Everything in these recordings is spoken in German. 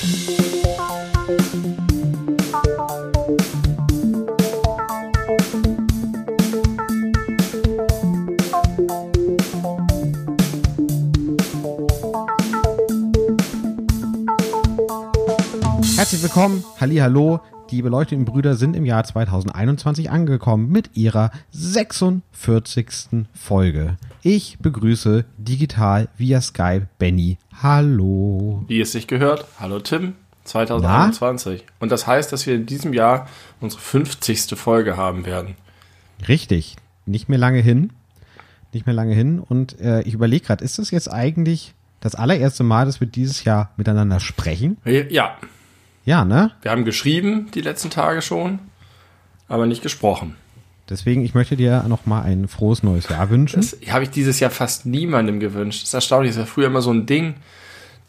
Herzlich willkommen, Hallo, die beleuchteten Brüder sind im Jahr 2021 angekommen mit ihrer 46. Folge. Ich begrüße digital via Skype Benny. Hallo. Wie es sich gehört. Hallo Tim. 2021. Na? Und das heißt, dass wir in diesem Jahr unsere 50. Folge haben werden. Richtig. Nicht mehr lange hin. Nicht mehr lange hin. Und äh, ich überlege gerade, ist das jetzt eigentlich das allererste Mal, dass wir dieses Jahr miteinander sprechen? Ja. Ja, ne? Wir haben geschrieben die letzten Tage schon, aber nicht gesprochen. Deswegen, ich möchte dir noch mal ein frohes neues Jahr wünschen. Das habe ich dieses Jahr fast niemandem gewünscht. Das ist erstaunlich. Das war früher immer so ein Ding,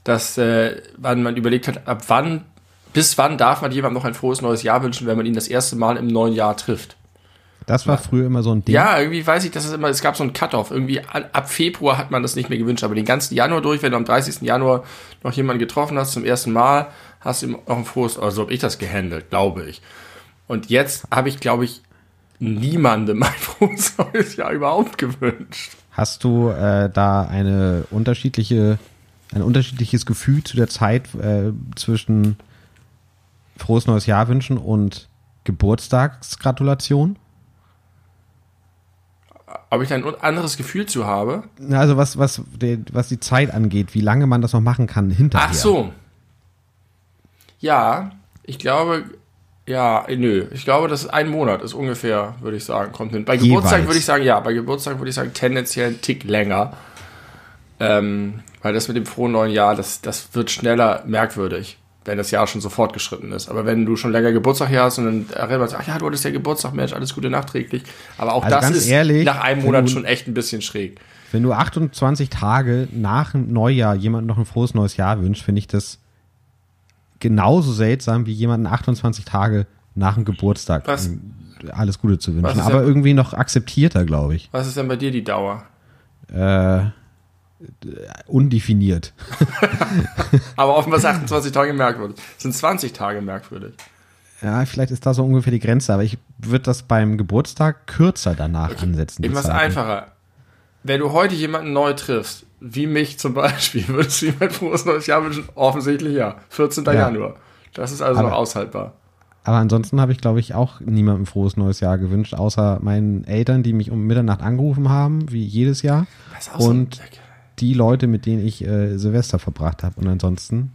dass äh, man überlegt hat, ab wann, bis wann darf man jemandem noch ein frohes neues Jahr wünschen, wenn man ihn das erste Mal im neuen Jahr trifft. Das war früher immer so ein Ding. Ja, irgendwie weiß ich, dass es immer, es gab so einen Cut-off. Irgendwie ab Februar hat man das nicht mehr gewünscht, aber den ganzen Januar durch, wenn du am 30. Januar noch jemanden getroffen hast zum ersten Mal, hast du ihm auch ein frohes, also habe ich das gehandelt, glaube ich. Und jetzt habe ich, glaube ich, niemandem ein frohes neues Jahr überhaupt gewünscht. Hast du äh, da eine unterschiedliche, ein unterschiedliches Gefühl zu der Zeit äh, zwischen frohes neues Jahr wünschen und Geburtstagsgratulation? Ob ich da ein anderes Gefühl zu habe? Also was, was, was die Zeit angeht, wie lange man das noch machen kann hinterher. Ach so. Ja, ich glaube, ja, nö. Ich glaube, das ist ein Monat ist ungefähr, würde ich sagen, kommt hin. Bei Jeweils. Geburtstag würde ich sagen, ja, bei Geburtstag würde ich sagen, tendenziell ein Tick länger. Ähm, weil das mit dem frohen neuen Jahr, das, das wird schneller merkwürdig, wenn das Jahr schon so fortgeschritten ist. Aber wenn du schon länger Geburtstag hier hast und dann erinnerst, ach ja, du hattest ja Geburtstag, Mensch, alles Gute nachträglich. Aber auch also das ist ehrlich, nach einem Monat schon echt ein bisschen schräg. Wenn du 28 Tage nach dem Neujahr jemandem noch ein frohes neues Jahr wünschst, finde ich das genauso seltsam wie jemanden 28 Tage nach dem Geburtstag was, alles Gute zu wünschen. Aber denn, irgendwie noch akzeptierter, glaube ich. Was ist denn bei dir die Dauer? Äh, undefiniert. Aber offenbar ist 28 Tage merkwürdig. Sind 20 Tage merkwürdig. Ja, vielleicht ist da so ungefähr die Grenze, aber ich würde das beim Geburtstag kürzer danach okay. ansetzen. Eben was einfacher. Wenn du heute jemanden neu triffst, wie mich zum Beispiel, würdest du ein frohes neues Jahr wünschen? Offensichtlich ja. 14. Ja. Januar. Das ist also aber, noch aushaltbar. Aber ansonsten habe ich, glaube ich, auch niemandem ein frohes neues Jahr gewünscht, außer meinen Eltern, die mich um Mitternacht angerufen haben, wie jedes Jahr. Und so die Leute, mit denen ich äh, Silvester verbracht habe. Und ansonsten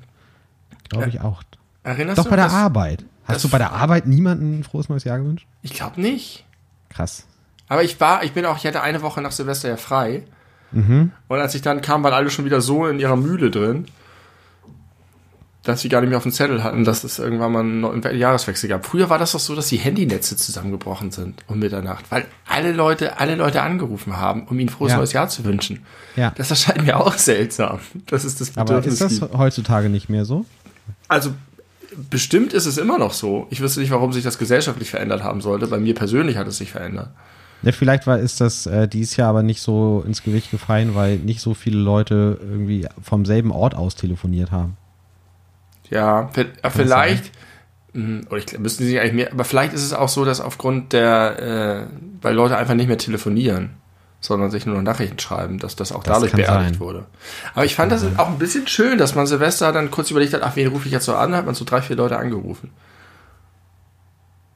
glaube ich auch. Erinnerst Doch du bei der Arbeit. Hast du bei der Arbeit niemandem ein frohes neues Jahr gewünscht? Ich glaube nicht. Krass. Aber ich war, ich bin auch, ich hatte eine Woche nach Silvester ja frei. Mhm. Und als ich dann kam, waren alle schon wieder so in ihrer Mühle drin, dass sie gar nicht mehr auf dem Zettel hatten, dass es irgendwann mal einen Jahreswechsel gab. Früher war das doch so, dass die Handynetze zusammengebrochen sind um Mitternacht, weil alle Leute, alle Leute angerufen haben, um ihnen frohes ja. neues Jahr zu wünschen. Ja. Das erscheint mir auch seltsam. Das ist das Bedürfnis. Aber ist das heutzutage nicht mehr so? Also bestimmt ist es immer noch so. Ich wüsste nicht, warum sich das gesellschaftlich verändert haben sollte. Bei mir persönlich hat es sich verändert. Ja, vielleicht war, ist das äh, dieses Jahr aber nicht so ins Gewicht gefallen, weil nicht so viele Leute irgendwie vom selben Ort aus telefoniert haben. Ja, vielleicht, hm, oder ich müssten sie eigentlich mehr, aber vielleicht ist es auch so, dass aufgrund der, äh, weil Leute einfach nicht mehr telefonieren, sondern sich nur noch Nachrichten schreiben, dass das auch das dadurch beerdigt sein. wurde. Aber ich fand das auch ein bisschen schön, dass man Silvester dann kurz überlegt hat, ach, wen rufe ich jetzt so an? Hat man so drei, vier Leute angerufen.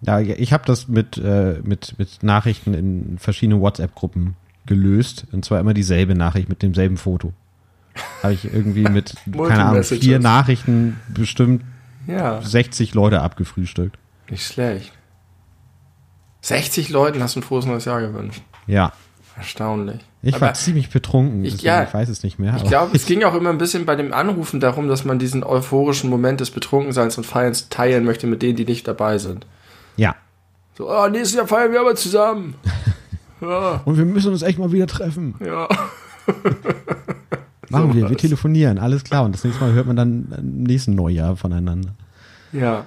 Ja, ich habe das mit, äh, mit, mit Nachrichten in verschiedenen WhatsApp-Gruppen gelöst. Und zwar immer dieselbe Nachricht mit demselben Foto. Habe ich irgendwie mit, keine Ahnung, vier Nachrichten bestimmt ja. 60 Leute abgefrühstückt. Nicht schlecht. 60 Leuten hast du ein frohes neues Jahr gewünscht. Ja. Erstaunlich. Ich aber war ziemlich betrunken, ich, ja, ich weiß es nicht mehr. Ich glaube, es ging auch immer ein bisschen bei dem Anrufen darum, dass man diesen euphorischen Moment des Betrunkenseins und Feierns teilen möchte mit denen, die nicht dabei sind. Ja. So, oh, nächstes Jahr feiern wir aber zusammen. Ja. Und wir müssen uns echt mal wieder treffen. Ja. Machen so wir, wir telefonieren, alles klar. Und das nächste Mal hört man dann im nächsten Neujahr voneinander. Ja.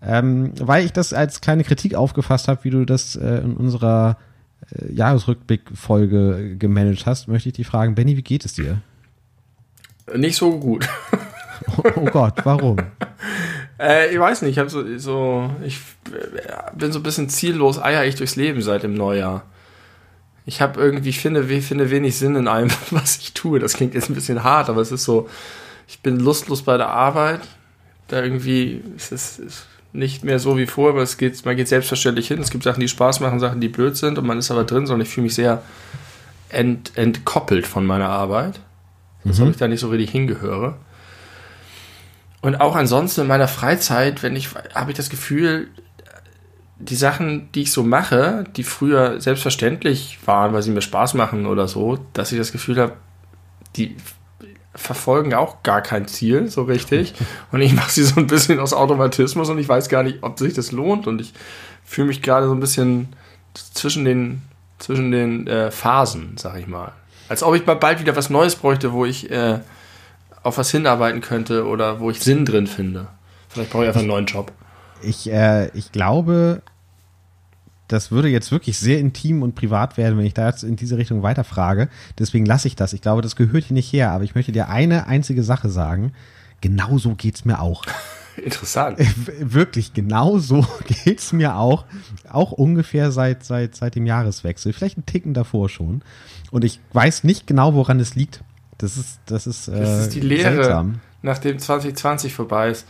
Ähm, weil ich das als kleine Kritik aufgefasst habe, wie du das äh, in unserer äh, Jahresrückblick-Folge gemanagt hast, möchte ich dich fragen, Benny, wie geht es dir? Nicht so gut. oh, oh Gott, warum? Äh, ich weiß nicht, ich habe so, so, ich bin so ein bisschen ziellos, eier ich durchs Leben seit dem Neujahr. Ich habe irgendwie, finde, finde wenig Sinn in allem, was ich tue. Das klingt jetzt ein bisschen hart, aber es ist so, ich bin lustlos bei der Arbeit. Da irgendwie, es ist, ist nicht mehr so wie vorher, aber es geht, man geht selbstverständlich hin. Es gibt Sachen, die Spaß machen, Sachen, die blöd sind und man ist aber drin, sondern ich fühle mich sehr ent, entkoppelt von meiner Arbeit. Als mhm. ob ich da nicht so richtig hingehöre. Und auch ansonsten in meiner Freizeit, wenn ich, habe ich das Gefühl, die Sachen, die ich so mache, die früher selbstverständlich waren, weil sie mir Spaß machen oder so, dass ich das Gefühl habe, die verfolgen auch gar kein Ziel so richtig. Und ich mache sie so ein bisschen aus Automatismus und ich weiß gar nicht, ob sich das lohnt. Und ich fühle mich gerade so ein bisschen zwischen den, zwischen den äh, Phasen, sag ich mal. Als ob ich mal bald wieder was Neues bräuchte, wo ich äh, auf was hinarbeiten könnte oder wo ich Sinn drin finde. Vielleicht brauche ich einfach einen neuen Job. Ich, äh, ich glaube, das würde jetzt wirklich sehr intim und privat werden, wenn ich da jetzt in diese Richtung weiterfrage. Deswegen lasse ich das. Ich glaube, das gehört hier nicht her. Aber ich möchte dir eine einzige Sache sagen. Genau so geht's mir auch. Interessant. Äh, wirklich, genau so geht's mir auch. Auch ungefähr seit, seit, seit dem Jahreswechsel. Vielleicht einen Ticken davor schon. Und ich weiß nicht genau, woran es liegt. Das ist, das ist, äh, das ist die Lehre, seltsam. nachdem 2020 vorbei ist.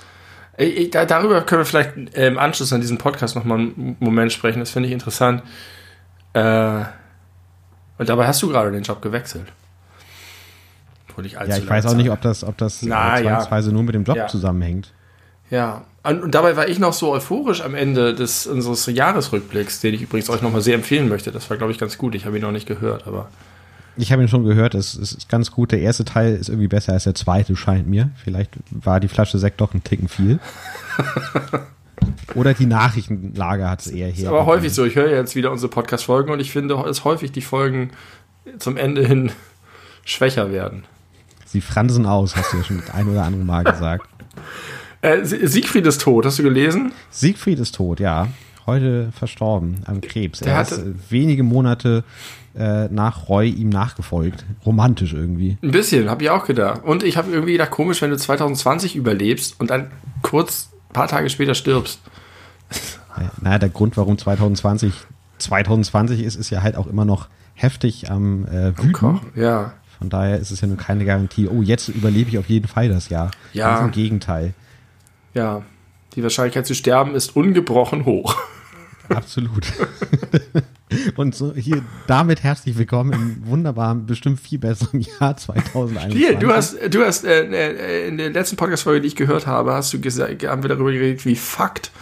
Ich, da, darüber können wir vielleicht äh, im Anschluss an diesen Podcast nochmal einen Moment sprechen. Das finde ich interessant. Äh, und dabei hast du gerade den Job gewechselt. Ich ja, ich weiß auch nicht, ob das, ob das Na, zwangsweise ja. nur mit dem Job ja. zusammenhängt. Ja, und, und, dabei war ich noch so euphorisch am Ende des unseres Jahresrückblicks, den ich übrigens euch nochmal sehr empfehlen möchte. Das war, glaube ich, ganz gut. Ich habe ihn noch nicht gehört, aber ich habe ihn schon gehört, es, ist ganz gut. Der erste Teil ist irgendwie besser als der zweite, scheint mir. Vielleicht war die Flasche Sekt doch ein Ticken viel. Oder die Nachrichtenlage hat es eher her. Ist aber häufig so. Ich höre jetzt wieder unsere Podcast-Folgen und ich finde es häufig die Folgen zum Ende hin schwächer werden. Sie fransen aus, hast du ja schon ein oder andere Mal gesagt. Äh, Siegfried ist tot, hast du gelesen? Siegfried ist tot, ja. Heute verstorben am Krebs. Der er ist wenige Monate äh, nach Roy ihm nachgefolgt. Romantisch irgendwie. Ein bisschen, habe ich auch gedacht. Und ich habe irgendwie gedacht, komisch, wenn du 2020 überlebst und dann kurz ein paar Tage später stirbst. Naja, der Grund, warum 2020 2020 ist, ist ja halt auch immer noch heftig am äh, Wüten. Ja. Von daher ist es ja nur keine Garantie, oh, jetzt überlebe ich auf jeden Fall das Jahr. Ja. Ganz im Gegenteil. Ja. Die Wahrscheinlichkeit zu sterben ist ungebrochen hoch. Absolut. Und so hier damit herzlich willkommen im wunderbaren, bestimmt viel besseren Jahr 2021. Hier, du hast, du hast äh, äh, in der letzten Podcast-Folge, die ich gehört habe, hast du gesagt, haben wir darüber geredet, wie Fakt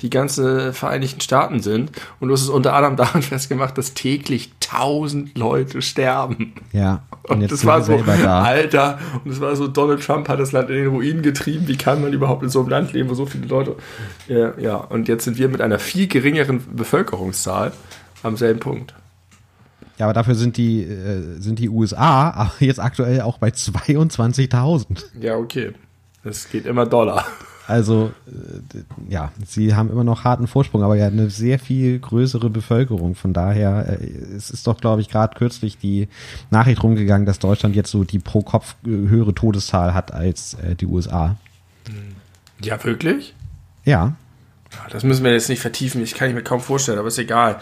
die ganze Vereinigten Staaten sind. Und du hast es unter anderem daran festgemacht, dass täglich tausend Leute sterben. Ja. Und, und das war so, da. Alter, und das war so, Donald Trump hat das Land in den Ruin getrieben. Wie kann man überhaupt in so einem Land leben, wo so viele Leute. Ja, ja. und jetzt sind wir mit einer viel geringeren Bevölkerungszahl am selben Punkt. Ja, aber dafür sind die, äh, sind die USA jetzt aktuell auch bei 22.000. Ja, okay. Es geht immer Dollar. Also, äh, ja, sie haben immer noch harten Vorsprung, aber ja eine sehr viel größere Bevölkerung. Von daher, äh, es ist doch, glaube ich, gerade kürzlich die Nachricht rumgegangen, dass Deutschland jetzt so die pro Kopf höhere Todeszahl hat als äh, die USA. Ja, wirklich? Ja. Das müssen wir jetzt nicht vertiefen, ich kann ich mir kaum vorstellen, aber ist egal.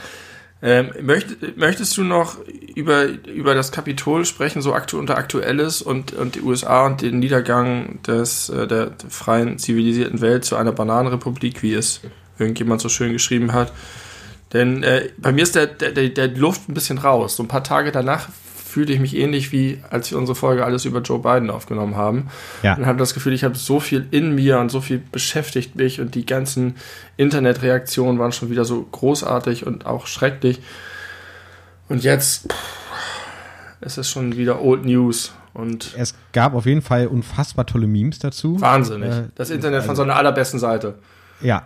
Ähm, möcht, möchtest du noch über, über das Kapitol sprechen, so aktu unter Aktuelles und, und die USA und den Niedergang des, äh, der freien, zivilisierten Welt zu einer Bananenrepublik, wie es irgendjemand so schön geschrieben hat? Denn äh, bei mir ist der, der, der Luft ein bisschen raus. So ein paar Tage danach fühlte ich mich ähnlich wie, als wir unsere Folge alles über Joe Biden aufgenommen haben. Ja. Und habe das Gefühl, ich habe so viel in mir und so viel beschäftigt mich und die ganzen Internetreaktionen waren schon wieder so großartig und auch schrecklich. Und jetzt pff, es ist schon wieder Old News. Und es gab auf jeden Fall unfassbar tolle Memes dazu. Wahnsinnig. Äh, das Internet von seiner allerbesten Seite. Ja,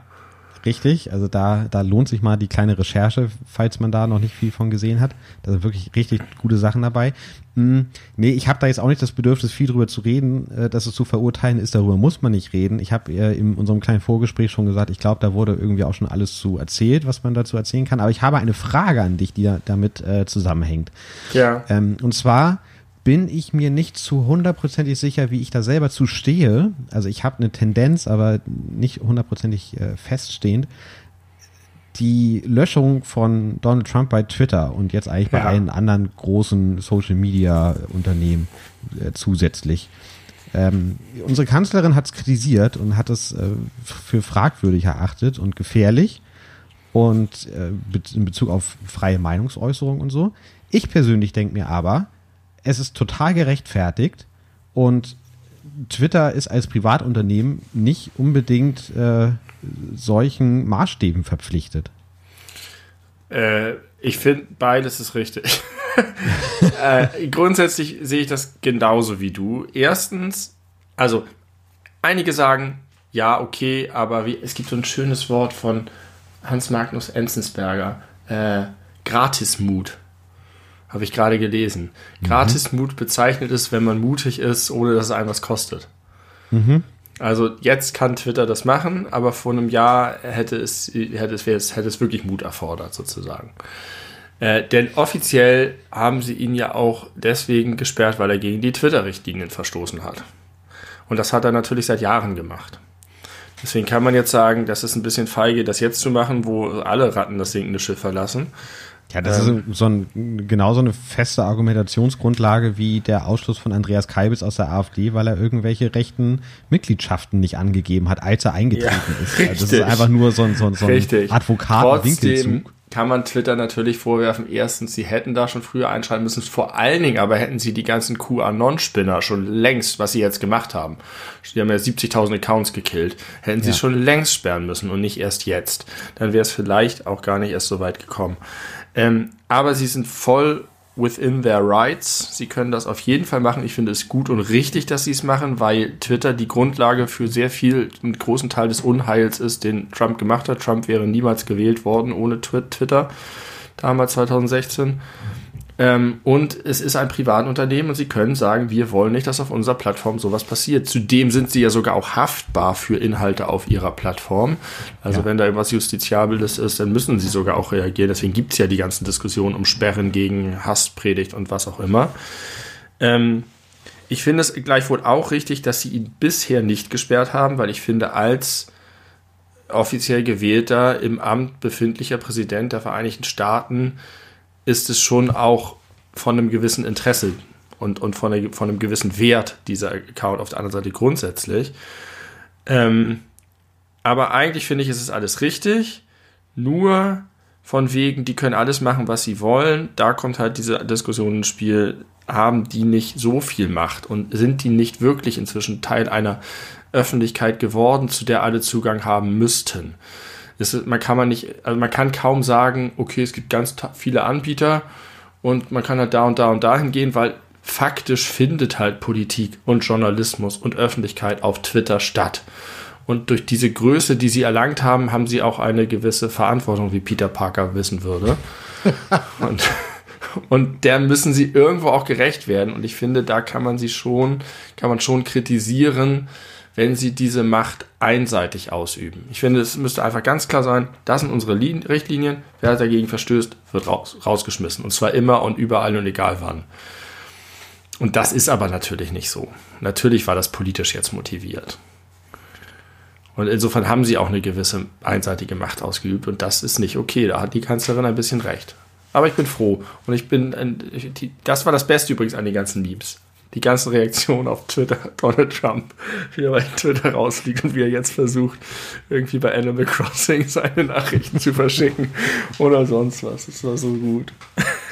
Richtig, also da, da lohnt sich mal die kleine Recherche, falls man da noch nicht viel von gesehen hat. Da sind wirklich richtig gute Sachen dabei. Hm, nee, ich habe da jetzt auch nicht das Bedürfnis, viel drüber zu reden, äh, dass es zu verurteilen ist. Darüber muss man nicht reden. Ich habe äh, in unserem kleinen Vorgespräch schon gesagt, ich glaube, da wurde irgendwie auch schon alles zu erzählt, was man dazu erzählen kann. Aber ich habe eine Frage an dich, die da, damit äh, zusammenhängt. Ja. Ähm, und zwar bin ich mir nicht zu hundertprozentig sicher, wie ich da selber zu stehe. Also ich habe eine Tendenz, aber nicht hundertprozentig äh, feststehend. Die Löschung von Donald Trump bei Twitter und jetzt eigentlich bei Ja. allen anderen großen Social Media Unternehmen äh, zusätzlich. Ähm, unsere Kanzlerin hat es kritisiert und hat es äh, für fragwürdig erachtet und gefährlich und äh, in Bezug auf freie Meinungsäußerung und so. Ich persönlich denke mir aber, es ist total gerechtfertigt und Twitter ist als Privatunternehmen nicht unbedingt äh, solchen Maßstäben verpflichtet. Äh, ich finde, beides ist richtig. äh, grundsätzlich sehe ich das genauso wie du. Erstens, also einige sagen, ja, okay, aber wie, es gibt so ein schönes Wort von Hans Magnus Enzensberger, äh, Gratismut. Habe ich gerade gelesen. Gratismut bezeichnet es, wenn man mutig ist, ohne dass es einem was kostet. Also jetzt kann Twitter das machen, aber vor einem Jahr hätte es, hätte es, hätte es wirklich Mut erfordert, sozusagen. Äh, denn offiziell haben sie ihn ja auch deswegen gesperrt, weil er gegen die Twitter-Richtlinien verstoßen hat. Und das hat er natürlich seit Jahren gemacht. Deswegen kann man jetzt sagen, das ist ein bisschen feige, das jetzt zu machen, wo alle Ratten das sinkende Schiff verlassen. Ja, das ist so ein, genau so eine feste Argumentationsgrundlage wie der Ausschluss von Andreas Kalbitz aus der AfD, weil er irgendwelche rechten Mitgliedschaften nicht angegeben hat, als er eingetreten Ja, ist. Also das ist richtig. einfach nur so ein, so ein, so ein Richtig. Advokaten-Winkelzug. Kann man Twitter natürlich vorwerfen, erstens, sie hätten da schon früher einschalten müssen, vor allen Dingen aber hätten sie die ganzen QAnon-Spinner schon längst, was sie jetzt gemacht haben, die haben ja 70.000 Accounts gekillt, hätten sie Ja. schon längst sperren müssen und nicht erst jetzt. Dann wäre es vielleicht auch gar nicht erst so weit gekommen. Ähm, aber sie sind voll within their rights. Sie können das auf jeden Fall machen. Ich finde es gut und richtig, dass sie es machen, weil Twitter die Grundlage für sehr viel, einen großen Teil des Unheils ist, den Trump gemacht hat. Trump wäre niemals gewählt worden ohne Twi- Twitter, damals 2016. Ähm, und es ist ein Privatunternehmen und sie können sagen, wir wollen nicht, dass auf unserer Plattform sowas passiert. Zudem sind sie ja sogar auch haftbar für Inhalte auf ihrer Plattform. Also Ja. wenn da irgendwas Justiziables ist, dann müssen sie sogar auch reagieren. Deswegen gibt es ja die ganzen Diskussionen um Sperren gegen Hasspredigt und was auch immer. Ähm, ich finde es gleichwohl auch richtig, dass sie ihn bisher nicht gesperrt haben, weil ich finde, als offiziell gewählter, im Amt befindlicher Präsident der Vereinigten Staaten ist es schon auch von einem gewissen Interesse und, und von, einer, von einem gewissen Wert dieser Account auf der anderen Seite grundsätzlich. Ähm, aber eigentlich finde ich, ist es alles richtig. Nur von wegen, die können alles machen, was sie wollen. Da kommt halt diese Diskussion ins Spiel. Haben die nicht so viel Macht und sind die nicht wirklich inzwischen Teil einer Öffentlichkeit geworden, zu der alle Zugang haben müssten? Ist, man kann man nicht, also man kann kaum sagen, okay, es gibt ganz viele Anbieter und man kann halt da und da und dahin gehen, weil faktisch findet halt Politik und Journalismus und Öffentlichkeit auf Twitter statt. Und durch diese Größe, die sie erlangt haben, haben sie auch eine gewisse Verantwortung, wie Peter Parker wissen würde. und, und der müssen sie irgendwo auch gerecht werden. Und ich finde, da kann man sie schon, kann man schon kritisieren, wenn sie diese Macht einseitig ausüben. Ich finde, es müsste einfach ganz klar sein, das sind unsere Lin Richtlinien. Wer dagegen verstößt, wird raus, rausgeschmissen. Und zwar immer und überall und egal wann. Und das ist aber natürlich nicht so. Natürlich war das politisch jetzt motiviert. Und insofern haben sie auch eine gewisse einseitige Macht ausgeübt und das ist nicht okay. Da hat die Kanzlerin ein bisschen recht. Aber ich bin froh und ich bin, die- das war das Beste übrigens an den ganzen Memes. Die ganzen Reaktionen auf Twitter, Donald Trump, wie er bei Twitter rausfliegt und wie er jetzt versucht, irgendwie bei Animal Crossing seine Nachrichten zu verschicken oder sonst was. Das war so gut.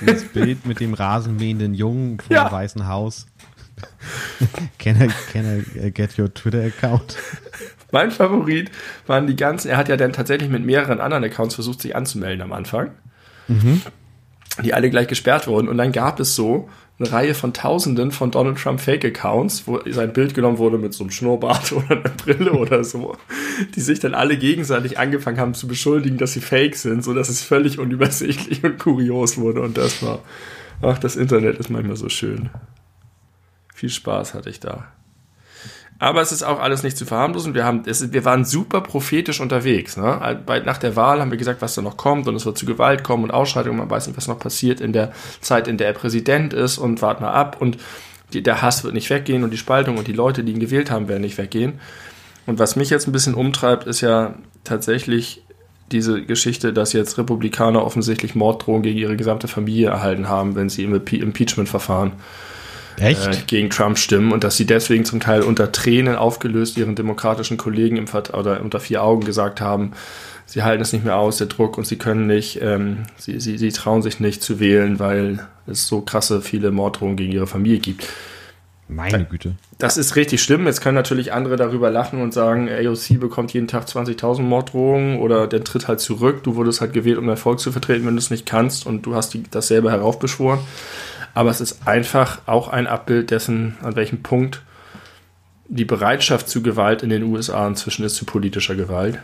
Das Bild mit dem rasenmähenden Jungen vom Ja. Weißen Haus. can, I, can I get your Twitter-Account? Mein Favorit waren die ganzen, er hat ja dann tatsächlich mit mehreren anderen Accounts versucht, sich anzumelden am Anfang. Die alle gleich gesperrt wurden. Und dann gab es so eine Reihe von Tausenden von Donald Trump Fake-Accounts, wo sein Bild genommen wurde mit so einem Schnurrbart oder einer Brille oder so, die sich dann alle gegenseitig angefangen haben zu beschuldigen, dass sie fake sind, so dass es völlig unübersichtlich und kurios wurde. Und das war, ach, das Internet ist manchmal so schön. Viel Spaß hatte ich da. Aber es ist auch alles nicht zu verharmlosen. Wir, haben, es, wir waren super prophetisch unterwegs. Ne? Bei, nach der Wahl haben wir gesagt, was da noch kommt und es wird zu Gewalt kommen und Ausschreitungen. Man weiß nicht, was noch passiert in der Zeit, in der er Präsident ist und wart mal ab und die, der Hass wird nicht weggehen und die Spaltung und die Leute, die ihn gewählt haben, werden nicht weggehen. Und was mich jetzt ein bisschen umtreibt, ist ja tatsächlich diese Geschichte, dass jetzt Republikaner offensichtlich Morddrohungen gegen ihre gesamte Familie erhalten haben, wenn sie im Impeachment-Verfahren äh, gegen Trump stimmen und dass sie deswegen zum Teil unter Tränen aufgelöst ihren demokratischen Kollegen im Vert oder unter vier Augen gesagt haben, sie halten es nicht mehr aus, der Druck und sie können nicht, ähm, sie, sie, sie trauen sich nicht zu wählen, weil es so krasse viele Morddrohungen gegen ihre Familie gibt. Meine Güte. Das ist richtig schlimm. Jetzt können natürlich andere darüber lachen und sagen, AOC bekommt jeden Tag 20.000 Morddrohungen oder der tritt halt zurück. Du wurdest halt gewählt, um dein Volk zu vertreten, wenn du es nicht kannst und du hast die, das selber heraufbeschworen. Aber es ist einfach auch ein Abbild dessen, an welchem Punkt die Bereitschaft zu Gewalt in den USA inzwischen ist, zu politischer Gewalt.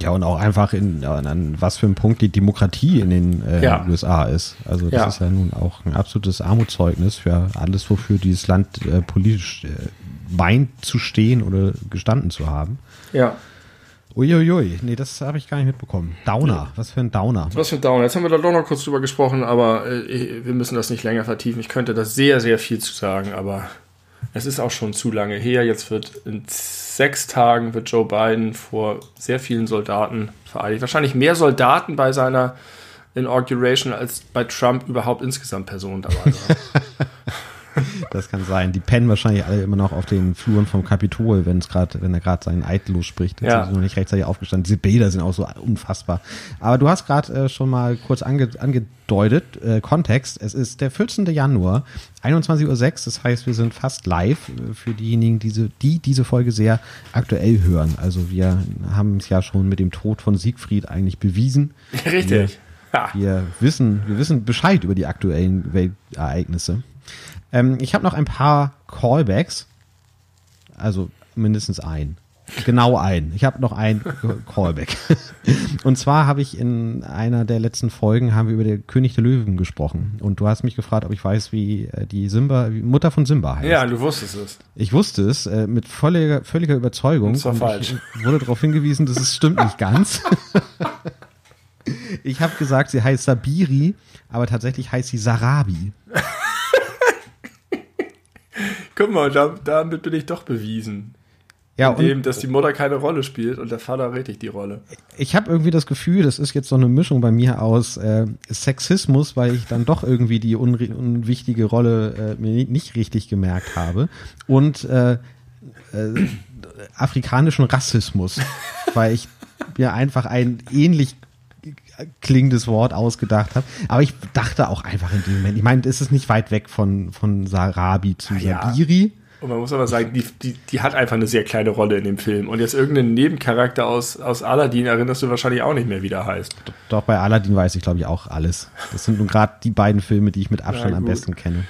Ja, und auch einfach in, an was für einem Punkt die Demokratie in den äh, ja. USA ist. Also das ja. ist ja nun auch ein absolutes Armutszeugnis für alles, wofür dieses Land äh, politisch äh, meint zu stehen oder gestanden zu haben. Ja. Uiuiui, nee, das habe ich gar nicht mitbekommen. Downer, was für ein Downer. Was für ein Downer. Jetzt haben wir da doch noch kurz drüber gesprochen, aber äh, wir müssen das nicht länger vertiefen. Ich könnte da sehr, sehr viel zu sagen, aber es ist auch schon zu lange her. Jetzt wird in sechs Tagen wird Joe Biden vor sehr vielen Soldaten vereidigt. Wahrscheinlich mehr Soldaten bei seiner Inauguration als bei Trump überhaupt insgesamt Personen dabei waren. Das kann sein. Die pennen wahrscheinlich alle immer noch auf den Fluren vom Kapitol, wenn es gerade, wenn er gerade seinen Eid losspricht. Ja. Sind noch nicht rechtzeitig aufgestanden. Diese Bilder sind auch so unfassbar. Aber du hast gerade äh, schon mal kurz ange, angedeutet, äh, Kontext. Es ist der 14. Januar, 21.06 Uhr. Das heißt, wir sind fast live äh, für diejenigen, diese, die diese Folge sehr aktuell hören. Also wir haben es ja schon mit dem Tod von Siegfried eigentlich bewiesen. Richtig. Wir, ja. wir wissen, wir wissen Bescheid über die aktuellen Weltereignisse. Ähm, ich habe noch ein paar Callbacks. Also mindestens ein. Genau ein. Ich habe noch ein Callback. Und zwar habe ich in einer der letzten Folgen haben wir über den König der Löwen gesprochen. Und du hast mich gefragt, ob ich weiß, wie äh, die Simba, wie Mutter von Simba heißt. Ja, du wusstest es. Ich wusste es äh, mit völliger, völliger Überzeugung. Das war falsch. Ich wurde darauf hingewiesen, dass es stimmt nicht ganz. ich habe gesagt, sie heißt Sabiri, aber tatsächlich heißt sie Sarabi. Guck mal, da, damit bin ich doch bewiesen. Ja, Indem, und, dass die Mutter keine Rolle spielt und der Vater richtig die Rolle. Ich habe irgendwie das Gefühl, das ist jetzt so eine Mischung bei mir aus äh, Sexismus, weil ich dann doch irgendwie die unwichtige Rolle äh, mir nicht richtig gemerkt habe und äh, äh, afrikanischen Rassismus, weil ich mir einfach ein ähnlich klingendes Wort ausgedacht habe. Aber ich dachte auch einfach in dem Moment, ich meine, ist es nicht weit weg von, von Sarabi zu ja. Sabiri? Und man muss aber sagen, die, die, die hat einfach eine sehr kleine Rolle in dem Film. Und jetzt irgendeinen Nebencharakter aus, aus Aladdin erinnerst du wahrscheinlich auch nicht mehr, wie der heißt. Doch, bei Aladdin weiß ich, glaube ich, auch alles. Das sind nun gerade die beiden Filme, die ich mit Abstand am besten kenne.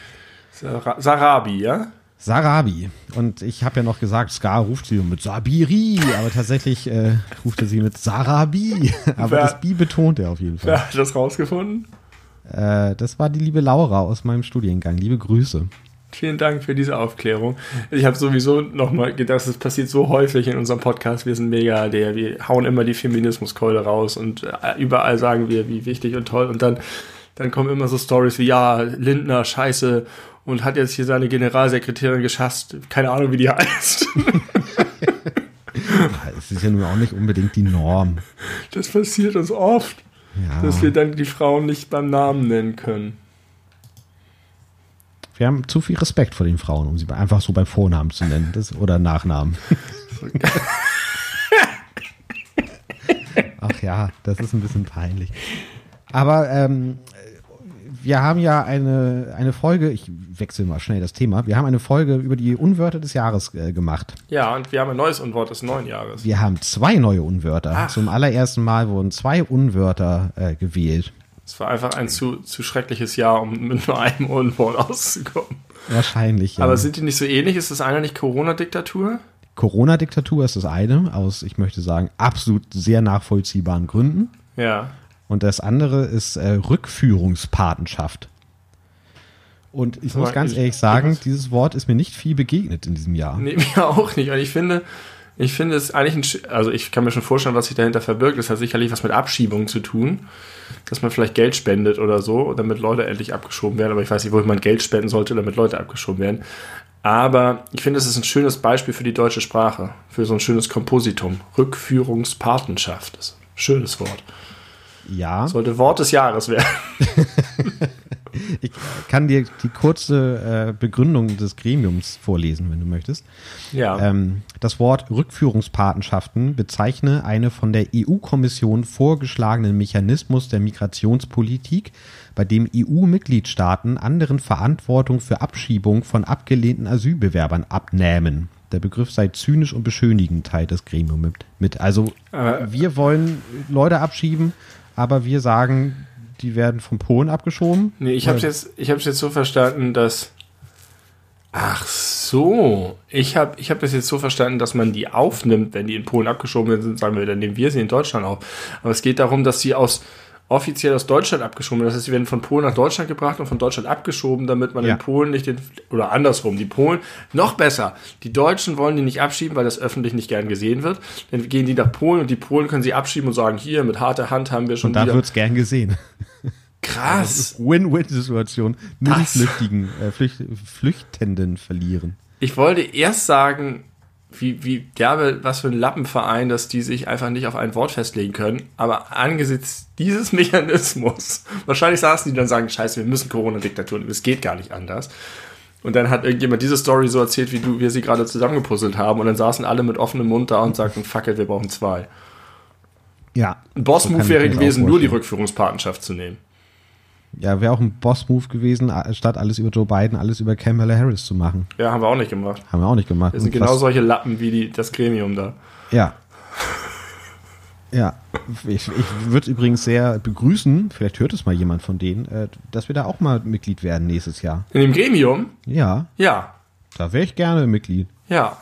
Sarabi, ja? Sarabi. Und ich habe ja noch gesagt, Scar ruft sie mit Sabiri, aber tatsächlich äh, ruft er sie mit Sarabi. Aber wer, das Bi betont er auf jeden Fall. Wer hat das rausgefunden? Äh, das war die liebe Laura aus meinem Studiengang. Liebe Grüße. Vielen Dank für diese Aufklärung. Ich habe sowieso nochmal gedacht, das passiert so häufig in unserem Podcast. Wir sind mega der, wir hauen immer die Feminismuskeule raus und äh, überall sagen wir, wie wichtig und toll. Und dann, dann kommen immer so Stories wie, ja, Lindner, scheiße, und hat jetzt hier seine Generalsekretärin geschasst. Keine Ahnung, wie die heißt. Es ist ja nun auch nicht unbedingt die Norm. Das passiert uns oft, ja. dass wir dann die Frauen nicht beim Namen nennen können. Wir haben zu viel Respekt vor den Frauen, um sie einfach so beim Vornamen zu nennen das, oder Nachnamen. Ach ja, das ist ein bisschen peinlich. Aber ähm, wir haben ja eine, eine Folge, ich wechsle mal schnell das Thema, wir haben eine Folge über die Unwörter des Jahres äh, gemacht. Ja, und wir haben ein neues Unwort des neuen Jahres. Wir haben zwei neue Unwörter. Ach. Zum allerersten Mal wurden zwei Unwörter äh, gewählt. Es war einfach ein zu, zu schreckliches Jahr, um mit nur einem Unwort auszukommen. Wahrscheinlich, ja. Aber sind die nicht so ähnlich? Ist das eine nicht Corona-Diktatur? Corona-Diktatur ist das eine, aus, ich möchte sagen, absolut sehr nachvollziehbaren Gründen. Ja. Und das andere ist äh, Rückführungspatenschaft. Und ich muss ganz ich, ehrlich sagen, dieses Wort ist mir nicht viel begegnet in diesem Jahr. Nee, mir auch nicht. Und ich finde, ich finde es eigentlich ein, also ich kann mir schon vorstellen, was sich dahinter verbirgt. Das hat sicherlich was mit Abschiebung zu tun. Dass man vielleicht Geld spendet oder so, damit Leute endlich abgeschoben werden. Aber ich weiß nicht, wo man Geld spenden sollte, damit Leute abgeschoben werden. Aber ich finde, es ist ein schönes Beispiel für die deutsche Sprache. Für so ein schönes Kompositum. Rückführungspatenschaft. Ist ein schönes Wort. Ja. Sollte Wort des Jahres werden. ich kann dir die kurze äh, Begründung des Gremiums vorlesen, wenn du möchtest. Ja. Ähm, das Wort Rückführungspatenschaften bezeichne eine von der EU-Kommission vorgeschlagenen Mechanismus der Migrationspolitik, bei dem EU-Mitgliedstaaten anderen Verantwortung für Abschiebung von abgelehnten Asylbewerbern abnähmen. Der Begriff sei zynisch und beschönigend, teilt das Gremium mit. mit. Also, äh, wir wollen Leute abschieben, aber wir sagen, die werden von Polen abgeschoben? Nee, ich habe es jetzt, jetzt so verstanden, dass. Ach so, ich habe ich hab das jetzt so verstanden, dass man die aufnimmt, wenn die in Polen abgeschoben sind, sagen wir, dann nehmen wir sie in Deutschland auf. Aber es geht darum, dass sie aus offiziell aus Deutschland abgeschoben. Das heißt, sie werden von Polen nach Deutschland gebracht und von Deutschland abgeschoben, damit man ja. in Polen nicht den, oder andersrum, die Polen, noch besser, die Deutschen wollen die nicht abschieben, weil das öffentlich nicht gern gesehen wird. Dann gehen die nach Polen und die Polen können sie abschieben und sagen, hier, mit harter Hand haben wir schon Und da wird es gern gesehen. Krass. Win-Win-Situation. Nur die Flüchtigen, äh, Flücht, Flüchtenden verlieren. Ich wollte erst sagen, wie, wie derbe, was für ein Lappenverein, dass die sich einfach nicht auf ein Wort festlegen können. Aber angesichts dieses Mechanismus, wahrscheinlich saßen die dann sagen, scheiße, wir müssen Corona-Diktatur, es geht gar nicht anders. Und dann hat irgendjemand diese Story so erzählt, wie du, wir sie gerade zusammengepuzzelt haben. Und dann saßen alle mit offenem Mund da und sagten, fuck it, wir brauchen zwei. Ja. Ein Boss-Move so wäre gewesen, nur die Rückführungspartnerschaft zu nehmen. Ja, wäre auch ein Boss-Move gewesen, statt alles über Joe Biden, alles über Kamala Harris zu machen. Ja, haben wir auch nicht gemacht. Haben wir auch nicht gemacht. Das sind genau solche Lappen wie die, das Gremium da. Ja. Ja, ich, ich würde übrigens sehr begrüßen, vielleicht hört es mal jemand von denen, äh, dass wir da auch mal Mitglied werden nächstes Jahr. In dem Gremium? Ja. Ja. Da wäre ich gerne Mitglied. Ja.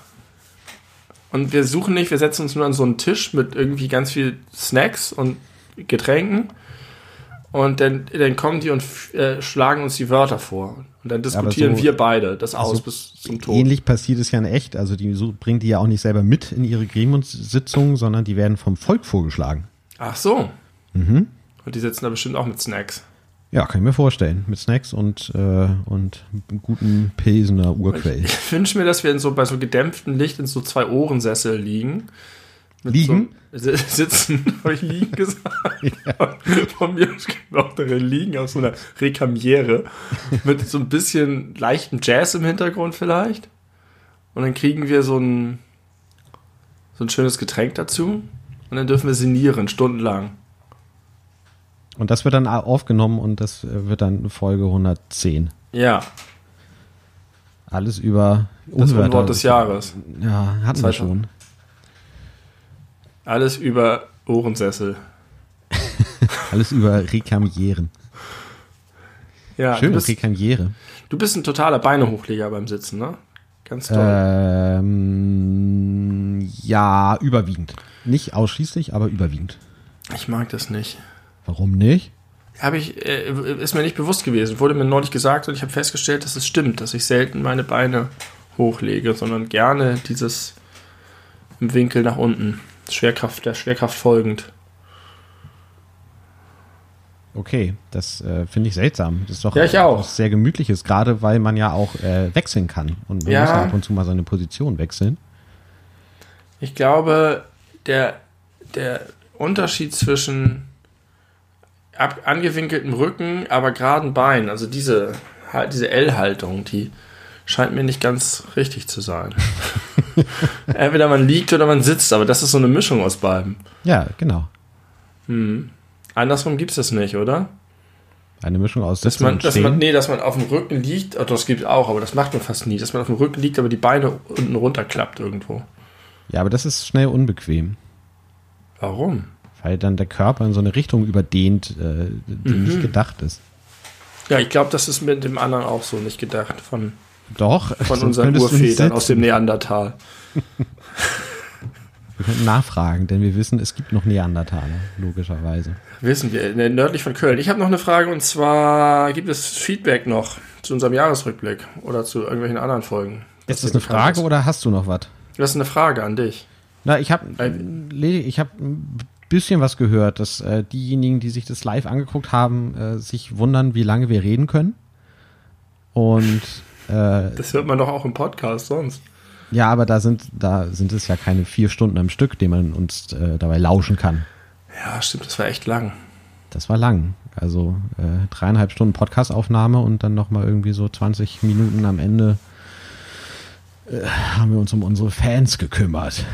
Und wir suchen nicht, wir setzen uns nur an so einen Tisch mit irgendwie ganz viel Snacks und Getränken und dann, dann kommen die und äh, schlagen uns die Wörter vor. Und dann diskutieren so, wir beide das also aus bis zum Tod. Ähnlich passiert es ja in echt. Also die so, bringen die ja auch nicht selber mit in ihre Gremiumssitzungen, sondern die werden vom Volk vorgeschlagen. Ach so. Mhm. Und die sitzen da bestimmt auch mit Snacks. Ja, kann ich mir vorstellen. Mit Snacks und, äh, und guten Pilsener Urquell. Ich, ich wünsche mir, dass wir in so, bei so gedämpftem Licht in so zwei Ohrensessel liegen liegen? So, sitzen, habe ich liegen gesagt. Ja. Von mir auch darin liegen auf so einer Rekamiere mit so ein bisschen leichtem Jazz im Hintergrund vielleicht. Und dann kriegen wir so ein, so ein schönes Getränk dazu. Und dann dürfen wir sinnieren, stundenlang. Und das wird dann aufgenommen und das wird dann Folge 110. Ja. Alles über Das Unwort des Jahres. Ja, hatten wir schon. Alles über Ohrensessel. Alles über Rekamieren. Ja, Schön, du bist, Rekamiere. Du bist ein totaler Beinehochleger beim Sitzen, ne? Ganz toll. Ähm, ja, überwiegend. Nicht ausschließlich, aber überwiegend. Ich mag das nicht. Warum nicht? Habe ich, äh, ist mir nicht bewusst gewesen. Wurde mir neulich gesagt und ich habe festgestellt, dass es stimmt, dass ich selten meine Beine hochlege, sondern gerne dieses im Winkel nach unten. Schwerkraft, der Schwerkraft folgend. Okay, das äh, finde ich seltsam. Das ist doch ja, ich auch. was sehr gemütliches, gerade weil man ja auch äh, wechseln kann. Und man ja. muss ja ab und zu mal seine Position wechseln. Ich glaube, der, der Unterschied zwischen ab, angewinkeltem Rücken, aber geraden Bein, also diese, diese L-Haltung, die scheint mir nicht ganz richtig zu sein. Entweder man liegt oder man sitzt, aber das ist so eine Mischung aus beiden. Ja, genau. Hm. Andersrum gibt es das nicht, oder? Eine Mischung aus dass man, dass man, Nee, dass man auf dem Rücken liegt, oh, das gibt es auch, aber das macht man fast nie. Dass man auf dem Rücken liegt, aber die Beine unten runterklappt irgendwo. Ja, aber das ist schnell unbequem. Warum? Weil dann der Körper in so eine Richtung überdehnt, äh, die mhm. nicht gedacht ist. Ja, ich glaube, das ist mit dem anderen auch so nicht gedacht. Von doch. Von unseren Urvätern aus dem Neandertal. Wir könnten nachfragen, denn wir wissen, es gibt noch Neandertaler, logischerweise. Wissen wir, ne, nördlich von Köln. Ich habe noch eine Frage und zwar, gibt es Feedback noch zu unserem Jahresrückblick oder zu irgendwelchen anderen Folgen? Ist das eine Frage oder hast du noch was? Das ist eine Frage an dich. Na, ich habe ich hab ein bisschen was gehört, dass äh, diejenigen, die sich das live angeguckt haben, äh, sich wundern, wie lange wir reden können. Und äh, das hört man doch auch im Podcast sonst. Ja, aber da sind, da sind es ja keine vier Stunden am Stück, denen man uns äh, dabei lauschen kann. Ja, stimmt, das war echt lang. Das war lang. Also äh, dreieinhalb Stunden Podcastaufnahme und dann nochmal irgendwie so 20 Minuten am Ende äh, haben wir uns um unsere Fans gekümmert.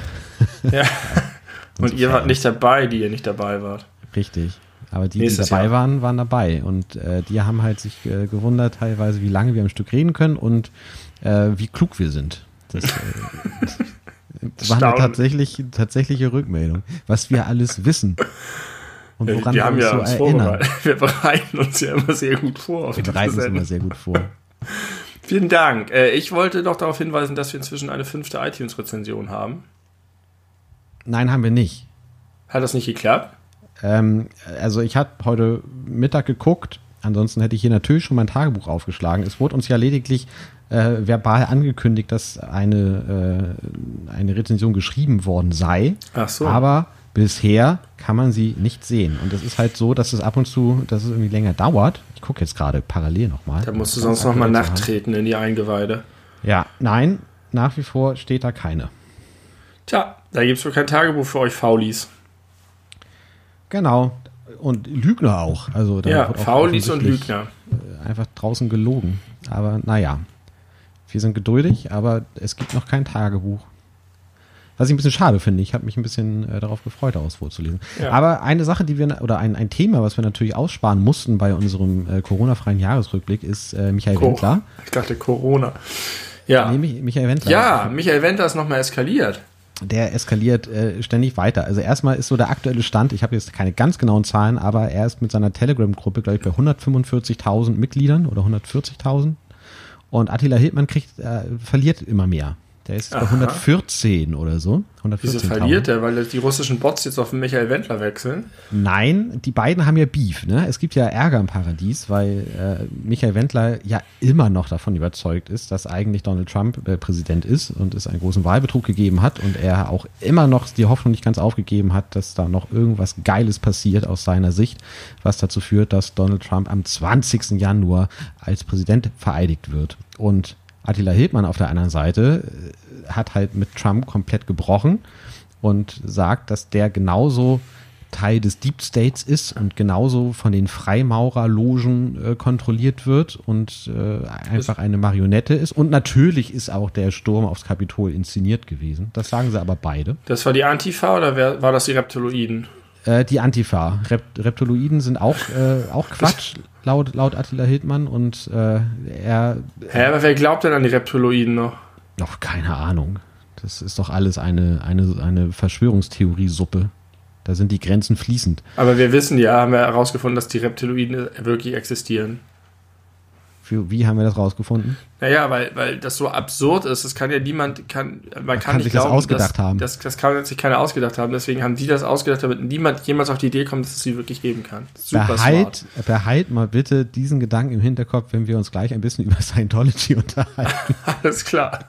Ja. und ihr wart nicht dabei, die ihr nicht dabei wart. Richtig. Aber die, die dabei Jahr. waren, waren dabei. Und äh, die haben halt sich äh, gewundert teilweise, wie lange wir am Stück reden können und äh, wie klug wir sind. Das, das war eine tatsächlich, tatsächliche Rückmeldung, was wir alles wissen. Und woran wir, wir haben uns ja so erinnern. Wir bereiten uns ja immer sehr gut vor. wir bereiten uns immer sehr gut vor. Vielen Dank. Äh, ich wollte noch darauf hinweisen, dass wir inzwischen eine fünfte iTunes-Rezension haben. Nein, haben wir nicht. Hat das nicht geklappt? Ähm, also ich habe heute Mittag geguckt. Ansonsten hätte ich hier natürlich schon mein Tagebuch aufgeschlagen. Es wurde uns ja lediglich äh, verbal angekündigt, dass eine, äh, eine Rezension geschrieben worden sei. Ach so. Aber bisher kann man sie nicht sehen. Und es ist halt so, dass es ab und zu, dass es irgendwie länger dauert. Ich gucke jetzt gerade parallel nochmal. Da musst du sonst nochmal nachtreten in die Eingeweide. Ja, nein, nach wie vor steht da keine. Tja, da gibt es wohl kein Tagebuch für euch Faulis. Genau. Und Lügner auch. Also ja, Faulis und Lügner. Äh, einfach draußen gelogen. Aber naja, wir sind geduldig, aber es gibt noch kein Tagebuch. Was ich ein bisschen schade finde. Ich habe mich ein bisschen äh, darauf gefreut, daraus vorzulesen. Ja. Aber eine Sache, die wir, oder ein, ein Thema, was wir natürlich aussparen mussten bei unserem äh, Corona-freien Jahresrückblick, ist äh, Michael Co Wendler. Ich dachte Corona. Ja. Nee, Michael Wendler. Ja, Michael Wendler ist nochmal eskaliert. Der eskaliert äh, ständig weiter. Also erstmal ist so der aktuelle Stand, ich habe jetzt keine ganz genauen Zahlen, aber er ist mit seiner Telegram-Gruppe, glaube ich, bei 145.000 Mitgliedern oder 140.000. Und Attila Hildmann kriegt, äh, verliert immer mehr. Der ist bei 114 oder so. 114 Wieso verliert er? Weil die russischen Bots jetzt auf den Michael Wendler wechseln? Nein, die beiden haben ja Beef. Ne? Es gibt ja Ärger im Paradies, weil äh, Michael Wendler ja immer noch davon überzeugt ist, dass eigentlich Donald Trump äh, Präsident ist und es einen großen Wahlbetrug gegeben hat und er auch immer noch die Hoffnung nicht ganz aufgegeben hat, dass da noch irgendwas Geiles passiert aus seiner Sicht, was dazu führt, dass Donald Trump am 20. Januar als Präsident vereidigt wird. Und Attila Hildmann auf der anderen Seite äh, hat halt mit Trump komplett gebrochen und sagt, dass der genauso Teil des Deep States ist und genauso von den Freimaurerlogen äh, kontrolliert wird und äh, einfach eine Marionette ist. Und natürlich ist auch der Sturm aufs Kapitol inszeniert gewesen. Das sagen sie aber beide. Das war die Antifa oder wer, war das die Reptiloiden? Äh, die Antifa. Rep Reptiloiden sind auch, äh, auch Quatsch, laut, laut Attila Hildmann. Und äh, er. Hä, aber wer glaubt denn an die Reptiloiden noch? Noch keine Ahnung. Das ist doch alles eine, eine, eine Verschwörungstheoriesuppe. Da sind die Grenzen fließend. Aber wir wissen ja, haben wir herausgefunden, dass die Reptiloiden wirklich existieren. Für, wie haben wir das rausgefunden? Naja, weil, weil das so absurd ist. Das kann ja niemand, kann, man, man kann, kann, nicht sich glauben, das ausgedacht dass, haben. Das, das kann sich keiner ausgedacht haben. Deswegen haben die das ausgedacht, damit niemand jemals auf die Idee kommt, dass es sie wirklich geben kann. Super behalt, smart. behalt mal bitte diesen Gedanken im Hinterkopf, wenn wir uns gleich ein bisschen über Scientology unterhalten. Alles klar.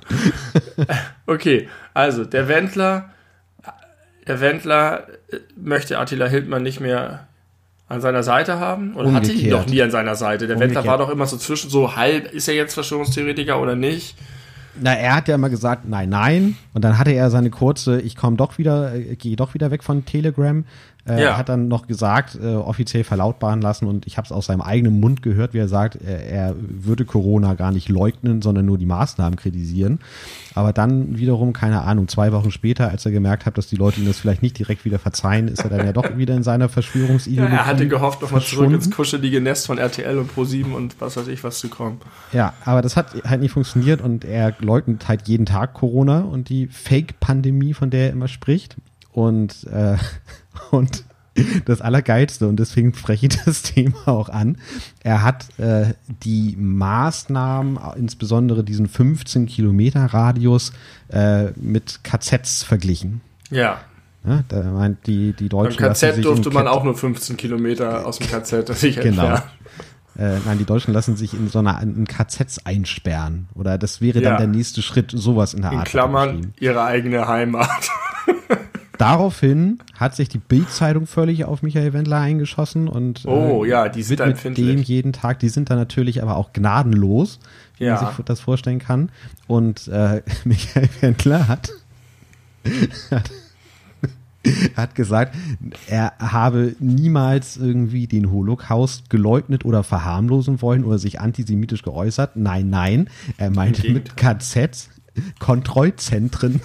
okay, also der Wendler, der Wendler äh, möchte Attila Hildmann nicht mehr an seiner Seite haben? Oder Umgekehrt. hatte ihn doch nie an seiner Seite? Der Umgekehrt. Wendler war doch immer so zwischen so halb, ist er jetzt Verschwörungstheoretiker oder nicht? Na, er hat ja immer gesagt, nein, nein. Und dann hatte er seine kurze, ich komme doch wieder, äh, gehe doch wieder weg von Telegram. Äh, ja. Er hat dann noch gesagt, äh, offiziell verlautbaren lassen und ich habe es aus seinem eigenen Mund gehört, wie er sagt, er, er, würde Corona gar nicht leugnen, sondern nur die Maßnahmen kritisieren. Aber dann wiederum, keine Ahnung, zwei Wochen später, als er gemerkt hat, dass die Leute ihm das vielleicht nicht direkt wieder verzeihen, ist er dann ja doch wieder in seiner Verschwörungsideologie. Ja, er hatte gehofft, nochmal zurück ins kuschelige Nest von RTL und Pro7 und was weiß ich was zu kommen. Ja, aber das hat halt nicht funktioniert und er leugnet halt jeden Tag Corona und die Fake-Pandemie, von der er immer spricht. Und, äh, und das Allergeilste, und deswegen spreche ich das Thema auch an, er hat äh, die Maßnahmen, insbesondere diesen 15 Kilometer Radius, äh, mit KZs verglichen. Ja. Ja, da meint die, die Beim Deutschen lassen KZ sich durfte in man auch nur 15 Kilometer aus dem KZ sich Genau. entfernen. Äh, nein, die Deutschen lassen sich in so einer in KZs einsperren. Oder das wäre Ja. dann der nächste Schritt, sowas in der In Art. Klammern beschrieben. ihre eigene Heimat. Daraufhin hat sich die Bild-Zeitung völlig auf Michael Wendler eingeschossen und Oh äh, ja, die sind mit dem jeden Tag, die sind da natürlich aber auch gnadenlos, wie Ja. man sich das vorstellen kann. Und äh, Michael Wendler hat, hat, hat gesagt, er habe niemals irgendwie den Holocaust geleugnet oder verharmlosen wollen oder sich antisemitisch geäußert. Nein, nein, er meinte mit KZs Kontrollzentren.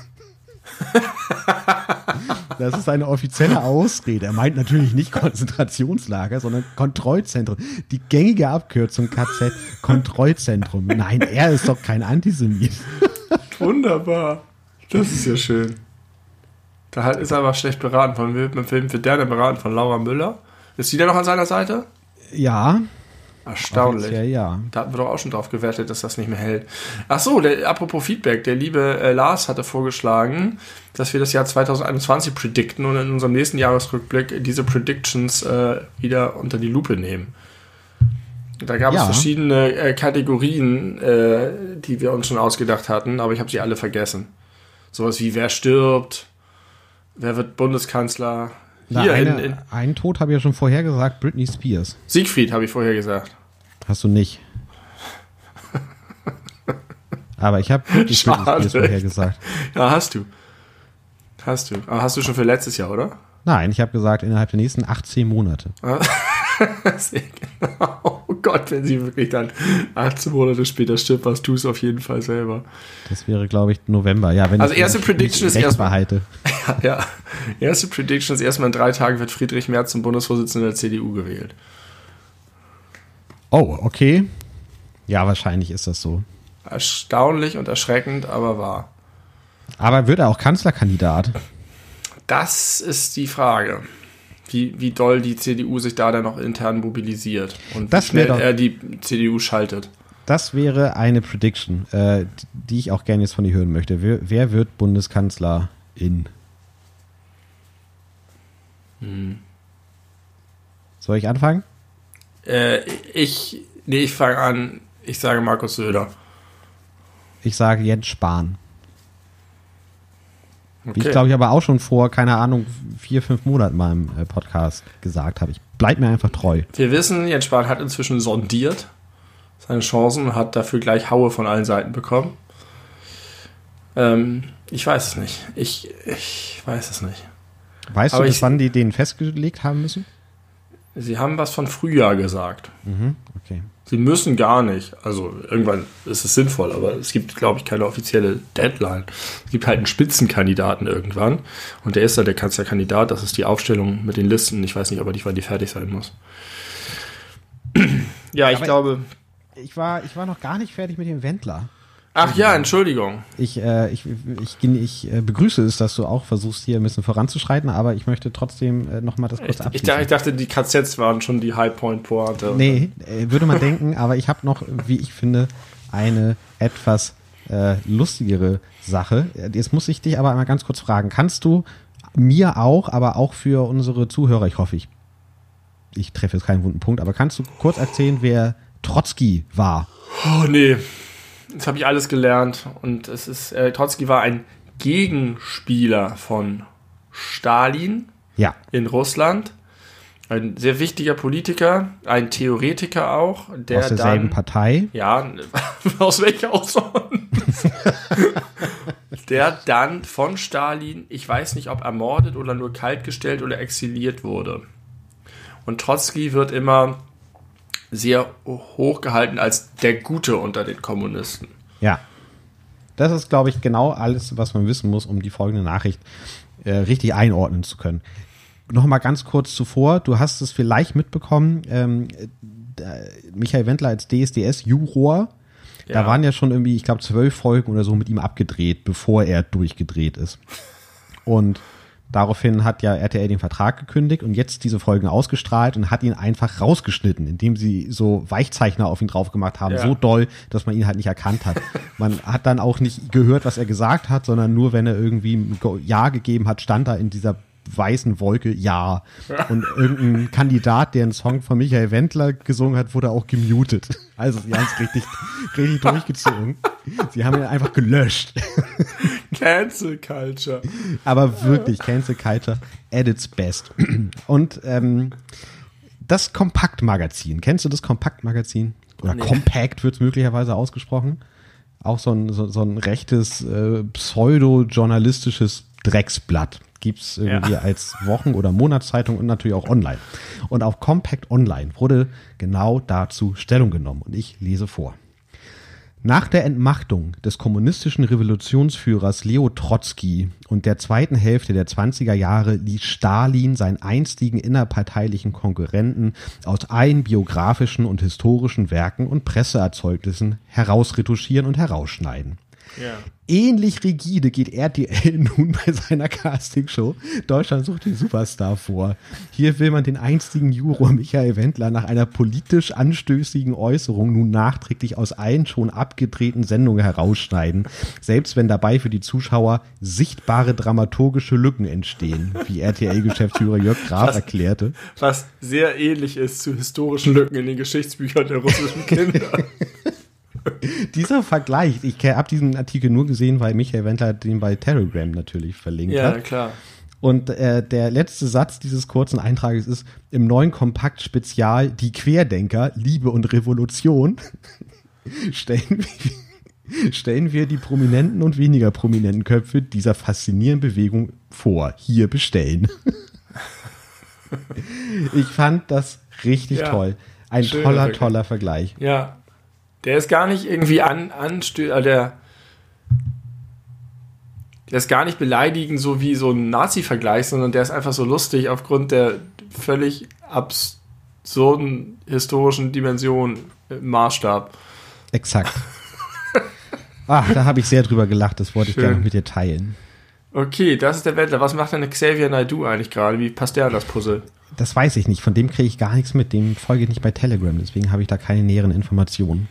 Das ist eine offizielle Ausrede. Er meint natürlich nicht Konzentrationslager, sondern Kontrollzentrum. Die gängige Abkürzung KZ, Kontrollzentrum. Nein, er ist doch kein Antisemit. Wunderbar. Das ist ja schön. Da halt ist er aber schlecht beraten. Von wem Film wird der beraten? Von Laura Müller? Ist die denn noch an seiner Seite? Ja, Erstaunlich. ja, ja. Da hatten wir doch auch schon drauf gewertet, dass das nicht mehr hält. Ach so, der, apropos Feedback. Der liebe äh, Lars hatte vorgeschlagen, dass wir das Jahr 2021 predikten und in unserem nächsten Jahresrückblick diese Predictions äh, wieder unter die Lupe nehmen. Da gab Ja. es verschiedene äh, Kategorien, äh, die wir uns schon ausgedacht hatten, aber ich habe sie alle vergessen. Sowas wie wer stirbt, wer wird Bundeskanzler. Na, Hier in, eine, in einen Tod habe ich ja schon vorher gesagt, Britney Spears. Siegfried habe ich vorher gesagt. Hast du nicht. Aber ich habe Britney. Spears vorher gesagt. Ja, hast du. Hast du. Aber hast du schon für letztes Jahr, oder? Nein, ich habe gesagt, innerhalb der nächsten 18 Monate. Genau. Oh Gott, wenn sie wirklich dann 18 Monate später stirbt, was tust du auf jeden Fall selber. Das wäre, glaube ich, November. Ja, wenn Also ich erste Prediction ist erstmal-. Ja, ja. Erste Prediction ist erstmal in drei Tagen wird Friedrich Merz zum Bundesvorsitzenden der CDU gewählt. Oh, okay. Ja, wahrscheinlich ist das so. Erstaunlich und erschreckend, aber wahr. Aber wird er auch Kanzlerkandidat? Das ist die Frage. Wie, wie doll die CDU sich da dann noch intern mobilisiert und Das wie schnell er die CDU schaltet. Das wäre eine Prediction, äh, die ich auch gerne jetzt von dir hören möchte. Wer, wer wird Bundeskanzlerin? Hm. Soll ich anfangen? Äh, ich, nee, ich fange an. Ich sage Markus Söder. Ich sage Jens Spahn. Wie ich Okay. glaube ich aber auch schon vor, keine Ahnung, vier, fünf Monaten mal im äh, Podcast gesagt habe. Ich bleib mir einfach treu. Wir wissen, Jens Spahn hat inzwischen sondiert seine Chancen und hat dafür gleich Haue von allen Seiten bekommen. Ähm, ich weiß es nicht. Ich, ich weiß es nicht. Weißt Aber du, bis ich- wann die den festgelegt haben müssen? Sie haben was von Frühjahr gesagt. Mhm, okay. Sie müssen gar nicht. Also irgendwann ist es sinnvoll, aber es gibt, glaube ich, keine offizielle Deadline. Es gibt halt einen Spitzenkandidaten irgendwann und der ist da der Kanzlerkandidat. Das ist die Aufstellung mit den Listen. Ich weiß nicht, aber nicht, wann die fertig sein muss. ja, ich Aber- glaube. Ich war, ich war noch gar nicht fertig mit dem Wendler. Ach ja, Entschuldigung. Ich, äh, ich, ich, ich äh, begrüße es, dass du auch versuchst, hier ein bisschen voranzuschreiten, aber ich möchte trotzdem äh, noch mal das kurz Ich, ich, abschließen. dachte, ich dachte, die KZs waren schon die High Point Pointe. Nee, äh, würde man denken, aber ich habe noch, wie ich finde, eine etwas äh, lustigere Sache. Jetzt muss ich dich aber einmal ganz kurz fragen. Kannst du mir auch, aber auch für unsere Zuhörer, ich hoffe, ich, ich treffe jetzt keinen wunden Punkt, aber kannst du kurz erzählen, wer Trotzki war? Oh nee, das habe ich alles gelernt. Und es ist, äh, Trotzki war ein Gegenspieler von Stalin Ja, in Russland. Ein sehr wichtiger Politiker, ein Theoretiker auch, der aus derselben dann, Partei. ja, aus welcher auch sonst, der dann von Stalin, ich weiß nicht, ob ermordet oder nur kaltgestellt oder exiliert wurde. Und Trotzki wird immer sehr hoch gehalten als der Gute unter den Kommunisten. Ja. Das ist, glaube ich, genau alles, was man wissen muss, um die folgende Nachricht äh, richtig einordnen zu können. Nochmal ganz kurz zuvor, du hast es vielleicht mitbekommen, ähm, da- Michael Wendler als DSDS-Juror, da Ja. waren ja schon irgendwie, ich glaube, zwölf Folgen oder so mit ihm abgedreht, bevor er durchgedreht ist. Und Daraufhin hat ja RTL den Vertrag gekündigt und jetzt diese Folgen ausgestrahlt und hat ihn einfach rausgeschnitten, indem sie so Weichzeichner auf ihn drauf gemacht haben, Ja. so doll, dass man ihn halt nicht erkannt hat. Man hat dann auch nicht gehört, was er gesagt hat, sondern nur, wenn er irgendwie ein Ja gegeben hat, stand da in dieser weißen Wolke Ja. Und irgendein Kandidat, der einen Song von Michael Wendler gesungen hat, wurde auch gemutet. Also sie haben es richtig, richtig durchgezogen. Sie haben ihn einfach gelöscht. Cancel Culture. Aber wirklich, Cancel Culture at its best. Und ähm, das Kompaktmagazin, kennst du das Kompaktmagazin? Oder Nee. Compact wird es möglicherweise ausgesprochen. Auch so ein, so, so ein rechtes, äh, pseudo-journalistisches Drecksblatt. Gibt's irgendwie Ja. als Wochen- oder Monatszeitung und natürlich auch online. Und auf Compact Online wurde genau dazu Stellung genommen. Und ich lese vor. Nach der Entmachtung des kommunistischen Revolutionsführers Leo Trotzki und der zweiten Hälfte der 20er Jahre ließ Stalin seinen einstigen innerparteilichen Konkurrenten aus allen biografischen und historischen Werken und Presseerzeugnissen herausretuschieren und herausschneiden. Ja. Ähnlich rigide geht RTL nun bei seiner Castingshow Deutschland sucht den Superstar vor. Hier will man den einstigen Juror Michael Wendler nach einer politisch anstößigen Äußerung nun nachträglich aus allen schon abgedrehten Sendungen herausschneiden, selbst wenn dabei für die Zuschauer sichtbare dramaturgische Lücken entstehen, wie RTL-Geschäftsführer Jörg Graf Was? erklärte. Was sehr ähnlich ist zu historischen Lücken in den Geschichtsbüchern der russischen Kinder. Dieser Vergleich, ich habe diesen Artikel nur gesehen, weil Michael Wendler den bei Telegram natürlich verlinkt ja, hat. klar. Und äh, der letzte Satz dieses kurzen Eintrages ist, im neuen Kompakt-Spezial Die Querdenker, Liebe und Revolution stellen wir, stellen wir die prominenten und weniger prominenten Köpfe dieser faszinierenden Bewegung vor. Hier bestellen. ich fand das richtig Ja, toll. Ein toller, Vergleich. toller Vergleich. Ja. Der ist gar nicht irgendwie an, anstö äh, der, der ist gar nicht beleidigend, so wie so ein Nazi-Vergleich, sondern der ist einfach so lustig aufgrund der völlig absurden historischen Dimension im Maßstab. Exakt. Ach, da habe ich sehr drüber gelacht, das wollte ich Schön. gerne mit dir teilen. Okay, das ist der Wendler. Was macht denn Xavier Naidoo eigentlich gerade? Wie passt der an das Puzzle? Das weiß ich nicht, von dem kriege ich gar nichts mit, dem folge ich nicht bei Telegram, deswegen habe ich da keine näheren Informationen.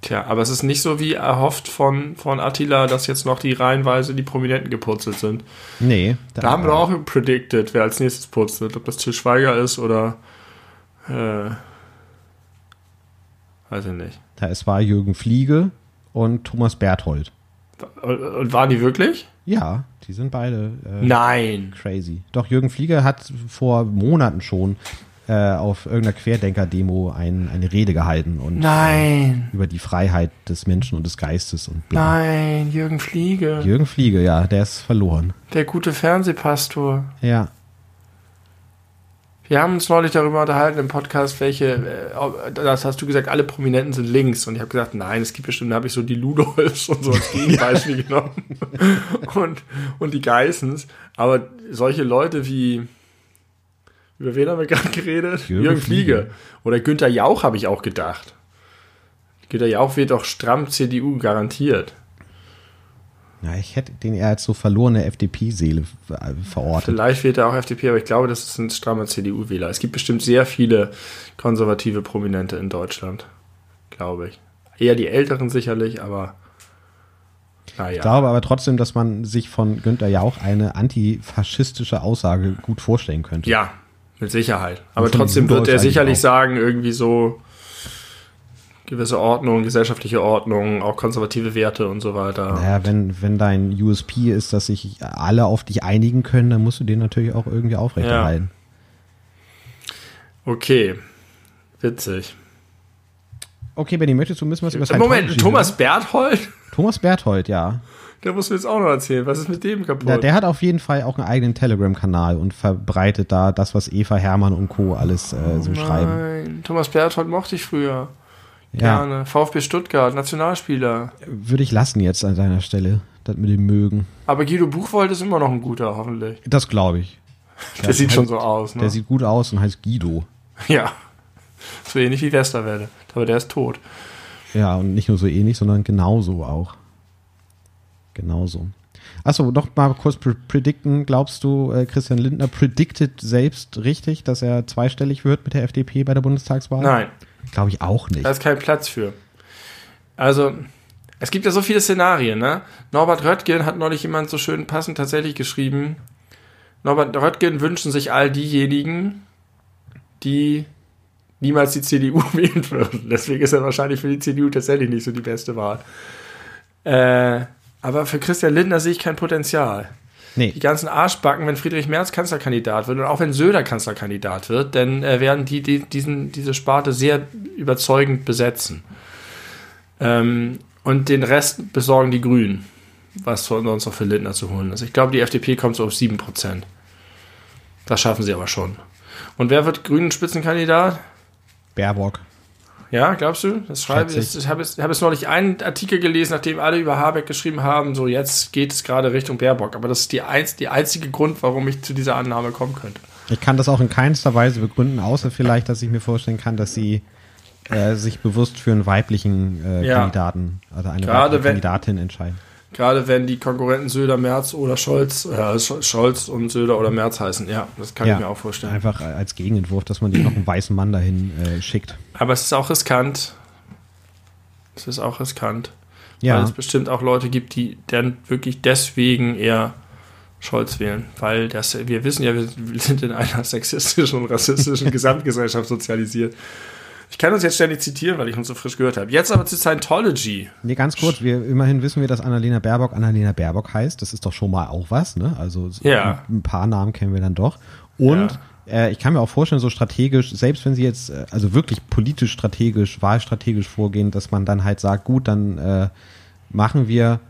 Tja, aber es ist nicht so wie erhofft von, von Attila, dass jetzt noch die reihenweise die Prominenten geputzelt sind. Nee. Da haben wir auch predicted, wer als nächstes putzelt. Ob das Til Schweiger ist oder. Äh, weiß ich nicht. Da es war Jürgen Fliege und Thomas Berthold. Und, und waren die wirklich? Ja, die sind beide äh, Nein. crazy. Doch Jürgen Fliege hat vor Monaten schon äh, auf irgendeiner Querdenker-Demo ein, eine Rede gehalten und Nein. über die Freiheit des Menschen und des Geistes und bla. Nein, Jürgen Fliege. Jürgen Fliege, ja, der ist verloren. Der gute Fernsehpastor. Ja, Wir haben uns neulich darüber unterhalten im Podcast, welche, äh, das hast du gesagt, alle Prominenten sind links. Und ich habe gesagt, nein, es gibt bestimmt, da habe ich so die Ludolfs und so als Gegenbeispiel genommen. Und, und die Geissens. Aber solche Leute wie, über wen haben wir gerade geredet? Jürgen Jürgen, Fliege. Fliege. Oder Günther Jauch habe ich auch gedacht. Günther Jauch wird doch stramm CDU garantiert. ja, ich hätte den eher als so verlorene FDP-Seele verortet. Vielleicht wird er auch FDP, aber ich glaube, das ist ein strammer CDU-Wähler. Es gibt bestimmt sehr viele konservative Prominente in Deutschland, glaube ich. Eher die Älteren sicherlich, aber Ich naja. glaube aber trotzdem, dass man sich von Günter Jauch eine antifaschistische Aussage gut vorstellen könnte. Ja, mit Sicherheit. Aber trotzdem wird er sicherlich auch. sagen, irgendwie so gewisse Ordnung, gesellschaftliche Ordnung, auch konservative Werte und so weiter. Naja, wenn, wenn dein USP ist, dass sich alle auf dich einigen können, dann musst du den natürlich auch irgendwie aufrechterhalten. Okay, witzig. Okay, Benny, möchtest du ein bisschen was über Moment, Thomas? Berthold? Thomas Berthold, ja. Der muss mir jetzt auch noch erzählen. Was ist mit dem kaputt? ja. Der hat auf jeden Fall auch einen eigenen Telegram-Kanal und verbreitet da das, was Eva Hermann und Co. alles äh, so schreiben. Nein, Thomas Berthold mochte ich früher. Ja, Gerne. VfB Stuttgart, Nationalspieler. würde ich lassen jetzt an seiner Stelle, das mit dem Mögen. Aber Guido Buchwald ist immer noch ein guter, hoffentlich. Das glaube ich. Der sieht schon so aus, ne? Der sieht gut aus und heißt Guido. ja. So ähnlich wie Westerwelle. Aber der ist tot. Ja, und nicht nur so ähnlich, sondern genauso auch. Genauso. Achso, noch mal kurz predikten. Glaubst du, äh, Christian Lindner prediktet selbst richtig, dass er zweistellig wird mit der FDP bei der Bundestagswahl? Nein. Glaube ich auch nicht. Da ist kein Platz für. Also, es gibt ja so viele Szenarien, ne? Norbert Röttgen hat neulich jemand so schön passend tatsächlich geschrieben. Norbert Röttgen wünschen sich all diejenigen, die niemals die CDU wählen würden. Deswegen ist er wahrscheinlich für die CDU tatsächlich nicht so die beste Wahl. Äh, aber für Christian Lindner sehe ich kein Potenzial. Nee. Die ganzen Arschbacken, wenn Friedrich Merz Kanzlerkandidat wird und auch wenn Söder Kanzlerkandidat wird, dann äh, werden die, die diesen, diese Sparte sehr überzeugend besetzen. Ähm, und den Rest besorgen die Grünen, was uns noch für Lindner zu holen ist. Ich glaube, die FDP kommt so auf 7%. Das schaffen sie aber schon. Und wer wird Grünen Spitzenkandidat? Baerbock. Ja, glaubst du? Das schreibe ich. Ich habe jetzt, hab jetzt neulich einen Artikel gelesen, nachdem alle über Habeck geschrieben haben, so jetzt geht es gerade Richtung Baerbock. Aber das ist die, einz, die einzige Grund, warum ich zu dieser Annahme kommen könnte. Ich kann das auch in keinster Weise begründen, außer vielleicht, dass ich mir vorstellen kann, dass sie äh, sich bewusst für einen weiblichen äh, Ja. Kandidaten, also eine Gerade weibliche wenn- Kandidatin entscheiden. Gerade wenn die Konkurrenten Söder, Merz oder Scholz, äh, Sch- Scholz und Söder oder Merz heißen. Ja, das kann Ja. ich mir auch vorstellen. Einfach als Gegenentwurf, dass man dir noch einen weißen Mann dahin äh, schickt. Aber es ist auch riskant. Es ist auch riskant. Weil Ja, es bestimmt auch Leute gibt, die dann wirklich deswegen eher Scholz wählen. Weil das, wir wissen ja, wir sind in einer sexistischen und rassistischen Gesamtgesellschaft sozialisiert. Ich kann uns jetzt ständig zitieren, weil ich uns so frisch gehört habe. Jetzt aber zu Scientology. nee, ganz kurz, wir, immerhin wissen wir, dass Annalena Baerbock Annalena Baerbock heißt. Das ist doch schon mal auch was, ne? Also so Ja. ein, ein paar Namen kennen wir dann doch. Und äh, ich kann mir auch vorstellen, so strategisch, selbst wenn sie jetzt, äh, also wirklich politisch strategisch, wahlstrategisch vorgehen, dass man dann halt sagt, gut, dann äh, machen wir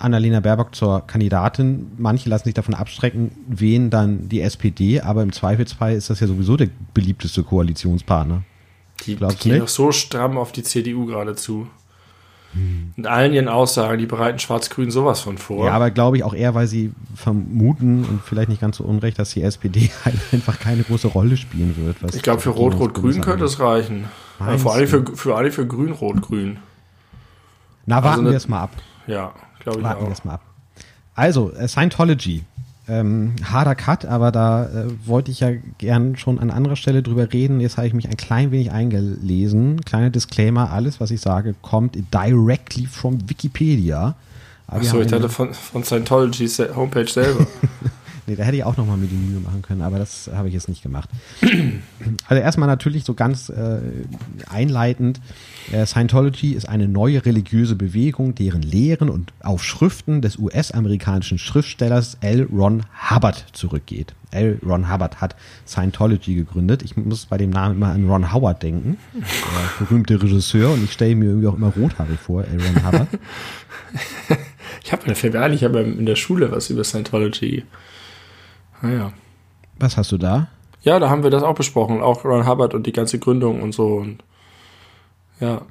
Annalena Baerbock zur Kandidatin. Manche lassen sich davon abstrecken, wen dann die SPD, aber im Zweifelsfall ist das ja sowieso der beliebteste Koalitionspartner. Die, die gehen doch so stramm auf die CDU geradezu. Mit allen ihren Aussagen, die bereiten Schwarz-Grün sowas von vor. Ja, aber glaube ich auch eher, weil sie vermuten und vielleicht nicht ganz so unrecht, dass die SPD halt einfach keine große Rolle spielen wird. Ich glaube, für Rot-Rot-Grün könnte es reichen. Ja, vor allem für, für, allem für Grün-Rot-Grün. Na, warten also eine- wir es mal ab. Ja, glaube ich Warten wir auch. es mal ab. Also, Scientology. Ähm, harter Cut, aber da äh, wollte ich ja gern schon an anderer Stelle drüber reden. Jetzt habe ich mich ein klein wenig eingelesen. Kleiner Disclaimer, alles, was ich sage, kommt directly from Wikipedia. Achso, ich dachte von, von Scientology's Homepage selber. Nee, da hätte ich auch noch mal mir die Mühe machen können, aber das habe ich jetzt nicht gemacht. Also erstmal natürlich so ganz äh, einleitend, äh, Scientology ist eine neue religiöse Bewegung, deren Lehren und auf Schriften des US-amerikanischen Schriftstellers L. Ron Hubbard zurückgeht. L. Ron Hubbard hat Scientology gegründet. Ich muss bei dem Namen immer an Ron Howard denken, der berühmte Regisseur, und ich stelle mir irgendwie auch immer rothaarig vor, L. Ron Hubbard. ich habe mir ein, ich habe in der Schule was über Scientology. Naja. Was hast du da? Ja, da haben wir das auch besprochen. Auch Ron Hubbard und die ganze Gründung und so. Und ja.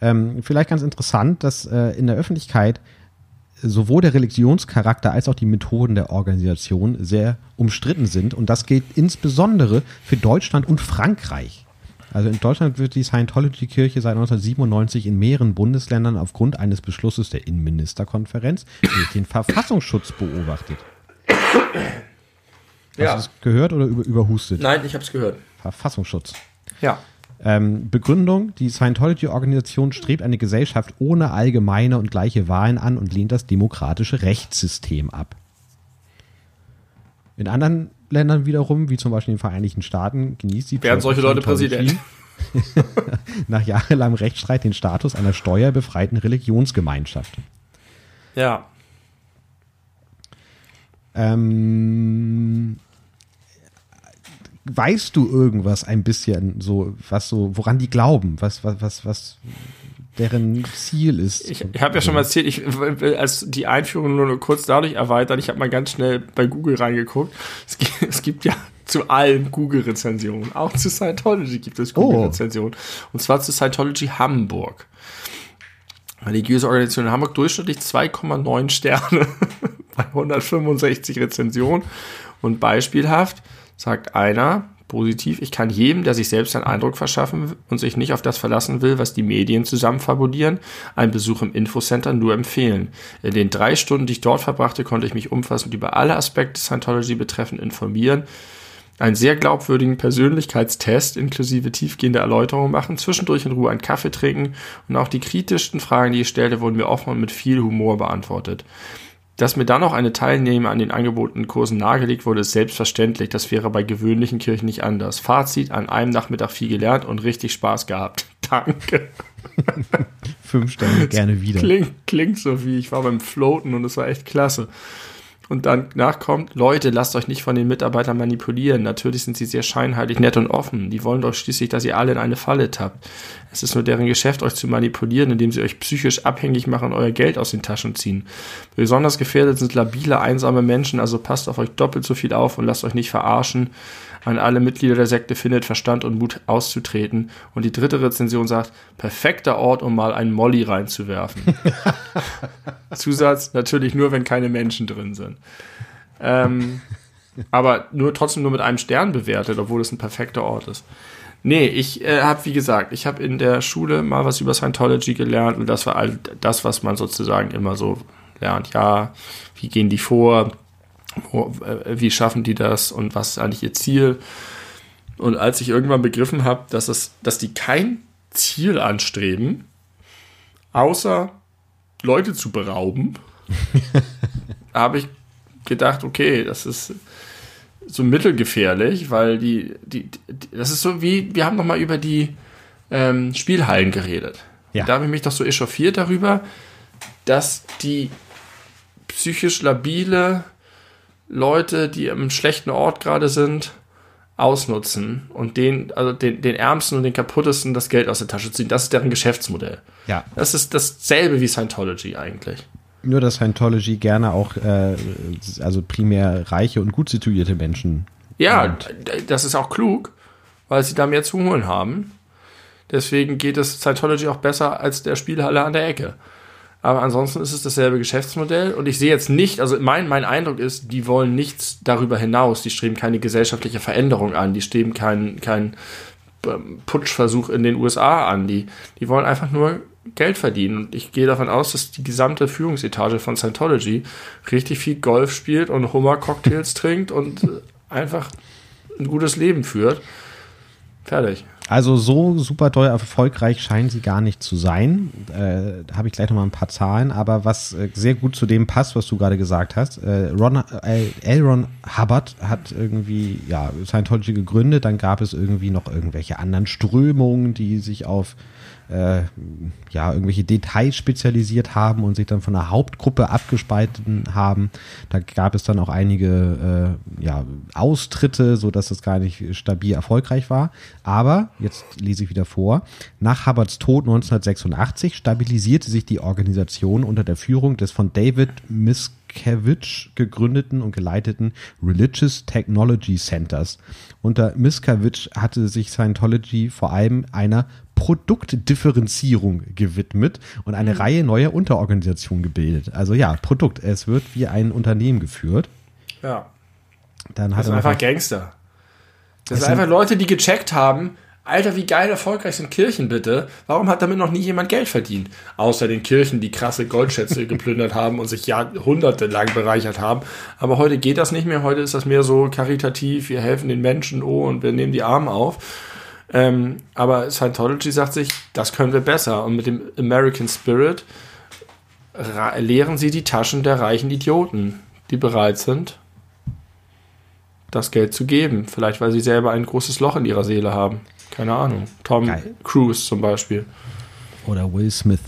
Ähm, vielleicht ganz interessant, dass äh, in der Öffentlichkeit sowohl der Religionscharakter als auch die Methoden der Organisation sehr umstritten sind. Und das gilt insbesondere für Deutschland und Frankreich. Also in Deutschland wird die Scientology-Kirche seit 1997 in mehreren Bundesländern aufgrund eines Beschlusses der Innenministerkonferenz durch den Verfassungsschutz beobachtet. Hast Ja. du das gehört oder über, überhustet? Nein, ich habe es gehört. Verfassungsschutz. Ja. Ähm, Begründung, die Scientology-Organisation strebt eine Gesellschaft ohne allgemeine und gleiche Wahlen an und lehnt das demokratische Rechtssystem ab. In anderen Ländern wiederum, wie zum Beispiel in den Vereinigten Staaten, genießt die Werden solche Leute Präsident? nach jahrelangem Rechtsstreit den Status einer steuerbefreiten Religionsgemeinschaft. Ja. Ähm, weißt du irgendwas ein bisschen so, was so, woran die glauben, was, was, was, was deren Ziel ist? Ich, ich habe ja schon mal erzählt, ich will als die Einführung nur noch kurz dadurch erweitern. Ich habe mal ganz schnell bei Google reingeguckt. Es gibt, es gibt ja zu allen Google-Rezensionen. Auch zu Scientology gibt es Google-Rezensionen. Und zwar zu Scientology Hamburg. Religiöse Organisation in Hamburg durchschnittlich 2,9 Sterne bei 165 Rezensionen. Und beispielhaft sagt einer, Positiv, ich kann jedem, der sich selbst einen Eindruck verschaffen und sich nicht auf das verlassen will, was die Medien zusammen fabulieren, einen Besuch im Infocenter nur empfehlen. In den drei Stunden, die ich dort verbrachte, konnte ich mich umfassend über alle Aspekte Scientology betreffend informieren, einen sehr glaubwürdigen Persönlichkeitstest inklusive tiefgehender Erläuterungen machen, zwischendurch in Ruhe einen Kaffee trinken und auch die kritischsten Fragen, die ich stellte, wurden mir offen und mit viel Humor beantwortet. Dass mir dann noch eine Teilnehmer an den angebotenen Kursen nahegelegt wurde, ist selbstverständlich. Das wäre bei gewöhnlichen Kirchen nicht anders. Fazit, an einem Nachmittag viel gelernt und richtig Spaß gehabt. Danke. Fünf Sterne gerne wieder. Klingt, klingt so wie, ich war beim Floaten und es war echt klasse. Und dann nachkommt, Leute, lasst euch nicht von den Mitarbeitern manipulieren. Natürlich sind sie sehr scheinheilig, nett und offen. Die wollen doch schließlich, dass ihr alle in eine Falle tappt. Es ist nur deren Geschäft, euch zu manipulieren, indem sie euch psychisch abhängig machen und euer Geld aus den Taschen ziehen. Besonders gefährdet sind labile, einsame Menschen, also passt auf euch doppelt so viel auf und lasst euch nicht verarschen an alle Mitglieder der Sekte findet Verstand und Mut auszutreten. Und die dritte Rezension sagt, perfekter Ort, um mal einen Molly reinzuwerfen. Zusatz, natürlich nur, wenn keine Menschen drin sind. Ähm, aber nur trotzdem nur mit einem Stern bewertet, obwohl es ein perfekter Ort ist. Nee, ich äh, habe, wie gesagt, ich habe in der Schule mal was über Scientology gelernt und das war all das, was man sozusagen immer so lernt. Ja, wie gehen die vor? Äh, wie schaffen die das und was ist eigentlich ihr Ziel? Und als ich irgendwann begriffen habe, dass, es, dass die kein Ziel anstreben, außer Leute zu berauben, habe ich gedacht, okay, das ist so mittelgefährlich, weil die, die, die das ist so wie, wir haben noch mal über die ähm, Spielhallen geredet. Ja. Da habe ich mich doch so echauffiert darüber, dass die psychisch labile Leute, die am schlechten Ort gerade sind, ausnutzen und den, also den, den Ärmsten und den Kaputtesten das Geld aus der Tasche ziehen. Das ist deren Geschäftsmodell. Ja. Das ist dasselbe wie Scientology eigentlich. Nur, dass Scientology gerne auch, äh, also primär reiche und gut situierte Menschen. Ja, nimmt. das ist auch klug, weil sie da mehr zu holen haben. Deswegen geht es Scientology auch besser als der Spielhalle an der Ecke. Aber ansonsten ist es dasselbe Geschäftsmodell und ich sehe jetzt nicht, also mein, mein Eindruck ist, die wollen nichts darüber hinaus. Die streben keine gesellschaftliche Veränderung an, die streben keinen kein ähm, Putschversuch in den USA an. Die, die wollen einfach nur Geld verdienen. Und ich gehe davon aus, dass die gesamte Führungsetage von Scientology richtig viel Golf spielt und Hummer-Cocktails trinkt und einfach ein gutes Leben führt. Fertig. Also so super toll erfolgreich scheinen sie gar nicht zu sein. Äh, da habe ich gleich noch mal ein paar Zahlen. Aber was äh, sehr gut zu dem passt, was du gerade gesagt hast, äh, Ron, äh, L. Ron Hubbard hat irgendwie ja Scientology gegründet. Dann gab es irgendwie noch irgendwelche anderen Strömungen, die sich auf äh, ja, irgendwelche Details spezialisiert haben und sich dann von der Hauptgruppe abgespalten haben. Da gab es dann auch einige äh, ja, Austritte, so dass es gar nicht stabil erfolgreich war. Aber, jetzt lese ich wieder vor, nach Hubbards Tod 1986 stabilisierte sich die Organisation unter der Führung des von David Miscavige gegründeten und geleiteten Religious Technology Centers. Unter Miscavige hatte sich Scientology vor allem einer Produktdifferenzierung gewidmet und eine mhm. Reihe neuer Unterorganisationen gebildet. Also ja, Produkt. Es wird wie ein Unternehmen geführt. Ja. Dann das sind einfach Gangster. Das sind einfach Leute, die gecheckt haben, Alter, wie geil erfolgreich sind Kirchen bitte? Warum hat damit noch nie jemand Geld verdient? Außer den Kirchen, die krasse Goldschätze geplündert haben und sich jahrhundertelang bereichert haben. Aber heute geht das nicht mehr. Heute ist das mehr so karitativ. Wir helfen den Menschen, oh, und wir nehmen die Armen auf. Ähm, aber Scientology sagt sich, das können wir besser. Und mit dem American Spirit leeren sie die Taschen der reichen Idioten, die bereit sind, das Geld zu geben. Vielleicht, weil sie selber ein großes Loch in ihrer Seele haben. Keine Ahnung. Tom Geil. Cruise zum Beispiel. Oder Will Smith.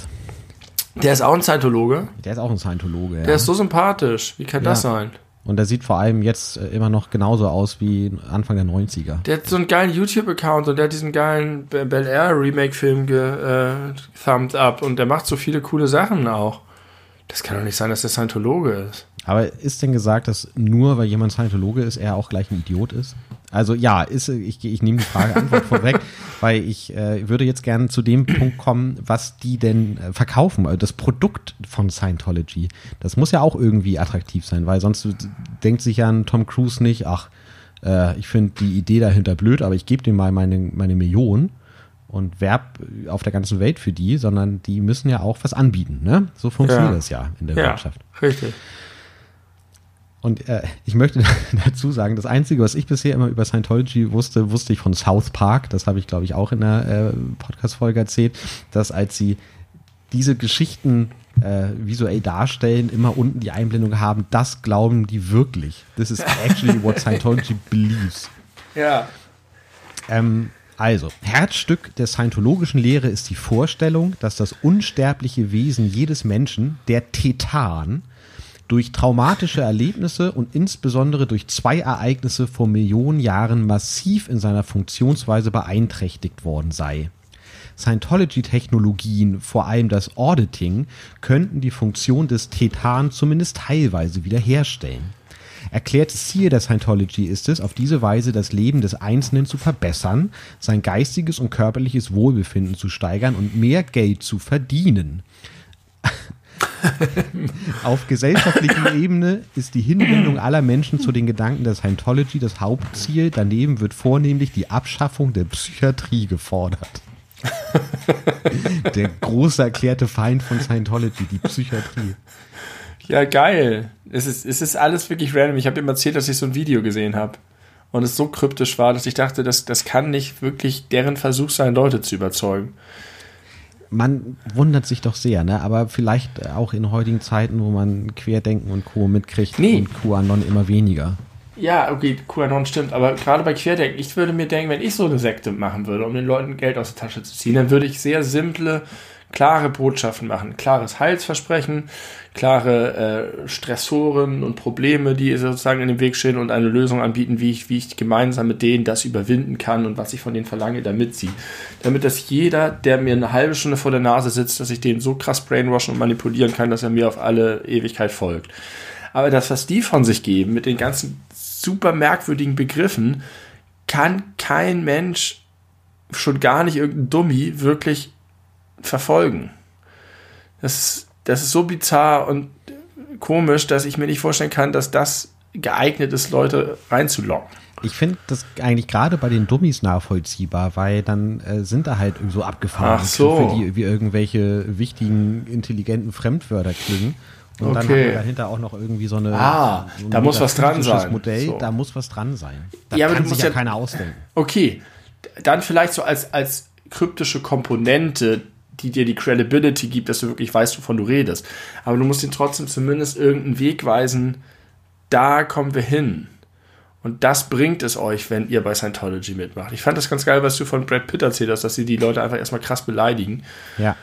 Der ist auch ein Scientologe. Der ist auch ein Scientologe, ja. Der ist so sympathisch. Wie kann ja. das sein? Und der sieht vor allem jetzt äh, immer noch genauso aus wie Anfang der 90er. Der hat so einen geilen YouTube-Account und der hat diesen geilen Bel Air Remake-Film gethumbed äh, up und der macht so viele coole Sachen auch. Das kann doch nicht sein, dass der Scientologe ist. Aber ist denn gesagt, dass nur weil jemand Scientologe ist, er auch gleich ein Idiot ist? Also ja, ist, ich, ich nehme die Frage Antwort vorweg, weil ich äh, würde jetzt gerne zu dem Punkt kommen, was die denn äh, verkaufen. Also das Produkt von Scientology, das muss ja auch irgendwie attraktiv sein, weil sonst denkt sich ja ein Tom Cruise nicht, ach, äh, ich finde die Idee dahinter blöd, aber ich gebe dem mal meine, meine Million und werb auf der ganzen Welt für die, sondern die müssen ja auch was anbieten. Ne? So funktioniert Ja. das ja in der Ja, Wirtschaft. richtig. Und äh, ich möchte dazu sagen, das Einzige, was ich bisher immer über Scientology wusste, wusste ich von South Park. Das habe ich, glaube ich, auch in der äh, Podcast-Folge erzählt, dass als sie diese Geschichten äh, visuell darstellen, immer unten die Einblendung haben, das glauben die wirklich. This is actually what Scientology believes. Ja. Ähm, also, Herzstück der scientologischen Lehre ist die Vorstellung, dass das unsterbliche Wesen jedes Menschen, der Tetan, durch traumatische Erlebnisse und insbesondere durch zwei Ereignisse vor Millionen Jahren massiv in seiner Funktionsweise beeinträchtigt worden sei. Scientology-Technologien, vor allem das Auditing, könnten die Funktion des Tetan zumindest teilweise wiederherstellen. Erklärtes Ziel der Scientology ist es, auf diese Weise das Leben des Einzelnen zu verbessern, sein geistiges und körperliches Wohlbefinden zu steigern und mehr Geld zu verdienen. Auf gesellschaftlicher Ebene ist die Hinwendung aller Menschen zu den Gedanken der Scientology das Hauptziel. Daneben wird vornehmlich die Abschaffung der Psychiatrie gefordert. Der große erklärte Feind von Scientology, die Psychiatrie. Ja, geil. Es ist, es ist alles wirklich random. Ich habe ihm erzählt, dass ich so ein Video gesehen habe. Und es so kryptisch war, dass ich dachte, das, das kann nicht wirklich deren Versuch sein, Leute zu überzeugen. Man wundert sich doch sehr, ne? aber vielleicht auch in heutigen Zeiten, wo man Querdenken und Co. mitkriegt Nee. und QAnon immer weniger. Ja, okay, QAnon stimmt, aber gerade bei Querdenken, ich würde mir denken, wenn ich so eine Sekte machen würde, um den Leuten Geld aus der Tasche zu ziehen, dann würde ich sehr simple, klare Botschaften machen. Klares Heilsversprechen, klare äh, Stressoren und Probleme, die sozusagen in dem Weg stehen und eine Lösung anbieten, wie ich, wie ich gemeinsam mit denen das überwinden kann und was ich von denen verlange, damit sie. Damit das jeder, der mir eine halbe Stunde vor der Nase sitzt, dass ich den so krass brainwashen und manipulieren kann, dass er mir auf alle Ewigkeit folgt. Aber das, was die von sich geben, mit den ganzen super merkwürdigen Begriffen, kann kein Mensch, schon gar nicht irgendein Dummy, wirklich verfolgen. Das, ist- das ist so bizarr und komisch, dass ich mir nicht vorstellen kann, dass das geeignet ist, Leute reinzulocken. Ich finde das eigentlich gerade bei den Dummies nachvollziehbar, weil dann äh, sind da halt so abgefahrene Ach so. Die wie irgendwelche wichtigen, intelligenten Fremdwörter klingen. Und dann Okay. haben wir dahinter auch noch irgendwie so eine. Ah, so ein da muss was dran sein. Modell, So. da muss was dran sein. Da Ja, aber kann du sich musst ja ja- keiner ausdenken. Okay, dann vielleicht so als, als kryptische Komponente, die dir die Credibility gibt, dass du wirklich weißt, wovon du redest. Aber du musst ihn trotzdem zumindest irgendeinen Weg weisen, da kommen wir hin. Und das bringt es euch, wenn ihr bei Scientology mitmacht. Ich fand das ganz geil, was du von Brad Pitt erzählt hast, dass sie die Leute einfach erstmal krass beleidigen. Ja.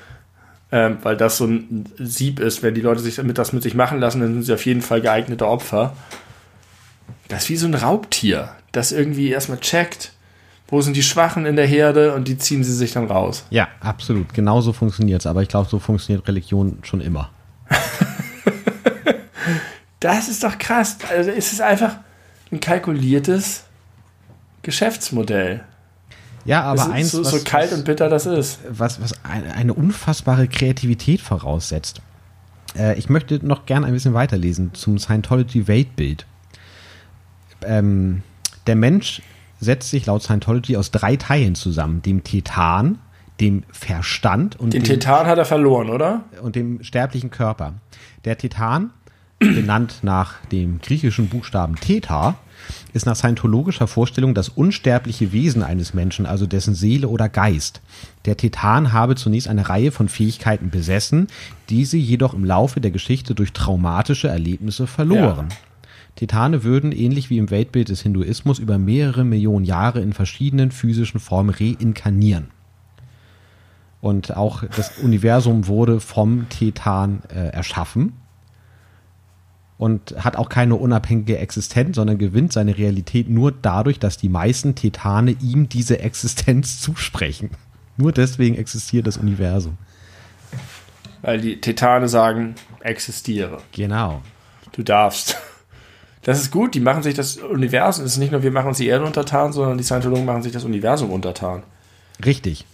Ähm, weil das so ein Sieb ist, wenn die Leute sich damit das mit sich machen lassen, dann sind sie auf jeden Fall geeignete Opfer. Das ist wie so ein Raubtier, das irgendwie erstmal checkt, wo sind die Schwachen in der Herde und die ziehen sie sich dann raus. Ja, absolut. Genauso funktioniert es. Aber ich glaube, so funktioniert Religion schon immer. Das ist doch krass. Also es ist einfach ein kalkuliertes Geschäftsmodell. Ja, aber ist eins, so, was, so kalt und bitter das ist. was, was eine, unfassbare Kreativität voraussetzt. Äh, ich möchte noch gern ein bisschen weiterlesen zum Scientology-Weltbild. Ähm, der Mensch setzt sich laut Scientology aus drei Teilen zusammen: dem Tetan, dem Verstand und Den dem, Tetan hat er verloren, oder? und dem sterblichen Körper. Der Titan, benannt nach dem griechischen Buchstaben Theta, ist nach scientologischer Vorstellung das unsterbliche Wesen eines Menschen, also dessen Seele oder Geist. Der Titan habe zunächst eine Reihe von Fähigkeiten besessen, diese jedoch im Laufe der Geschichte durch traumatische Erlebnisse verloren. Titane würden, ähnlich wie im Weltbild des Hinduismus, über mehrere Millionen Jahre in verschiedenen physischen Formen reinkarnieren. Und auch das Universum wurde vom Titan äh, erschaffen und hat auch keine unabhängige Existenz, sondern gewinnt seine Realität nur dadurch, dass die meisten Titane ihm diese Existenz zusprechen. Nur deswegen existiert das Universum. Weil die Tetane sagen, existiere. Genau. Du darfst. Das ist gut, die machen sich das Universum, es ist nicht nur wir machen uns die Erde untertan, sondern die Scientologen machen sich das Universum untertan. Richtig.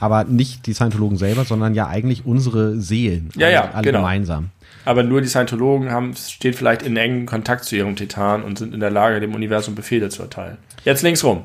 Aber nicht die Scientologen selber, sondern ja eigentlich unsere Seelen. Ja, ja, alle genau. gemeinsam. Aber nur die Scientologen haben, stehen vielleicht in engem Kontakt zu ihrem Titan und sind in der Lage, dem Universum Befehle zu erteilen. Jetzt links rum.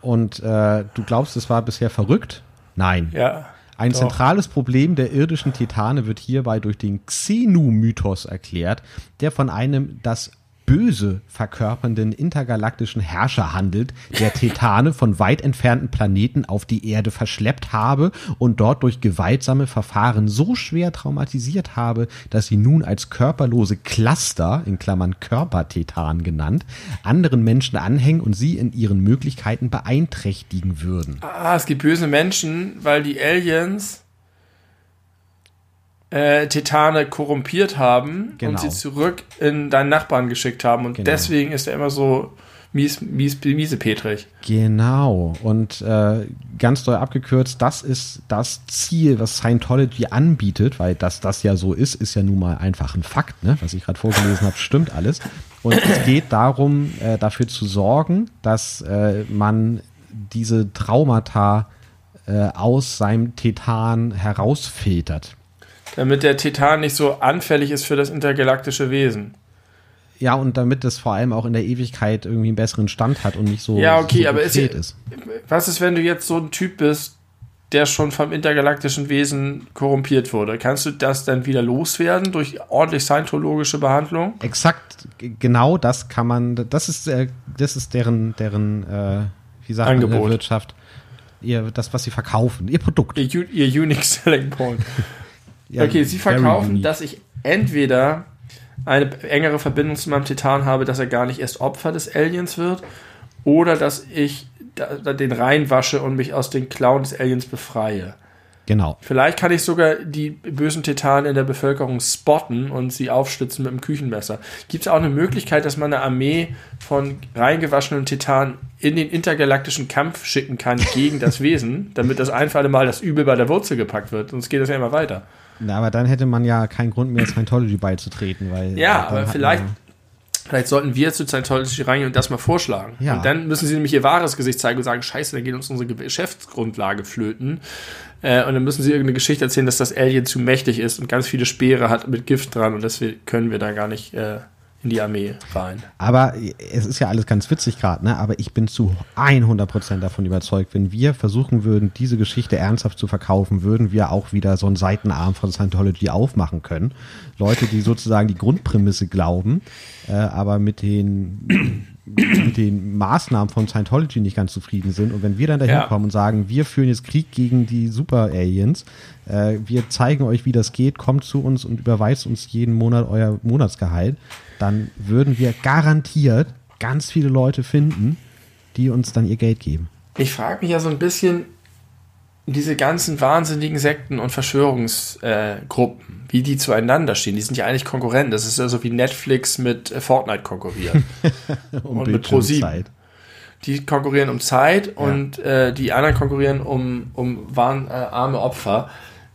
Und äh, du glaubst, es war bisher verrückt? Nein. Ja. Ein Doch. zentrales Problem der irdischen Titane wird hierbei durch den Xenu-Mythos erklärt, der von einem das Böse verkörpernden intergalaktischen Herrscher handelt, der Titane von weit entfernten Planeten auf die Erde verschleppt habe und dort durch gewaltsame Verfahren so schwer traumatisiert habe, dass sie nun als körperlose Cluster, in Klammern Körpertitan genannt, anderen Menschen anhängen und sie in ihren Möglichkeiten beeinträchtigen würden. Ah, es gibt böse Menschen, weil die Aliens äh, Titane korrumpiert haben Genau. und sie zurück in deinen Nachbarn geschickt haben. Und Genau. deswegen ist er immer so mies, mies, miesepetrig. Genau. Und äh, ganz doll abgekürzt, das ist das Ziel, was Scientology anbietet, weil das das ja so ist, ist ja nun mal einfach ein Fakt, ne? Was ich gerade vorgelesen habe, stimmt alles. Und es geht darum, äh, dafür zu sorgen, dass äh, man diese Traumata äh, aus seinem Tetan herausfiltert. Damit der Titan nicht so anfällig ist für das intergalaktische Wesen. Ja, und damit es vor allem auch in der Ewigkeit irgendwie einen besseren Stand hat und nicht so, Ja, okay, so aber ist, ist. was ist, wenn du jetzt so ein Typ bist, der schon vom intergalaktischen Wesen korrumpiert wurde? Kannst du das dann wieder loswerden durch ordentlich scientologische Behandlung? Exakt, genau das kann man, das ist, äh, das ist deren, deren, äh, wie sagt man in Angebot. der Wirtschaft, ihr, das, was sie verkaufen, ihr Produkt. Ihr, ihr Unique Selling Point. Ja, okay, sie verkaufen, dass ich entweder eine engere Verbindung zu meinem Titan habe, dass er gar nicht erst Opfer des Aliens wird, oder dass ich den reinwasche und mich aus den Klauen des Aliens befreie. Genau. Vielleicht kann ich sogar die bösen Titanen in der Bevölkerung spotten und sie aufschlitzen mit dem Küchenmesser. Gibt es auch eine Möglichkeit, dass man eine Armee von reingewaschenen Titanen in den intergalaktischen Kampf schicken kann gegen das Wesen, damit das ein für alle Mal das Übel bei der Wurzel gepackt wird? Sonst geht das ja immer weiter. Na, aber dann hätte man ja keinen Grund mehr, Scientology beizutreten, weil. Ja, dann aber vielleicht, vielleicht sollten wir zu Scientology reingehen und das mal vorschlagen. Ja. Und dann müssen sie nämlich ihr wahres Gesicht zeigen und sagen, scheiße, dann geht uns unsere Geschäftsgrundlage flöten. Äh, und dann müssen sie irgendeine Geschichte erzählen, dass das Alien zu mächtig ist und ganz viele Speere hat mit Gift dran und deswegen können wir da gar nicht äh, in die Armee rein. Aber es ist ja alles ganz witzig gerade, ne? Aber ich bin zu 100% davon überzeugt, wenn wir versuchen würden, diese Geschichte ernsthaft zu verkaufen, würden wir auch wieder so einen Seitenarm von Scientology aufmachen können. Leute, die sozusagen die Grundprämisse glauben, äh, aber mit den mit den Maßnahmen von Scientology nicht ganz zufrieden sind. Und wenn wir dann dahin Ja. kommen und sagen, wir führen jetzt Krieg gegen die Super-Aliens, äh, wir zeigen euch, wie das geht, kommt zu uns und überweist uns jeden Monat euer Monatsgehalt, dann würden wir garantiert ganz viele Leute finden, die uns dann ihr Geld geben. Ich frage mich ja so ein bisschen, diese ganzen wahnsinnigen Sekten und Verschwörungsgruppen, äh, wie die zueinander stehen. Die sind ja eigentlich Konkurrenten. Das ist ja so wie Netflix mit äh, Fortnite konkurriert. Um Und mit ProSieben. Die konkurrieren um Zeit und äh, die anderen konkurrieren um, um waren, äh, arme Opfer.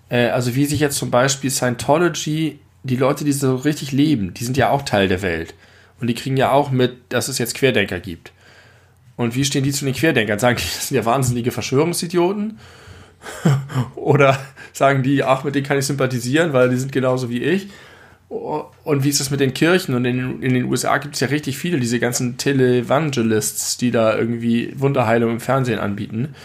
Äh, also wie sich jetzt zum Beispiel Scientology, die Leute, die so richtig leben, die sind ja auch Teil der Welt. Und die kriegen ja auch mit, dass es jetzt Querdenker gibt. Und wie stehen die zu den Querdenkern? Sagen die, das sind ja wahnsinnige Verschwörungsidioten? Oder sagen die, ach, mit denen kann ich sympathisieren, weil die sind genauso wie ich? Und wie ist das mit den Kirchen? Und in, in den USA gibt es ja richtig viele, diese ganzen Televangelists, die da irgendwie Wunderheilung im Fernsehen anbieten.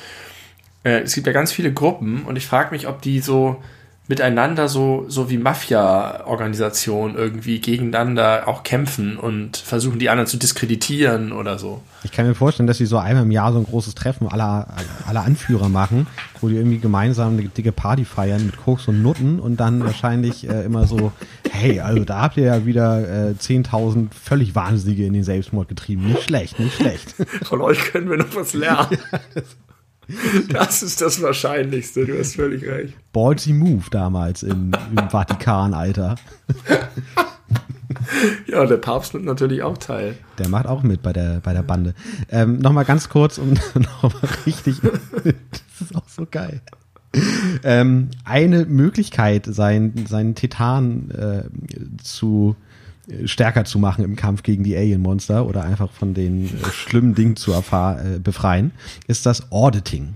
Äh, es gibt ja ganz viele Gruppen und ich frage mich, ob die so miteinander so, so wie Mafia-Organisationen irgendwie gegeneinander auch kämpfen und versuchen, die anderen zu diskreditieren oder so. Ich kann mir vorstellen, dass sie so einmal im Jahr so ein großes Treffen aller, aller Anführer machen, wo die irgendwie gemeinsam eine dicke Party feiern mit Koks und Nutten und dann wahrscheinlich äh, immer so, hey, also da habt ihr ja wieder äh, 10.000 völlig Wahnsinnige in den Selbstmord getrieben. Nicht schlecht, nicht schlecht. Von euch können wir noch was lernen. Das ist das Wahrscheinlichste, du hast völlig recht. Ballsy Move damals im, im Vatikan, Alter. Ja, der Papst nimmt natürlich auch teil. Der macht auch mit bei der, bei der Bande. Ähm, Nochmal ganz kurz, um nochmal richtig. das ist auch so geil. Ähm, eine Möglichkeit, sein, seinen Titan äh, zu stärker zu machen im Kampf gegen die Alien-Monster oder einfach von den äh, schlimmen Dingen zu äh, befreien, ist das Auditing.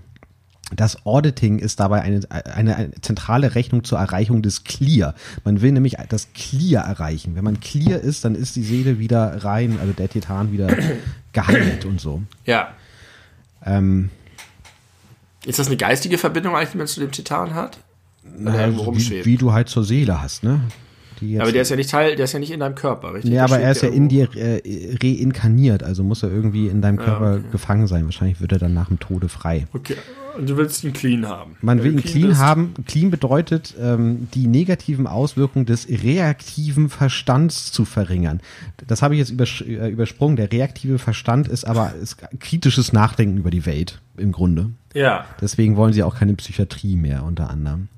Das Auditing ist dabei eine, eine, eine, zentrale Rechnung zur Erreichung des Clear. Man will nämlich das Clear erreichen. Wenn man Clear ist, dann ist die Seele wieder rein, also der Titan wieder geheilt und so. Ja. Ähm, Ist das eine geistige Verbindung eigentlich, die man zu dem Titan hat? Oder na, also wie, wie du halt zur Seele hast, ne? Die jetzt, aber der ist ja nicht Teil, der ist ja nicht in deinem Körper, richtig? nee, aber er ist ja in irgendwo. dir äh, reinkarniert, also muss er irgendwie in deinem Körper okay. gefangen sein. Wahrscheinlich wird er dann nach dem Tode frei. Okay, und du willst ihn clean haben. Man Wenn will ihn clean bist- haben. Clean bedeutet, ähm, die negativen Auswirkungen des reaktiven Verstands zu verringern. Das habe ich jetzt übersch äh, übersprungen. Der reaktive Verstand ist aber ist kritisches Nachdenken über die Welt im Grunde. Ja, Deswegen wollen sie auch keine Psychiatrie mehr unter anderem.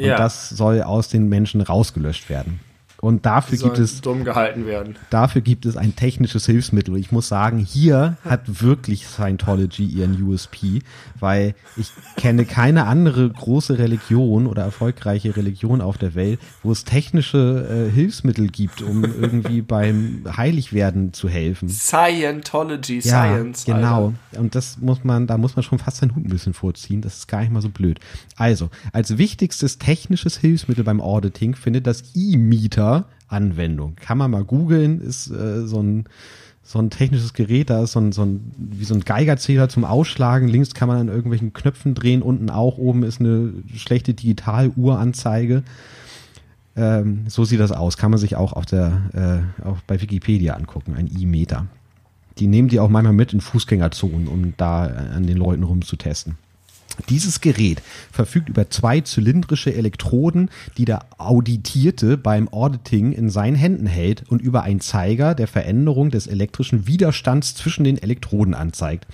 Und Ja. das soll aus den Menschen rausgelöscht werden. Und dafür gibt es dumm gehalten werden. Dafür gibt es ein technisches Hilfsmittel. Ich muss sagen, hier hat wirklich Scientology ihren USP, weil ich kenne keine andere große Religion oder erfolgreiche Religion auf der Welt, wo es technische äh, Hilfsmittel gibt, um irgendwie beim Heiligwerden zu helfen. Scientology, Ja, Science. genau. Und das muss man, da muss man schon fast seinen Hut ein bisschen vorziehen. Das ist gar nicht mal so blöd. Also, als wichtigstes technisches Hilfsmittel beim Auditing findet das E-Meter Anwendung. Kann man mal googeln, ist äh, so ein so ein technisches Gerät, da ist so ein, so ein, wie so ein Geigerzähler zum Ausschlagen. Links kann man an irgendwelchen Knöpfen drehen, unten auch, oben ist eine schlechte Digitaluhranzeige. Ähm, so sieht das aus. Kann man sich auch auf der, äh, auch bei Wikipedia angucken, ein E-Meter. Die nehmen die auch manchmal mit in Fußgängerzonen, um da an den Leuten rumzutesten. Dieses Gerät verfügt über zwei zylindrische Elektroden, die der Auditierte beim Auditing in seinen Händen hält und über einen Zeiger der Veränderung des elektrischen Widerstands zwischen den Elektroden anzeigt.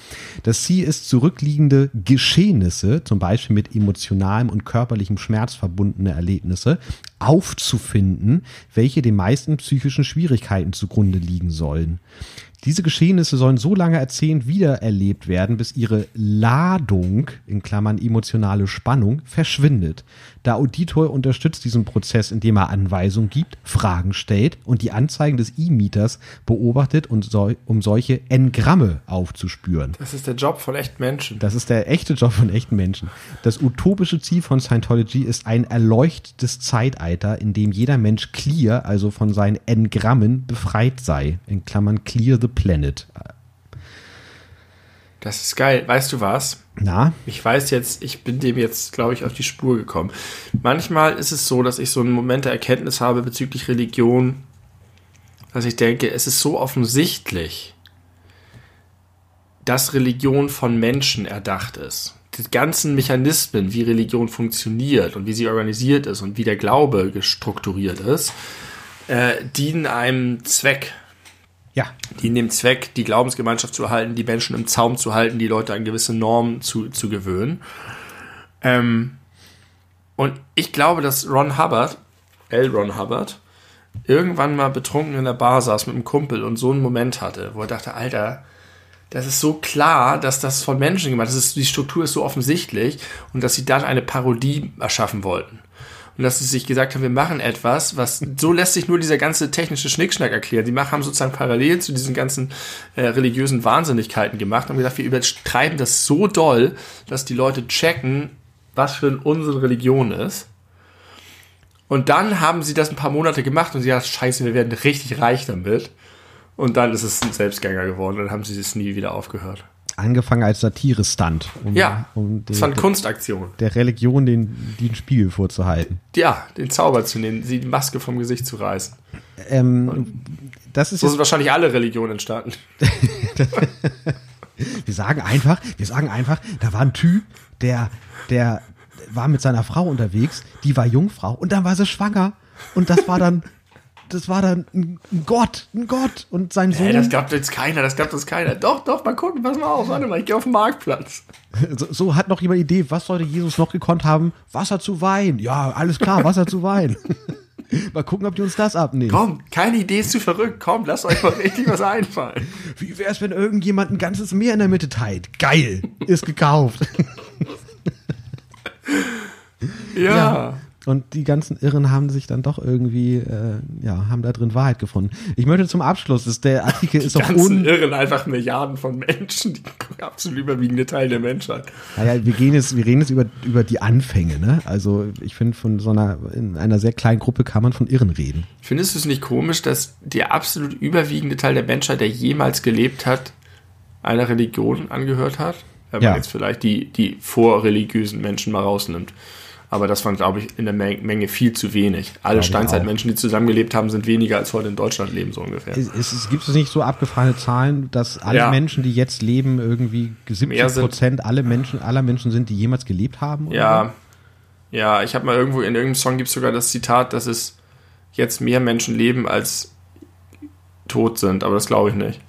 Das Ziel ist, zurückliegende Geschehnisse, zum Beispiel mit emotionalem und körperlichem Schmerz verbundene Erlebnisse, aufzufinden, welche den meisten psychischen Schwierigkeiten zugrunde liegen sollen. Diese Geschehnisse sollen so lange erzählt wiedererlebt werden, bis ihre Ladung, in Klammern emotionale Spannung, verschwindet. Der Auditor unterstützt diesen Prozess, indem er Anweisungen gibt, Fragen stellt und die Anzeigen des E-Meters beobachtet, und soll, um solche Engramme aufzuspüren. Das ist der Job von echten Menschen. Das ist der echte Job von echten Menschen. Das utopische Ziel von Scientology ist ein erleuchtetes Zeitalter, in dem jeder Mensch clear, also von seinen Engrammen, befreit sei. In Klammern clear the planet. Das ist geil. Weißt du was? Na, Ich weiß jetzt, ich bin dem jetzt, glaube ich, auf die Spur gekommen. Manchmal ist es so, dass ich so einen Moment der Erkenntnis habe bezüglich Religion, dass ich denke, es ist so offensichtlich, dass Religion von Menschen erdacht ist. Die ganzen Mechanismen, wie Religion funktioniert und wie sie organisiert ist und wie der Glaube gestrukturiert ist, äh, dienen einem Zweck ja, die in dem Zweck, die Glaubensgemeinschaft zu erhalten, die Menschen im Zaum zu halten, die Leute an gewisse Normen zu, zu gewöhnen. Ähm, und ich glaube, dass Ron Hubbard, L. Ron Hubbard, irgendwann mal betrunken in der Bar saß mit einem Kumpel und so einen Moment hatte, wo er dachte, Alter, das ist so klar, dass das von Menschen gemacht ist, die Struktur ist so offensichtlich und dass sie dann eine Parodie erschaffen wollten. Und dass sie sich gesagt haben, wir machen etwas, was, so lässt sich nur dieser ganze technische Schnickschnack erklären. Die haben sozusagen parallel zu diesen ganzen äh, religiösen Wahnsinnigkeiten gemacht und gesagt, wir übertreiben das so doll, dass die Leute checken, was für Unsinn Religion ist. Und dann haben sie das ein paar Monate gemacht und sie dachten, scheiße, wir werden richtig reich damit. Und dann ist es ein Selbstgänger geworden und dann haben sie es nie wieder aufgehört. Angefangen als Satire-Stunt, um, Ja, um das war eine Kunstaktion. der Religion den, den Spiegel vorzuhalten. Ja, den Zauber zu nehmen, sie die Maske vom Gesicht zu reißen. Ähm, das ist So sind wahrscheinlich alle Religionen entstanden. Wir sagen einfach, wir sagen einfach, da war ein Typ, der, der war mit seiner Frau unterwegs, die war Jungfrau und dann war sie schwanger und das war dann, das war dann ein Gott, ein Gott und sein Sohn. Hey, das glaubt jetzt keiner, das glaubt uns keiner. Doch, doch, mal gucken, pass mal auf, warte mal, ich gehe auf den Marktplatz. so, so hat noch jemand Idee, was sollte Jesus noch gekonnt haben? Wasser zu Wein. Ja, alles klar, Wasser zu Wein. mal gucken, ob die uns das abnehmen. Komm, keine Idee ist zu verrückt, komm, lasst euch mal richtig was einfallen. Wie wär's, wenn irgendjemand ein ganzes Meer in der Mitte teilt? Geil, ist gekauft. Ja. Ja. Und die ganzen Irren haben sich dann doch irgendwie, äh, ja, haben da drin Wahrheit gefunden. Ich möchte zum Abschluss, dass der Artikel ist Die auch ganzen un... Irren, einfach Milliarden von Menschen, die absolut überwiegende Teil der Menschheit. Naja, wir gehen jetzt, wir reden jetzt über, über die Anfänge, ne? Also ich finde, von so einer, in einer sehr kleinen Gruppe kann man von Irren reden. Findest du es nicht komisch, dass der absolut überwiegende Teil der Menschheit, der jemals gelebt hat, einer Religion angehört hat? Wenn Ja. man jetzt vielleicht die, die vorreligiösen Menschen mal rausnimmt. Aber das waren, glaube ich, in der Men- Menge viel zu wenig. Alle Steinzeitmenschen, die zusammengelebt haben, sind weniger als heute in Deutschland leben, so ungefähr. Es, es, gibt es nicht so abgefahrene Zahlen, dass alle Ja. Menschen, die jetzt leben, irgendwie 70 Mehr sind. Prozent alle Menschen, aller Menschen sind, die jemals gelebt haben? Ja, ja, ich habe mal irgendwo in irgendeinem Song gibt es sogar das Zitat, dass es jetzt mehr Menschen leben als tot sind, aber das glaube ich nicht.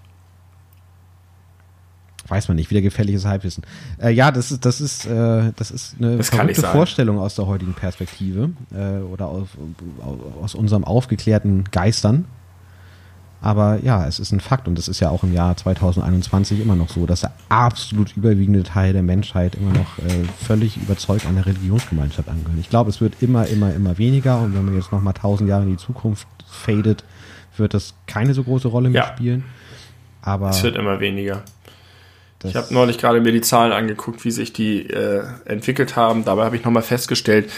Weiß man nicht, wieder gefährliches Halbwissen. Äh, ja, das ist, das ist, äh, das ist eine Das verrückte. Vorstellung aus der heutigen Perspektive äh, oder aus, aus unserem aufgeklärten Geistern. Aber ja, es ist ein Fakt und es ist ja auch im Jahr 2021 immer noch so, dass der absolut überwiegende Teil der Menschheit immer noch äh, völlig überzeugt einer Religionsgemeinschaft angehört. Ich glaube, es wird immer, immer, immer weniger und wenn man jetzt noch mal tausend Jahre in die Zukunft fadet, wird das keine so große Rolle mehr Ja. spielen. Aber Es wird immer weniger. Das, Ich habe neulich gerade mir die Zahlen angeguckt, wie sich die äh, entwickelt haben. Dabei habe ich nochmal festgestellt,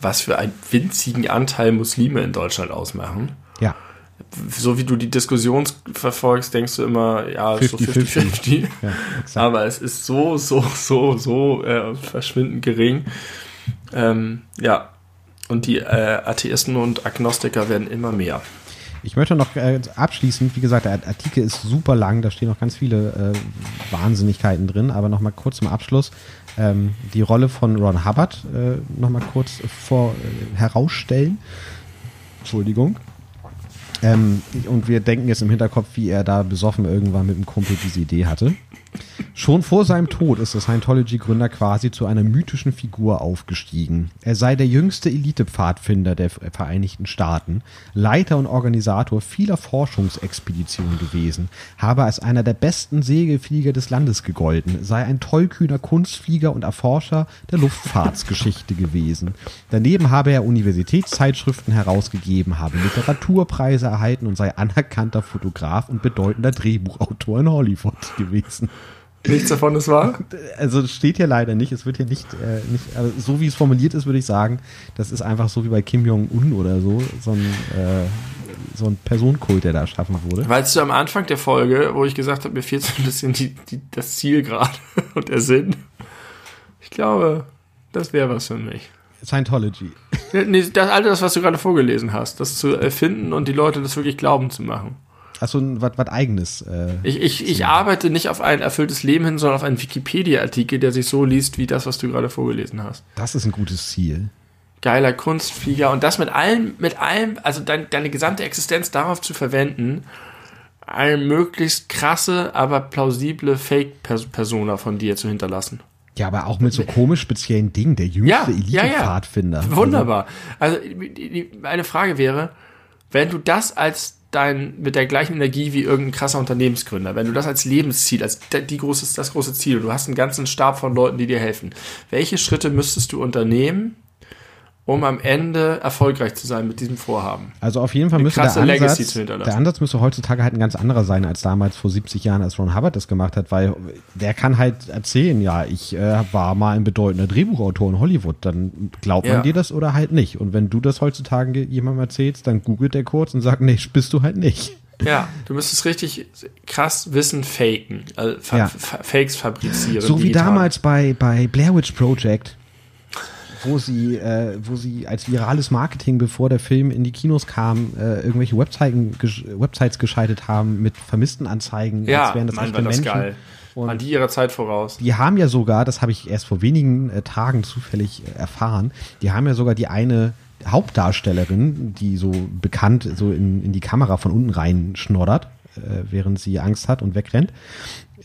was für einen winzigen Anteil Muslime in Deutschland ausmachen. ja, So wie du die Diskussion verfolgst, denkst du immer, ja, es ist so 50-50. 50-50. ja. Aber es ist so, so, so, so äh, verschwindend gering. Ähm, ja. Und die äh, Atheisten und Agnostiker werden immer mehr. Ich möchte noch äh, abschließend, wie gesagt, der Artikel ist super lang, da stehen noch ganz viele äh, Wahnsinnigkeiten drin, aber noch mal kurz zum Abschluss ähm, die Rolle von Ron Hubbard äh, noch mal kurz vor äh, herausstellen. Entschuldigung. Ähm, und wir denken jetzt im Hinterkopf, wie er da besoffen irgendwann mit dem Kumpel diese Idee hatte. Schon vor seinem Tod ist der Scientology-Gründer quasi zu einer mythischen Figur aufgestiegen. Er sei der jüngste Elite-Pfadfinder der Vereinigten Staaten, Leiter und Organisator vieler Forschungsexpeditionen gewesen, habe als einer der besten Segelflieger des Landes gegolten, sei ein tollkühner Kunstflieger und Erforscher der Luftfahrtsgeschichte gewesen. Daneben habe er Universitätszeitschriften herausgegeben, habe Literaturpreise erhalten und sei anerkannter Fotograf und bedeutender Drehbuchautor in Hollywood gewesen. Nichts davon ist wahr? Also es steht hier leider nicht, es wird hier nicht, äh, nicht also so wie es formuliert ist, würde ich sagen, das ist einfach so wie bei Kim Jong-un oder so, so ein, äh, so ein Personenkult, der da erschaffen wurde. Weißt du, am Anfang der Folge, wo ich gesagt habe, mir fehlt so ein bisschen die, die, das Ziel gerade und der Sinn. Ich glaube, das wäre was für mich. Scientology. Nee, das, all das, was du gerade vorgelesen hast, das zu erfinden und die Leute das wirklich glauben zu machen. Achso, was was eigenes. Äh, Ich, ich, ich arbeite nicht auf ein erfülltes Leben hin, sondern auf einen Wikipedia-Artikel, der sich so liest wie das, was du gerade vorgelesen hast. das ist ein gutes Ziel. Geiler Kunstflieger und das mit allem, mit allem, also dein, deine gesamte Existenz darauf zu verwenden, eine möglichst krasse, aber plausible Fake-Persona von dir zu hinterlassen. Ja, aber auch mit so komisch speziellen Dingen. Der jüngste Elite-Pfadfinder. Wunderbar. Also die, die, eine Frage wäre, wenn du das als dein mit der gleichen Energie wie irgendein krasser Unternehmensgründer, wenn du das als Lebensziel, als die große, das große Ziel, du hast einen ganzen Stab von Leuten, die dir helfen. Welche Schritte müsstest du unternehmen, um am Ende erfolgreich zu sein mit diesem Vorhaben? Also auf jeden Fall müsste der Ansatz, der Ansatz müsste heutzutage halt ein ganz anderer sein als damals vor 70 Jahren, als Ron Hubbard das gemacht hat, weil der kann halt erzählen, ja, ich äh, war mal ein bedeutender Drehbuchautor in Hollywood, dann glaubt man Ja. dir das oder halt nicht. Und wenn du das heutzutage jemandem erzählst, dann googelt der kurz und sagt, nee, bist du halt nicht. Ja, du müsstest richtig krass Wissen faken, also Ja. fa Fakes fabrizieren. So wie digital. damals bei, bei Blair Witch Project, wo sie, äh, wo sie als virales Marketing, bevor der Film in die Kinos kam, äh, irgendwelche Webseiten, gesch Websites geschaltet haben mit vermissten Anzeigen, Ja, als wären das Mann, echte Menschen. geil. Und Waren die ihrer Zeit voraus. die haben ja sogar, das habe ich erst vor wenigen äh, Tagen zufällig äh, erfahren, die haben ja sogar die eine Hauptdarstellerin, die so bekannt so in, in die Kamera von unten rein schnoddert, äh, während sie Angst hat und wegrennt,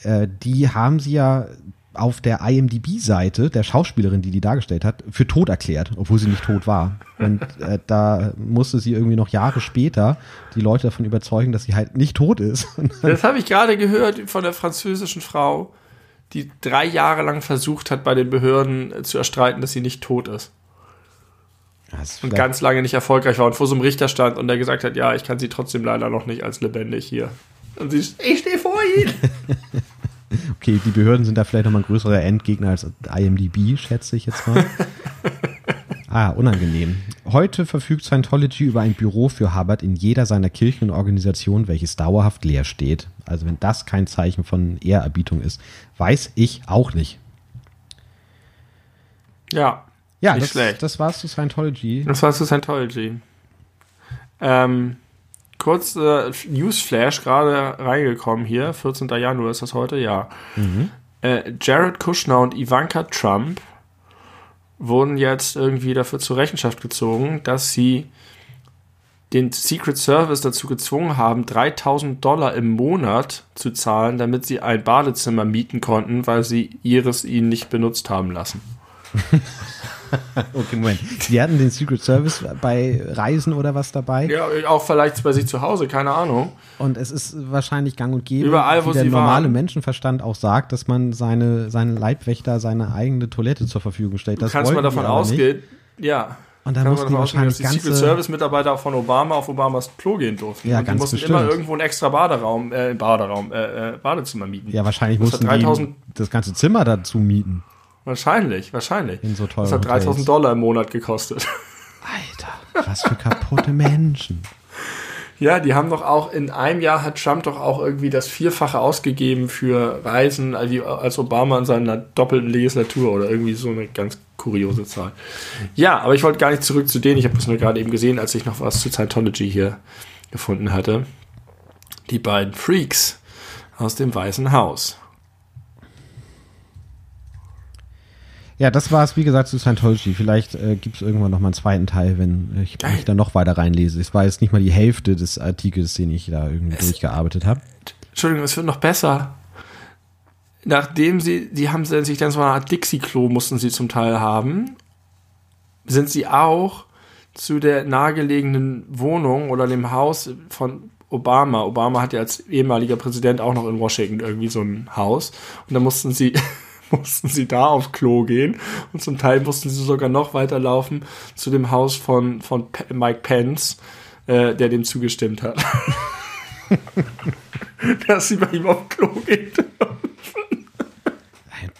äh, die haben sie ja auf der IMDb-Seite der Schauspielerin, die die dargestellt hat, für tot erklärt, obwohl sie nicht tot war. Und äh, da musste sie irgendwie noch Jahre später die Leute davon überzeugen, dass sie halt nicht tot ist. Das habe ich gerade gehört von der französischen Frau, die drei Jahre lang versucht hat, bei den Behörden äh, zu erstreiten, dass sie nicht tot ist. und ganz lange nicht erfolgreich war und vor so einem Richter stand und der gesagt hat, ja, ich kann sie trotzdem leider noch nicht als lebendig hier. Und sie, ich stehe vor Ihnen. okay, die Behörden sind da vielleicht nochmal ein größerer Endgegner als IMDb, schätze ich jetzt mal. ah, unangenehm. Heute verfügt Scientology über ein Büro für Hubbard in jeder seiner Kirchen und Organisationen, welches dauerhaft leer steht. Also wenn das kein Zeichen von Ehrerbietung ist, weiß ich auch nicht. Ja, ja, nicht das, schlecht. Das war's zu Scientology. Das war's zu Scientology. Ähm, kurz äh, Newsflash gerade reingekommen hier. 14. Januar ist das heute, ja. Mhm. Äh, Jared Kushner und Ivanka Trump wurden jetzt irgendwie dafür zur Rechenschaft gezogen, dass sie den Secret Service dazu gezwungen haben, 3000 Dollar im Monat zu zahlen, damit sie ein Badezimmer mieten konnten, weil sie ihres ihnen nicht benutzt haben lassen. okay, Moment. Die hatten den Secret Service bei Reisen oder was dabei? Ja, auch vielleicht bei sich zu Hause, keine Ahnung. Und es ist wahrscheinlich gang und gäbe, Überall, wo wie der sie normale waren. Menschenverstand auch sagt, dass man seine, seinen Leibwächter seine eigene Toilette zur Verfügung stellt. Das Kannst mal wollten davon die nicht. ausgehen, ja. Und dann mussten man die davon ausgehen, dass wahrscheinlich die Secret. Service-Mitarbeiter von Obama auf Obamas Klo gehen durften. Ja, und die ganz mussten bestimmt. immer irgendwo einen extra Baderaum, äh, Baderaum, äh, äh, Badezimmer mieten. Ja, wahrscheinlich Das mussten hat 3000 die das ganze Zimmer dazu mieten. Wahrscheinlich, wahrscheinlich. In so teuren Das hat 3000 Hotels. Dollar im Monat gekostet. Alter, was für kaputte Menschen. Ja, die haben doch auch, in einem Jahr hat Trump doch auch irgendwie das Vierfache ausgegeben für Reisen, als als Obama in seiner doppelten Legislatur oder irgendwie so eine ganz kuriose Zahl. Ja, aber ich wollte gar nicht zurück zu denen. Ich habe das nur gerade eben gesehen, als ich noch was zu Scientology hier gefunden hatte. Die beiden Freaks aus dem Weißen Haus. Ja, das war es, wie gesagt, zu Scientology. Vielleicht äh, gibt es irgendwann noch mal einen zweiten Teil, wenn ich mich da noch weiter reinlese. Es war jetzt nicht mal die Hälfte des Artikels, den ich da irgendwie durchgearbeitet habe. Entschuldigung, es wird noch besser. Nachdem sie, die haben sich dann so eine Art Dixie-Klo mussten sie zum Teil haben, sind sie auch zu der nahegelegenen Wohnung oder dem Haus von Obama. Obama hat ja als ehemaliger Präsident auch noch in Washington irgendwie so ein Haus. Und dann mussten sie, mussten sie da aufs Klo gehen. Und zum Teil mussten sie sogar noch weiterlaufen zu dem Haus von, von Mike Pence, äh, der dem zugestimmt hat. Dass sie bei ihm aufs Klo geht.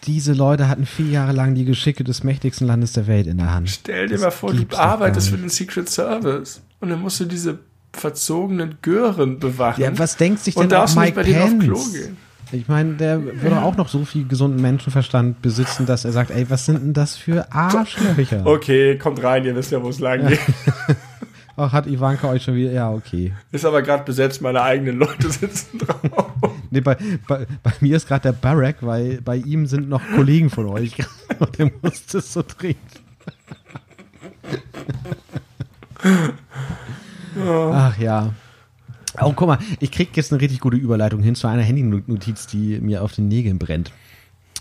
Diese Leute hatten vier Jahre lang die Geschicke des mächtigsten Landes der Welt in der Hand. Stell dir Das mal vor, du arbeitest für den Secret Service und dann musst du diese verzogenen Gören bewachen. Ja, was denkt sich und denn auch darfst nicht Mike bei denen auf Klo Pence? gehen. Ich meine, der würde auch noch so viel gesunden Menschenverstand besitzen, dass er sagt, ey, was sind denn das für Arschlöcher? Okay, kommt rein, ihr wisst ja, wo es lang geht. Ach, hat Ivanka euch schon wieder, ja, okay. Ist aber gerade besetzt, meine eigenen Leute sitzen drauf. Nee, bei, bei, bei mir ist gerade der Barack, weil bei ihm sind noch Kollegen von euch. Und der muss das so dringend. Ach ja. Oh, guck mal, ich krieg jetzt eine richtig gute Überleitung hin zu einer Handynotiz, die mir auf den Nägeln brennt.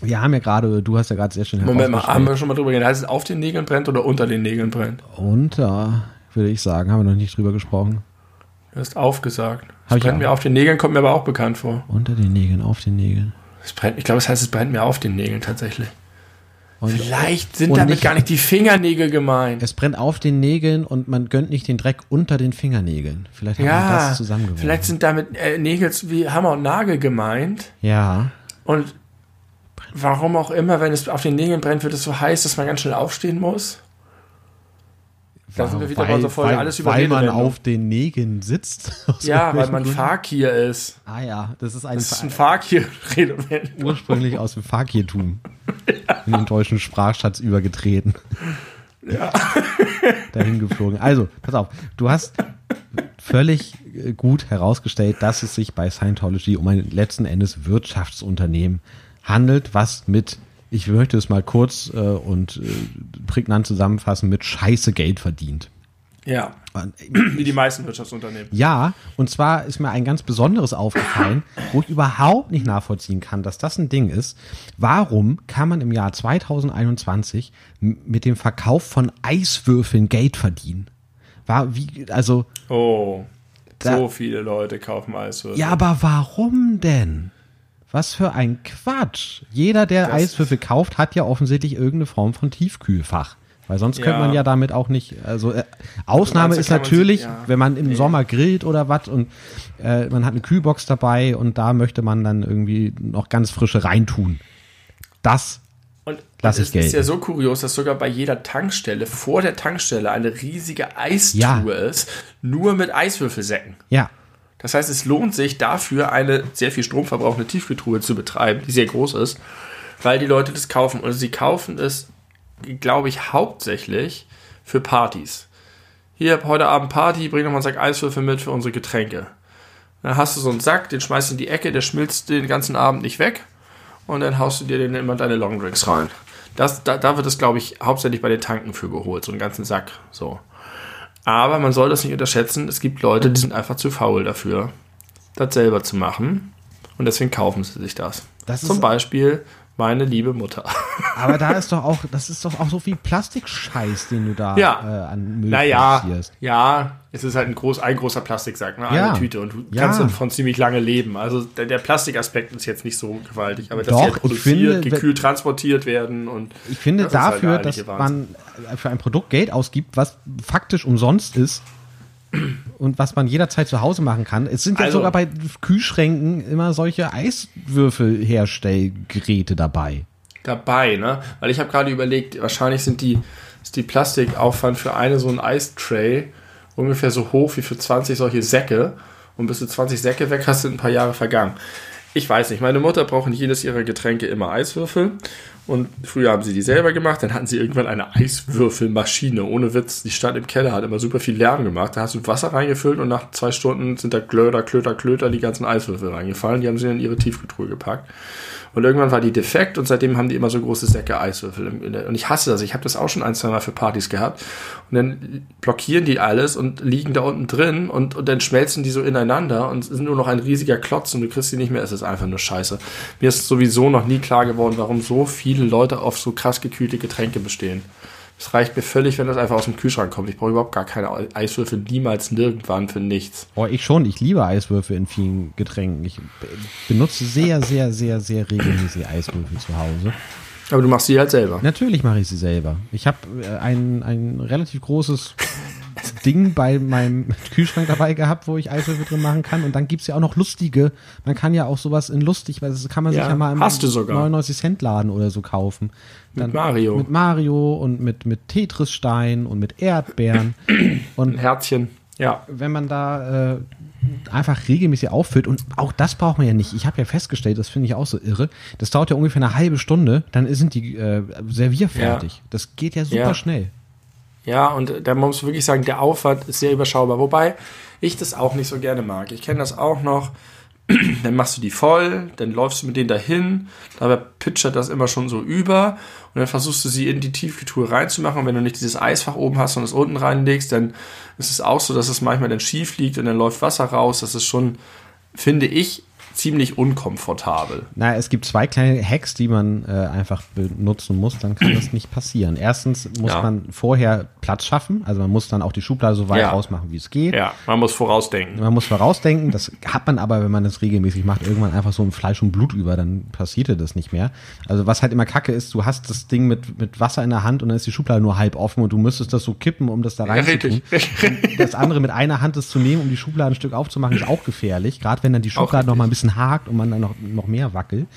Wir haben ja gerade, du hast ja gerade sehr schön Moment mal, haben wir schon mal drüber geredet. Heißt es auf den Nägeln brennt oder unter den Nägeln brennt? Unter, würde ich sagen, haben wir noch nicht drüber gesprochen. Du hast aufgesagt. Ich brennt mir auf den Nägeln, kommt mir aber auch bekannt vor. Unter den Nägeln, auf den Nägeln. Es brennt, ich glaube, es heißt, es brennt mir auf den Nägeln tatsächlich. Und Vielleicht sind damit nicht- gar nicht die Fingernägel gemeint. es brennt auf den Nägeln und man gönnt nicht den Dreck unter den Fingernägeln. Vielleicht haben wir Ja, das zusammengeworfen. vielleicht sind damit äh, Nägel wie Hammer und Nagel gemeint. Ja. Und warum auch immer, wenn es auf den Nägeln brennt, wird es so heiß, dass man ganz schnell aufstehen muss. Da sind wir wieder bei unserer Folge alles über weil man auf den Nägeln sitzt. Ja, weil man Gründen. Fakir ist. Ah ja, das ist ein, Das ist ein Fakir-Redewendung. ursprünglich aus dem Fakirtum in den deutschen Sprachschatz übergetreten. Ja. Dahin geflogen. Also, pass auf, du hast völlig äh, gut herausgestellt, dass es sich bei Scientology um ein letzten Endes Wirtschaftsunternehmen handelt, was mit, ich möchte es mal kurz äh, und äh, prägnant zusammenfassen, mit Scheiße Geld verdient. Ja, wie die meisten Wirtschaftsunternehmen. Ja, und zwar ist mir ein ganz besonderes aufgefallen, wo ich überhaupt nicht nachvollziehen kann, dass das ein Ding ist. Warum kann man im Jahr 2021 m- mit dem Verkauf von Eiswürfeln Geld verdienen? War wie, also, Oh, Da- so viele Leute kaufen Eiswürfel. ja, aber warum denn? Was für ein Quatsch. Jeder, der Das- Eiswürfel kauft, hat ja offensichtlich irgendeine Form von Tiefkühlfach. Weil sonst Ja. könnte man ja damit auch nicht, also äh, Ausnahme meinst, da ist natürlich, sich- ja. wenn man im Nee. Sommer grillt oder was und äh, man hat eine Kühlbox dabei und da möchte man dann irgendwie noch ganz frische reintun. Das Und es ist gelten. ja so kurios, dass sogar bei jeder Tankstelle vor der Tankstelle eine riesige Eistruhe Ja. ist, nur mit Eiswürfelsäcken. Ja, Das heißt, es lohnt sich dafür, eine sehr viel Strom verbrauchende Tiefkühltruhe zu betreiben, die sehr groß ist, weil die Leute das kaufen. Und sie kaufen es, glaube ich, hauptsächlich für Partys. Hier, heute Abend Party, bring noch mal einen Sack Eiswürfel mit für unsere Getränke. Dann hast du so einen Sack, den schmeißt du in die Ecke, der schmilzt den ganzen Abend nicht weg. Und dann haust du dir den immer in deine Longdrinks rein. Das, da, da wird es, glaube ich, hauptsächlich bei den Tanken für geholt, so einen ganzen Sack. So. Aber man soll das nicht unterschätzen. Es gibt Leute, die sind einfach zu faul dafür, das selber zu machen. Und deswegen kaufen sie sich das. Das Zum ist- Beispiel meine liebe Mutter. aber da ist doch auch, das ist doch auch so viel Plastikscheiß, den du da Ja. äh, an Müll Naja, produzierst. ja, es ist halt ein, groß, ein großer Plastiksack, ne? Ja. eine Tüte. Und du Ja. kannst davon ziemlich lange leben. Also der, der Plastikaspekt ist jetzt nicht so gewaltig. Aber dass Doch, sie halt produziert, finde, gekühlt transportiert werden. und Ich finde halt dafür, der dass eigentliche man äh, für ein Produkt Geld ausgibt, was faktisch umsonst ist und was man jederzeit zu Hause machen kann. Es sind ja Also- sogar bei Kühlschränken immer solche Eiswürfelherstellgeräte dabei. dabei, ne? Weil ich habe gerade überlegt, wahrscheinlich sind die, ist die Plastikaufwand für eine so ein Eistray ungefähr so hoch wie für 20 solche Säcke. Und bis du 20 Säcke weg hast, sind ein paar Jahre vergangen. Ich weiß nicht, meine Mutter braucht in jedes ihrer Getränke immer Eiswürfel. Und früher haben sie die selber gemacht, dann hatten sie irgendwann eine Eiswürfelmaschine, ohne Witz. Die stand im Keller, hat immer super viel Lärm gemacht. Da hast du Wasser reingefüllt und nach zwei Stunden sind da Klöter, Klöter, Klöter die ganzen Eiswürfel reingefallen. Die haben sie in ihre Tiefkühltruhe gepackt. Und irgendwann war die defekt und seitdem haben die immer so große Säcke Eiswürfel. Und ich hasse das. Ich habe das auch schon ein, zwei Mal für Partys gehabt. Und dann blockieren die alles und liegen da unten drin und, und dann schmelzen die so ineinander und sind nur noch ein riesiger Klotz und du kriegst die nicht mehr. Es ist einfach nur scheiße. Mir ist sowieso noch nie klar geworden, warum so viele Leute auf so krass gekühlte Getränke bestehen. Es reicht mir völlig, wenn das einfach aus dem Kühlschrank kommt. Ich brauche überhaupt gar keine Eiswürfel, niemals nirgendwann für nichts. Oh, ich schon. Ich liebe Eiswürfel in vielen Getränken. Ich be- benutze sehr, sehr, sehr, sehr regelmäßig Eiswürfel zu Hause. Aber du machst sie halt selber. Natürlich mache ich sie selber. Ich habe äh, ein, ein relativ großes Ding bei meinem Kühlschrank dabei gehabt, wo ich Eiswürfel drin machen kann. Und dann gibt's ja auch noch lustige. Man kann ja auch sowas in lustig, weil das kann man Ja, sich ja mal im hast du sogar. 99 Cent Laden oder so kaufen. Dann Mario. Mit Mario und mit, mit Tetris-Stein und mit Erdbeeren. Ein und Herzchen. Ja. wenn man da äh, einfach regelmäßig auffüllt und auch das braucht man ja nicht. Ich habe ja festgestellt, das finde ich auch so irre. Das dauert ja ungefähr eine halbe Stunde, dann sind die äh, servierfertig. Das geht ja super Ja. schnell. Ja, und da muss man wirklich sagen, der Aufwand ist sehr überschaubar. Wobei ich das auch nicht so gerne mag. Ich kenne das auch noch. Dann machst du die voll, dann läufst du mit denen dahin, dabei pitchert das immer schon so über und dann versuchst du sie in die Tiefkühltruhe reinzumachen und wenn du nicht dieses Eisfach oben hast und es unten reinlegst, dann ist es auch so, dass es manchmal dann schief liegt und dann läuft Wasser raus. Das ist schon, finde ich, ziemlich unkomfortabel. Na, es gibt zwei kleine Hacks, die man äh, einfach benutzen muss, dann kann das nicht passieren. Erstens muss Ja. man vorher Platz schaffen, also man muss dann auch die Schublade so weit Ja. rausmachen, wie es geht. Ja, man muss vorausdenken. Man muss vorausdenken, das hat man aber, wenn man das regelmäßig macht, irgendwann einfach so im Fleisch und Blut über, dann passierte das nicht mehr. Also was halt immer kacke ist, du hast das Ding mit, mit Wasser in der Hand und dann ist die Schublade nur halb offen und du müsstest das so kippen, um das da reinzutun. Und das andere mit einer Hand das zu nehmen, um die Schublade ein Stück aufzumachen, ist auch gefährlich. Gerade wenn dann die Schublade noch mal ein bisschen hakt und man dann noch, noch mehr wackelt.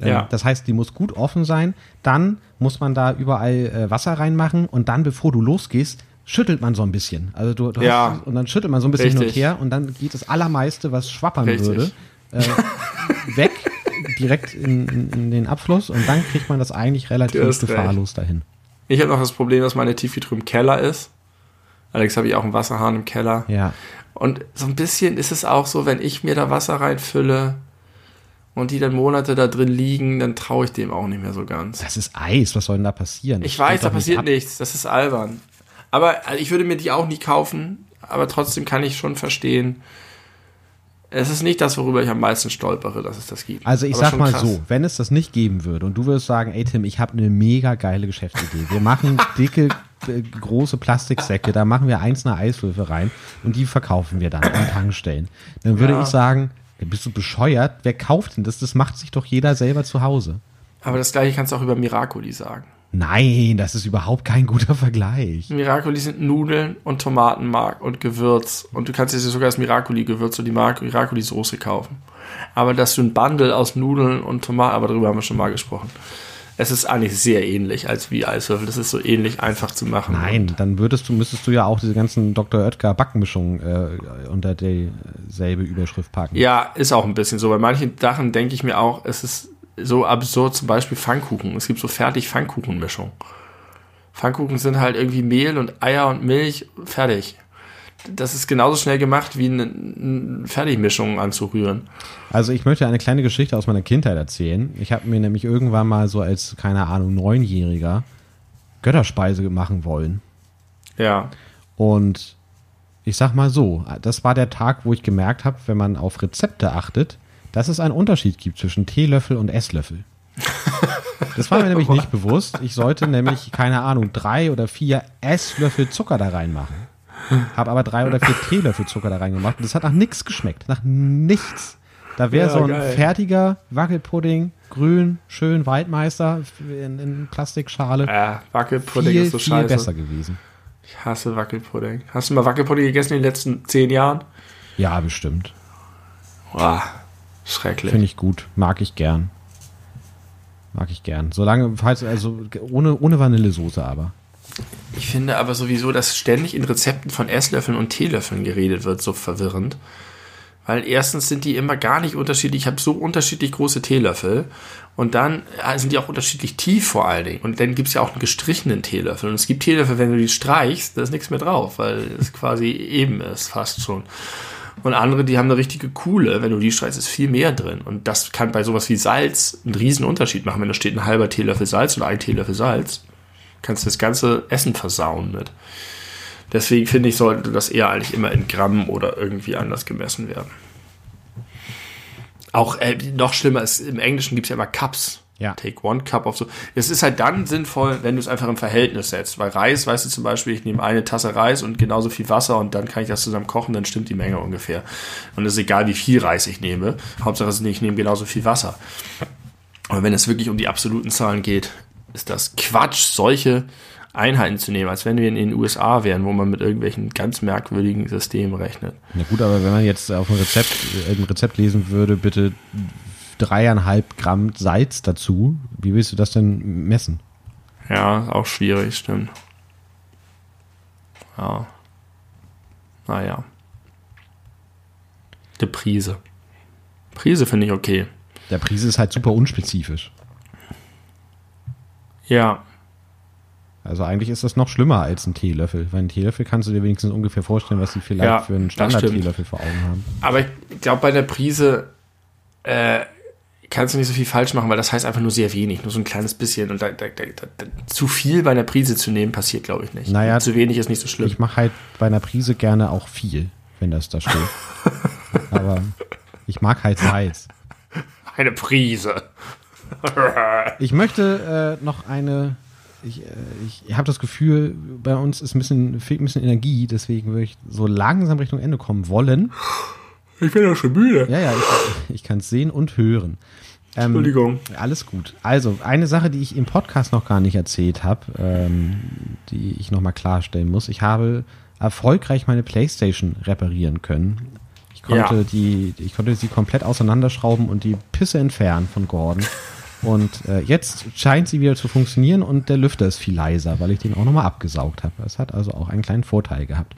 Ähm, Ja. Das heißt, die muss gut offen sein. Dann muss man da überall äh, Wasser reinmachen und dann, bevor du losgehst, schüttelt man so ein bisschen. Also du, du Ja. hast, und dann schüttelt man so ein bisschen hin und Richtig. her und dann geht das Allermeiste, was schwappern Richtig. würde, äh, weg, direkt in, in, in den Abfluss und dann kriegt man das eigentlich relativ gefahrlos dahin. Ich habe noch das Problem, dass meine Tiefkühltruhe im Keller ist. Alex habe ich auch einen Wasserhahn im Keller. Ja. Und so ein bisschen ist es auch so, wenn ich mir da Wasser reinfülle und die dann Monate da drin liegen, dann traue ich dem auch nicht mehr so ganz. Das ist Eis, was soll denn da passieren? Ich weiß, da nicht passiert ab. nichts. Das ist albern. Aber also ich würde mir die auch nie kaufen. Aber trotzdem kann ich schon verstehen. Es ist nicht das, worüber ich am meisten stolpere, dass es das gibt. Also ich Aber sag mal krass. so, wenn es das nicht geben würde und du würdest sagen, ey Tim, ich habe eine mega geile Geschäftsidee. Wir machen dicke, äh, große Plastiksäcke, da machen wir einzelne Eiswürfel rein und die verkaufen wir dann an Tankstellen. Dann würde Ja. ich sagen, bist du bescheuert? Wer kauft denn das? Das macht sich doch jeder selber zu Hause. Aber das gleiche kannst du auch über Miracoli sagen. Nein, das ist überhaupt kein guter Vergleich. Miracoli sind Nudeln und Tomatenmark und Gewürz. Und du kannst dir sogar das Miracoli-Gewürz und die Miracoli-Soße kaufen. Aber dass du ein Bundle aus Nudeln und Tomaten, aber darüber haben wir schon mal gesprochen. Es ist eigentlich sehr ähnlich als wie Eiswürfel. Das ist so ähnlich einfach zu machen. Nein, dann würdest du, müsstest du ja auch diese ganzen Dr. Oetker Backmischungen äh, unter dieselbe Überschrift packen. Ja, ist auch ein bisschen so. Bei manchen Sachen denke ich mir auch, es ist so absurd, zum Beispiel Pfannkuchen. Es gibt so fertig Pfannkuchenmischung. Pfannkuchen sind halt irgendwie Mehl und Eier und Milch, fertig. Das ist genauso schnell gemacht, wie eine, eine Fertigmischung anzurühren. Also ich möchte eine kleine Geschichte aus meiner Kindheit erzählen. Ich habe mir nämlich irgendwann mal so als, keine Ahnung, Neunjähriger Götterspeise machen wollen. Ja. Und ich sag mal so, das war der Tag, wo ich gemerkt habe, wenn man auf Rezepte achtet, dass es einen Unterschied gibt zwischen Teelöffel und Esslöffel. Das war mir nämlich nicht bewusst. Ich sollte nämlich, keine Ahnung, drei oder vier Esslöffel Zucker da reinmachen. Habe aber drei oder vier Teelöffel Zucker da reingemacht und das hat nach nichts geschmeckt. Nach nichts. Da wäre ja, so ein geil. fertiger Wackelpudding, grün, schön Waldmeister in, in Plastikschale. Ja, Wackelpudding viel, ist so viel scheiße. besser gewesen. Ich hasse Wackelpudding. Hast du mal Wackelpudding gegessen in den letzten zehn Jahren? Ja, bestimmt. Boah. Schrecklich. Finde ich gut. Mag ich gern. Mag ich gern. Solange, falls, also ohne, ohne Vanillesoße aber. Ich finde aber sowieso, dass ständig in Rezepten von Esslöffeln und Teelöffeln geredet wird, so verwirrend. Weil erstens sind die immer gar nicht unterschiedlich. Ich habe so unterschiedlich große Teelöffel. Und dann äh, sind die auch unterschiedlich tief vor allen Dingen. Und dann gibt es ja auch einen gestrichenen Teelöffel. Und es gibt Teelöffel, wenn du die streichst, da ist nichts mehr drauf, weil es quasi eben ist, fast schon. Und andere, die haben eine richtige coole, wenn du die streichst, ist viel mehr drin. Und das kann bei sowas wie Salz einen riesen Unterschied machen. Wenn da steht ein halber Teelöffel Salz oder ein Teelöffel Salz, kannst du das ganze Essen versauen mit. Deswegen finde ich, sollte das eher eigentlich immer in Gramm oder irgendwie anders gemessen werden. Auch äh, noch schlimmer ist, im Englischen gibt es ja immer Cups. Ja. Take one cup of so. Es ist halt dann sinnvoll, wenn du es einfach im Verhältnis setzt. Weil Reis, weißt du zum Beispiel, ich nehme eine Tasse Reis und genauso viel Wasser und dann kann ich das zusammen kochen, dann stimmt die Menge ungefähr. Und es ist egal, wie viel Reis ich nehme. Hauptsache, ich nehme genauso viel Wasser. Aber wenn es wirklich um die absoluten Zahlen geht, ist das Quatsch, solche Einheiten zu nehmen, als wenn wir in den USA wären, wo man mit irgendwelchen ganz merkwürdigen Systemen rechnet. Na gut, aber wenn man jetzt auf ein Rezept, ein Rezept lesen würde, bitte dreieinhalb Gramm Salz dazu. Wie willst du das denn messen? Ja, auch schwierig, stimmt. Ja. Naja. Die Prise. Prise finde ich okay. Der Prise ist halt super unspezifisch. Ja. Also eigentlich ist das noch schlimmer als ein Teelöffel, weil ein Teelöffel kannst du dir wenigstens ungefähr vorstellen, was sie vielleicht Ja, für einen Standard-Teelöffel vor Augen haben. Aber ich glaube, bei der Prise äh, kannst du nicht so viel falsch machen, weil das heißt einfach nur sehr wenig, nur so ein kleines bisschen. Und da, da, da, zu viel bei einer Prise zu nehmen, passiert, glaube ich, nicht. Naja, zu wenig ist nicht so schlimm. Ich mache halt bei einer Prise gerne auch viel, wenn das da steht. Aber ich mag halt Salz. Eine Prise. Ich möchte äh, noch eine. Ich, äh, ich habe das Gefühl, bei uns ist ein bisschen, fehlt ein bisschen Energie, deswegen würde ich so langsam Richtung Ende kommen wollen. Ich bin ja schon müde. Ja, ja, ich, ich kann es sehen und hören. Ähm, Entschuldigung. Alles gut. Also, eine Sache, die ich im Podcast noch gar nicht erzählt habe, ähm, die ich nochmal klarstellen muss. Ich habe erfolgreich meine Playstation reparieren können. Ich konnte, Ja. die, ich konnte sie komplett auseinanderschrauben und die Pisse entfernen von Gordon. Und äh, jetzt scheint sie wieder zu funktionieren und der Lüfter ist viel leiser, weil ich den auch nochmal abgesaugt habe. Das hat also auch einen kleinen Vorteil gehabt.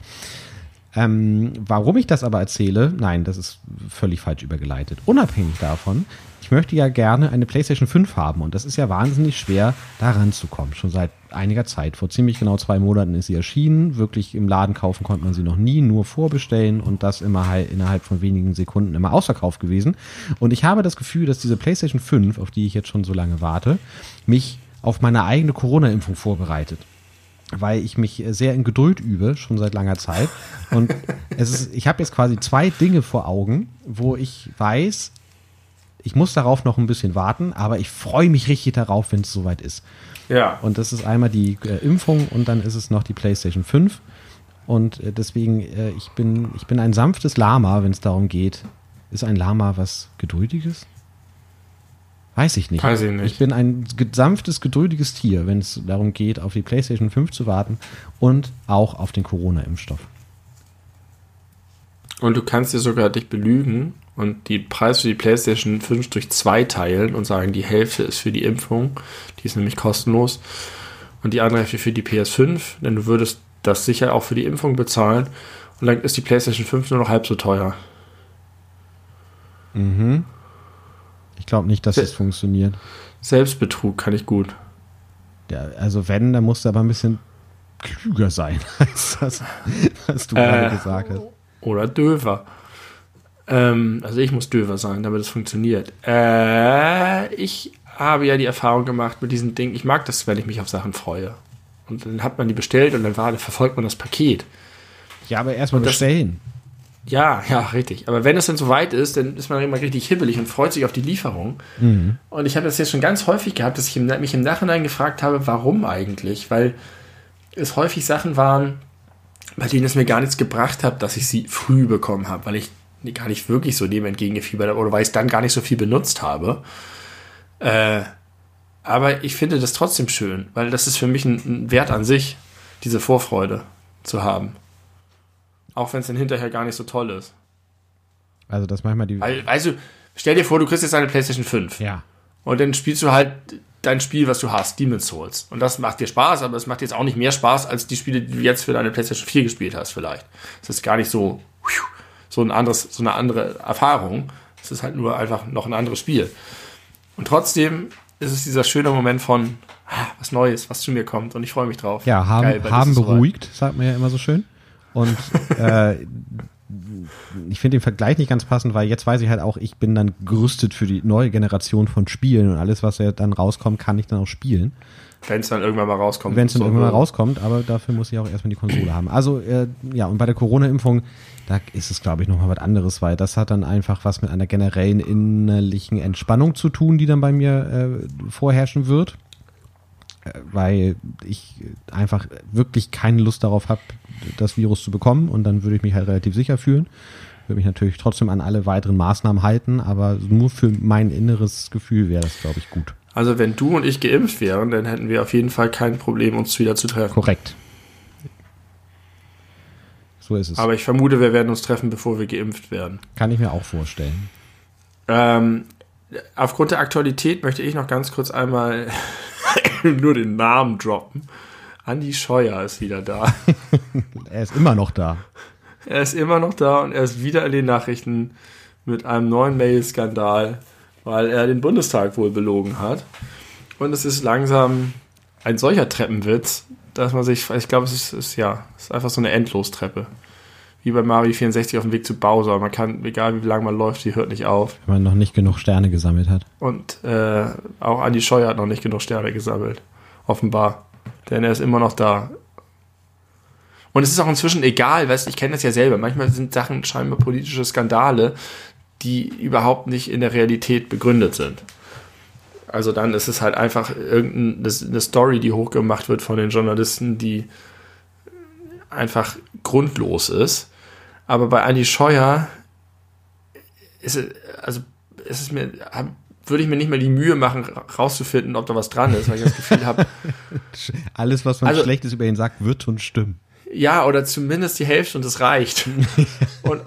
Ähm, warum ich das aber erzähle, nein, das ist völlig falsch übergeleitet. Unabhängig davon, ich möchte ja gerne eine PlayStation 5 haben und das ist ja wahnsinnig schwer, da ranzukommen. Schon seit einiger Zeit. Vor ziemlich genau zwei Monaten ist sie erschienen. Wirklich im Laden kaufen konnte man sie noch nie, nur vorbestellen und das immer halt innerhalb von wenigen Sekunden immer ausverkauft gewesen. Und ich habe das Gefühl, dass diese PlayStation 5, auf die ich jetzt schon so lange warte, mich auf meine eigene Corona-Impfung vorbereitet weil ich mich sehr in Geduld übe, schon seit langer Zeit. Und es ist, ich habe jetzt quasi zwei Dinge vor Augen, wo ich weiß, ich muss darauf noch ein bisschen warten, aber ich freue mich richtig darauf, wenn es soweit ist. Ja. Und das ist einmal die äh, Impfung und dann ist es noch die PlayStation 5. Und äh, deswegen, äh, ich, bin, ich bin ein sanftes Lama, wenn es darum geht. Ist ein Lama was Geduldiges? Weiß ich nicht. Weiß ich nicht. Ich bin ein sanftes, geduldiges Tier, wenn es darum geht, auf die PlayStation 5 zu warten und auch auf den Corona-Impfstoff. Und du kannst dir sogar dich belügen und die Preis für die PlayStation 5 durch zwei teilen und sagen, die Hälfte ist für die Impfung, die ist nämlich kostenlos, und die andere Hälfte für die PS5, denn du würdest das sicher auch für die Impfung bezahlen und dann ist die PlayStation 5 nur noch halb so teuer. Mhm. Ich glaube nicht, dass Se- das funktioniert. Selbstbetrug kann ich gut. Ja, also wenn, dann musst du aber ein bisschen klüger sein, als das, was du gerade gesagt hast. Oder döver. Ähm, also ich muss döver sein, damit es funktioniert. Äh, ich habe ja die Erfahrung gemacht mit diesen Dingen. Ich mag das, wenn ich mich auf Sachen freue. Und dann hat man die bestellt und dann war, verfolgt man das Paket. Ja, aber erstmal bestellen. Ja, ja, richtig. Aber wenn es dann soweit ist, dann ist man immer richtig hibbelig und freut sich auf die Lieferung. Und ich habe das jetzt schon ganz häufig gehabt, dass ich mich im Nachhinein gefragt habe, warum eigentlich? Weil es häufig Sachen waren, bei denen es mir gar nichts gebracht hat, dass ich sie früh bekommen habe, weil ich gar nicht wirklich so dem entgegengefiebert habe oder weil ich es dann gar nicht so viel benutzt habe. Äh, aber ich finde das trotzdem schön, weil das ist für mich ein, ein Wert an sich, diese Vorfreude zu haben. Auch wenn es dann hinterher gar nicht so toll ist. Also das manchmal die. Du, stell dir vor, du kriegst jetzt eine PlayStation 5 Ja. und dann spielst du halt dein Spiel, was du hast, Demon's Souls. Und das macht dir Spaß, aber es macht jetzt auch nicht mehr Spaß als die Spiele, die du jetzt für deine PlayStation 4 gespielt hast, vielleicht. Es ist gar nicht so, so ein anderes, so eine andere Erfahrung. Es ist halt nur einfach noch ein anderes Spiel. Und trotzdem ist es dieser schöne Moment von ah, was Neues, was zu mir kommt und ich freue mich drauf. Ja, haben, Geil, haben beruhigt, sagt man ja immer so schön. Und äh, ich finde den Vergleich nicht ganz passend, weil jetzt weiß ich halt auch, ich bin dann gerüstet für die neue Generation von Spielen und alles, was ja dann rauskommt, kann ich dann auch spielen. Wenn es dann irgendwann mal rauskommt. Wenn es dann So, irgendwann mal rauskommt, aber dafür muss ich auch erstmal die Konsole haben. Also, äh, ja, und bei der Corona-Impfung, da ist es, glaube ich, nochmal was anderes, weil das hat dann einfach was mit einer generellen innerlichen Entspannung zu tun, die dann bei mir äh, vorherrschen wird. Äh, weil ich einfach wirklich keine Lust darauf habe, das Virus zu bekommen und dann würde ich mich halt relativ sicher fühlen. Würde mich natürlich trotzdem an alle weiteren Maßnahmen halten, aber nur für mein inneres Gefühl wäre das, glaube ich, gut. Also wenn du und ich geimpft wären, dann hätten wir auf jeden Fall kein Problem, uns wieder zu treffen. Korrekt. So ist es. Aber ich vermute, wir werden uns treffen, bevor wir geimpft werden. Kann ich mir auch vorstellen. Ähm, aufgrund der Aktualität möchte ich noch ganz kurz einmal nur den Namen droppen. Andi Scheuer ist wieder da. Er ist immer noch da. Er ist immer noch da und er ist wieder in den Nachrichten mit einem neuen Mail-Skandal, weil er den Bundestag wohl belogen hat. Und es ist langsam ein solcher Treppenwitz, dass man sich, ich glaube, es ist, ist ja, es ist einfach so eine Endlostreppe. Wie bei Mario 64 auf dem Weg zu Bowser. Man kann, egal wie lange man läuft, die hört nicht auf. Wenn man noch nicht genug Sterne gesammelt hat. Und äh, auch Andi Scheuer hat noch nicht genug Sterne gesammelt. Offenbar. Denn er ist immer noch da. Und es ist auch inzwischen egal, weißt ich kenne das ja selber. Manchmal sind Sachen scheinbar politische Skandale, die überhaupt nicht in der Realität begründet sind. Also dann ist es halt einfach irgendeine Story, die hochgemacht wird von den Journalisten, die einfach grundlos ist. Aber bei Andi Scheuer ist es, also ist es mir, würde ich mir nicht mehr die Mühe machen, rauszufinden, ob da was dran ist, weil ich das Gefühl habe, Alles, was man Also- Schlechtes über ihn sagt, wird schon stimmen. ja, oder zumindest die Hälfte und es reicht. und, und,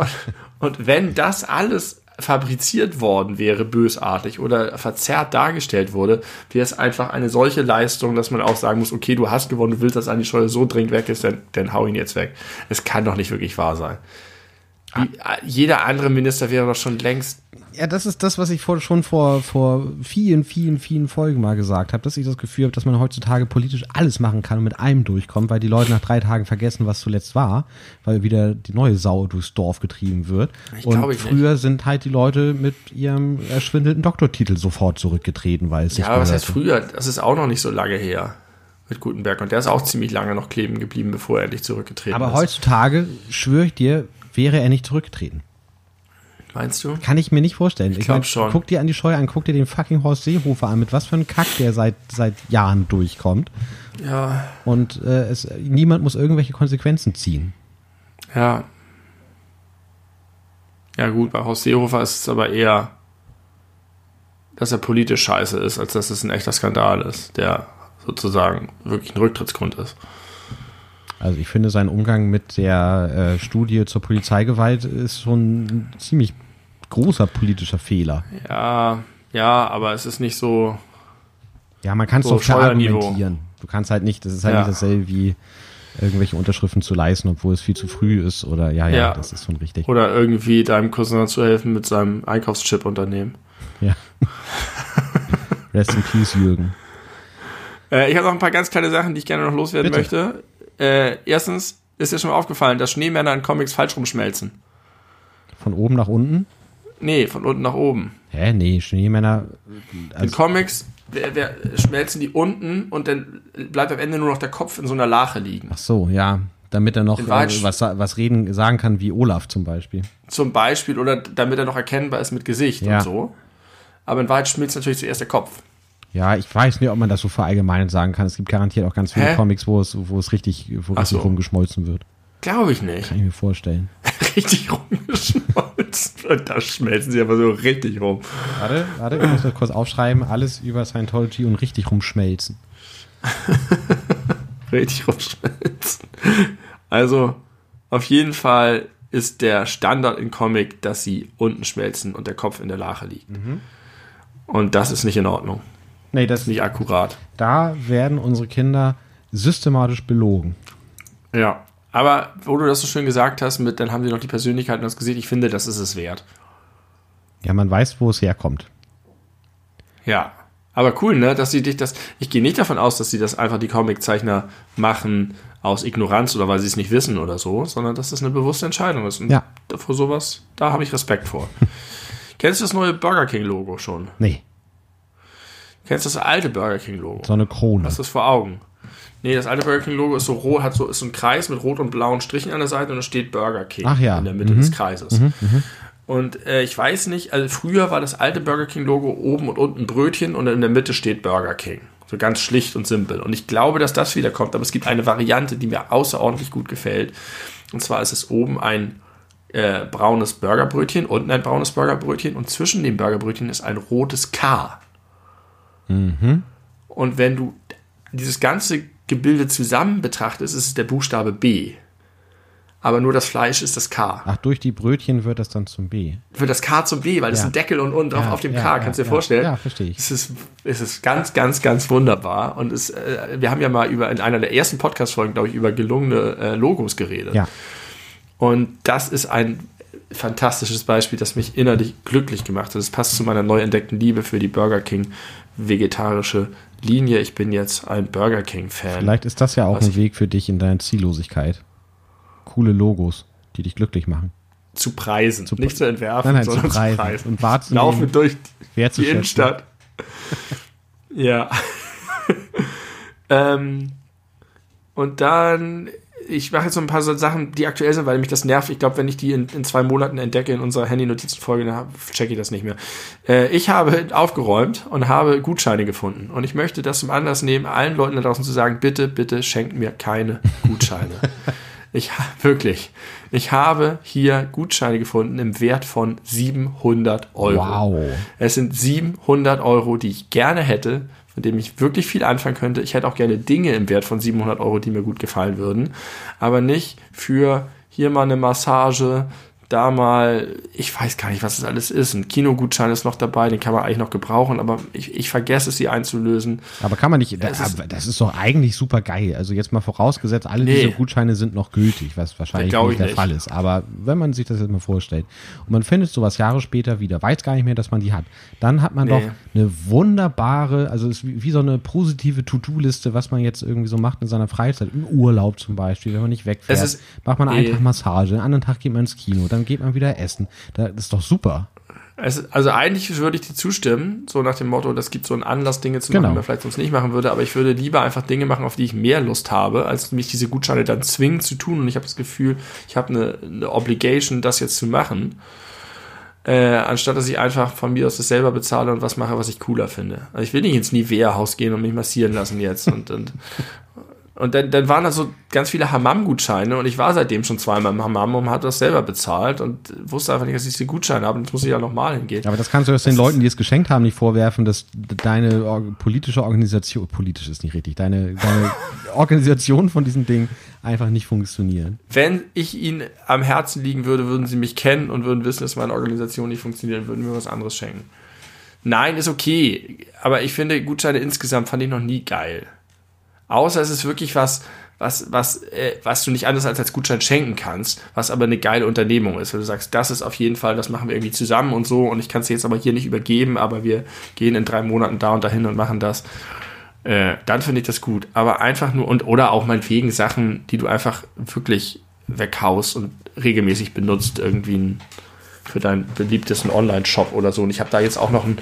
und wenn das alles fabriziert worden wäre, bösartig oder verzerrt dargestellt wurde, wäre es einfach eine solche Leistung, dass man auch sagen muss, okay, du hast gewonnen, du willst, dass Andi Scheuer so dringend weg ist, dann, dann hau ihn jetzt weg. Es kann doch nicht wirklich wahr sein. Wie, jeder andere Minister wäre doch schon längst Ja, das ist das, was ich vor, schon vor, vor vielen, vielen, vielen Folgen mal gesagt habe, dass ich das Gefühl habe, dass man heutzutage politisch alles machen kann und mit einem durchkommt, weil die Leute nach drei Tagen vergessen, was zuletzt war, weil wieder die neue Sau durchs Dorf getrieben wird. Ich und früher sind halt die Leute mit ihrem erschwindelten Doktortitel sofort zurückgetreten, weil es Ja, aber was heißt früher? Das ist auch noch nicht so lange her mit Gutenberg. Und der ist auch ziemlich lange noch kleben geblieben, bevor er endlich zurückgetreten Aber ist. heutzutage, schwöre ich dir, wäre er nicht zurückgetreten. Meinst du? Kann ich mir nicht vorstellen. Ich, glaub mein, schon. Guck dir an die Scheu an, guck dir den fucking Horst Seehofer an, mit was für einem Kack der seit, seit Jahren durchkommt. Ja, Und äh, es, niemand muss irgendwelche Konsequenzen ziehen. ja. Ja gut, bei Horst Seehofer ist es aber eher dass er politisch scheiße ist, als dass es ein echter Skandal ist, der sozusagen wirklich ein Rücktrittsgrund ist. Also ich finde, sein Umgang mit der äh, Studie zur Polizeigewalt ist schon ziemlich großer politischer Fehler. Ja, ja, aber es ist nicht so. Ja, man kann es So doch verargumentieren. Du kannst halt nicht, das ist halt Ja. nicht dasselbe wie irgendwelche Unterschriften zu leisten, obwohl es viel zu früh ist oder ja, ja, Ja. das ist schon richtig. Oder irgendwie deinem Cousin zu helfen mit seinem Einkaufschip-Unternehmen. Ja. Rest in Peace, Jürgen. Äh, ich habe noch ein paar ganz kleine Sachen, die ich gerne noch loswerden Bitte. möchte. Äh, erstens ist dir schon mal aufgefallen, dass Schneemänner in Comics falsch rumschmelzen. Von oben nach unten? Nee, von unten nach oben. Hä, nee, Schneemänner. In Also, Comics wer, wer, schmelzen die unten und dann bleibt am Ende nur noch der Kopf in so einer Lache liegen. ach so, ja. Damit er noch In äh, was, was reden, sagen kann wie Olaf zum Beispiel. Zum Beispiel, oder damit er noch erkennbar ist mit Gesicht Ja. und so. Aber in Wahrheit schmilzt natürlich zuerst der Kopf. Ja, ich weiß nicht, ob man das so verallgemeinert sagen kann. Es gibt garantiert auch ganz viele Hä? Comics, wo es, wo es richtig, wo Ach richtig so. rumgeschmolzen wird. Glaube ich nicht. Kann ich mir vorstellen. Richtig rumgeschmolzen. Da schmelzen sie aber so richtig rum. Warte, warte, ich muss das kurz aufschreiben. Alles über Scientology und richtig rumschmelzen. Richtig rumschmelzen. Also, auf jeden Fall ist der Standard in Comic, dass sie unten schmelzen und der Kopf in der Lache liegt. Und das ist nicht in Ordnung. Nee, das, Nicht akkurat. da werden unsere Kinder systematisch belogen. Ja. Aber wo du das so schön gesagt hast, mit dann haben sie noch die Persönlichkeit und das Gesicht, ich finde, das ist es wert. Ja, man weiß, wo es herkommt. Ja. Aber cool, ne, dass sie dich das. Ich gehe nicht davon aus, dass sie das einfach die Comiczeichner machen aus Ignoranz oder weil sie es nicht wissen oder so, sondern dass das eine bewusste Entscheidung ist. Und Ja. vor sowas, da habe ich Respekt vor. Kennst du das neue Burger King Logo schon? Nee, Kennst du das alte Burger King Logo? so eine Krone. Hast du das vor Augen? Nee, das alte Burger King Logo ist so rot, hat so, ist so ein Kreis mit rot und blauen Strichen an der Seite und da steht Burger King Ach ja. in der Mitte Mhm. des Kreises. Und äh, ich weiß nicht, also früher war das alte Burger King Logo oben und unten Brötchen und in der Mitte steht Burger King. So ganz schlicht und simpel. Und ich glaube, dass das wiederkommt, aber es gibt eine Variante, die mir außerordentlich gut gefällt. Und zwar ist es oben ein äh, braunes Burgerbrötchen, unten ein braunes Burgerbrötchen und zwischen dem Burgerbrötchen ist ein rotes K. Und wenn du dieses ganze Gebilde zusammen betrachtest, ist es der Buchstabe B. Aber nur das Fleisch ist das K. Ach, durch die Brötchen wird das dann zum B. Für das K zum B, weil das Ja. ist ein Deckel und unten drauf Ja, auf dem ja, K, kannst du dir vorstellen? Ja, verstehe ich. Es ist, es ist ganz, ganz, ganz wunderbar. Und es, äh, wir haben ja mal über in einer der ersten Podcast-Folgen, glaube ich, über gelungene äh, Logos geredet. Ja. Und das ist ein fantastisches Beispiel, das mich innerlich glücklich gemacht hat. Es passt zu meiner neu entdeckten Liebe für die Burger King vegetarische Linie. Ich bin jetzt ein Burger King Fan. Vielleicht ist das ja auch Was ein Weg für dich in deiner Ziellosigkeit. Coole Logos, die dich glücklich machen. zu preisen, Zu- nicht zu entwerfen, Nein, nein, zu sondern preisen. zu preisen. Und wahrzunehmen, Laufen durch die. Innenstadt. ja. ähm, und dann, ich mache jetzt so ein paar so Sachen, die aktuell sind, weil mich das nervt. Ich glaube, wenn ich die in, in zwei Monaten entdecke in unserer Handy-Notizenfolge, dann checke ich das nicht mehr. Äh, ich habe aufgeräumt und habe Gutscheine gefunden. Und ich möchte das zum Anlass nehmen, allen Leuten da draußen zu sagen, bitte, bitte schenkt mir keine Gutscheine. Ich wirklich, ich habe hier Gutscheine gefunden im Wert von 700 Euro. Wow. Es sind 700 Euro, die ich gerne hätte, von dem ich wirklich viel anfangen könnte. Ich hätte auch gerne Dinge im Wert von 700 Euro, die mir gut gefallen würden, aber nicht für hier mal eine Massage, da mal, ich weiß gar nicht, was das alles ist. Ein Kinogutschein ist noch dabei, den kann man eigentlich noch gebrauchen, aber ich, ich vergesse es, sie einzulösen. Aber kann man nicht, Das das ist- das ist doch eigentlich super geil. Also jetzt mal vorausgesetzt, alle Nee. diese Gutscheine sind noch gültig, was wahrscheinlich nicht ich der nicht. Fall ist. Aber wenn man sich das jetzt mal vorstellt und man findet sowas Jahre später wieder, weiß gar nicht mehr, dass man die hat, dann hat man Nee. doch eine wunderbare, also es ist wie, wie so eine positive To-Do-Liste, was man jetzt irgendwie so macht in seiner Freizeit, im Urlaub zum Beispiel, wenn man nicht wegfährt, ist- macht man einen Nee. Tag Massage, einen anderen Tag geht man ins Kino, dann geht man wieder essen. Da- Das ist doch super. Es, also eigentlich würde ich dir zustimmen, so nach dem Motto, das gibt so einen Anlass, Dinge zu machen, Genau. die man vielleicht sonst nicht machen würde, aber ich würde lieber einfach Dinge machen, auf die ich mehr Lust habe, als mich diese Gutscheine dann zwingen zu tun und ich habe das Gefühl, ich habe eine, eine Obligation, das jetzt zu machen, äh, anstatt dass ich einfach von mir aus das selber bezahle und was mache, was ich cooler finde. Also ich will nicht ins Nivea-Haus gehen und mich massieren lassen jetzt und, und Und dann, dann waren da so ganz viele Hammam-Gutscheine und ich war seitdem schon zweimal im Hammam und hatte das selber bezahlt und wusste einfach nicht, dass ich diese Gutscheine habe und jetzt muss ich ja nochmal hingehen. Aber das kannst du jetzt den Leuten, die es geschenkt haben, nicht vorwerfen, dass deine politische Organisation, politisch ist nicht richtig, deine, deine Organisation von diesem Ding einfach nicht funktionieren. Wenn ich ihnen am Herzen liegen würde, würden sie mich kennen und würden wissen, dass meine Organisation nicht funktioniert würden mir was anderes schenken. Nein, ist okay. Aber ich finde, Gutscheine insgesamt fand ich noch nie geil. Außer es ist wirklich was, was, was, äh, was du nicht anders als als Gutschein schenken kannst, was aber eine geile Unternehmung ist. Wenn du sagst, das ist auf jeden Fall, das machen wir irgendwie zusammen und so und ich kann es jetzt aber hier nicht übergeben, aber wir gehen in drei Monaten da und dahin und machen das. Äh, dann finde ich das gut. Aber einfach nur und oder auch meinetwegen Sachen, die du einfach wirklich weghaust und regelmäßig benutzt, irgendwie ein, für deinen beliebtesten Online-Shop oder so. Und ich habe da jetzt auch noch einen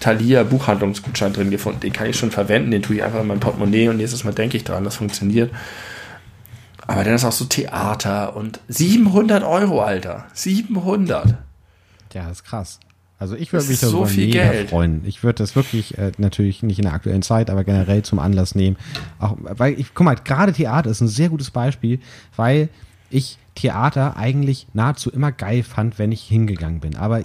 Thalia Buchhandlungsgutschein drin gefunden. Den kann ich schon verwenden, den tue ich einfach in mein Portemonnaie und nächstes Mal denke ich dran, das funktioniert. Aber dann ist auch so Theater und 700 Euro, Alter. 700. Ja, das ist krass. Also ich würde mich ist so darüber viel mega Geld. freuen. Ich würde das wirklich äh, natürlich nicht in der aktuellen Zeit, aber generell zum Anlass nehmen. Auch weil ich guck mal, gerade Theater ist ein sehr gutes Beispiel, weil ich Theater eigentlich nahezu immer geil fand, wenn ich hingegangen bin. Aber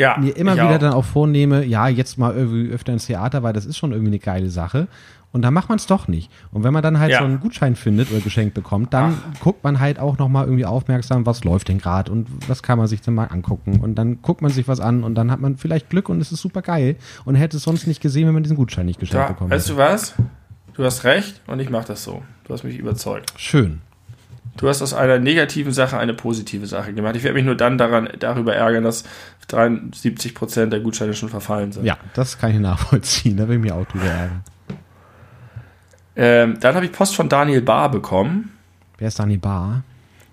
Ja, mir immer wieder auch. dann auch vornehme, ja, jetzt mal irgendwie öfter ins Theater, weil das ist schon irgendwie eine geile Sache. Und dann macht man es doch nicht. Und wenn man dann halt Ja. so einen Gutschein findet oder geschenkt bekommt, dann guckt man halt auch nochmal irgendwie aufmerksam, was läuft denn gerade und was kann man sich denn mal angucken. Und dann guckt man sich was an und dann hat man vielleicht Glück und es ist super geil und hätte es sonst nicht gesehen, wenn man diesen Gutschein nicht geschenkt Da, bekommen weißt hätte. du was? Du hast recht und ich mache das so. Du hast mich überzeugt. Schön. Du hast aus einer negativen Sache eine positive Sache gemacht. Ich werde mich nur dann daran, darüber ärgern, dass 73 Prozent der Gutscheine schon verfallen sind. Ja, das kann ich nachvollziehen. Da will ich mich auch drüber ärgern. Ähm, dann habe ich Post von Daniel Bahr bekommen. Wer ist Dani Bar?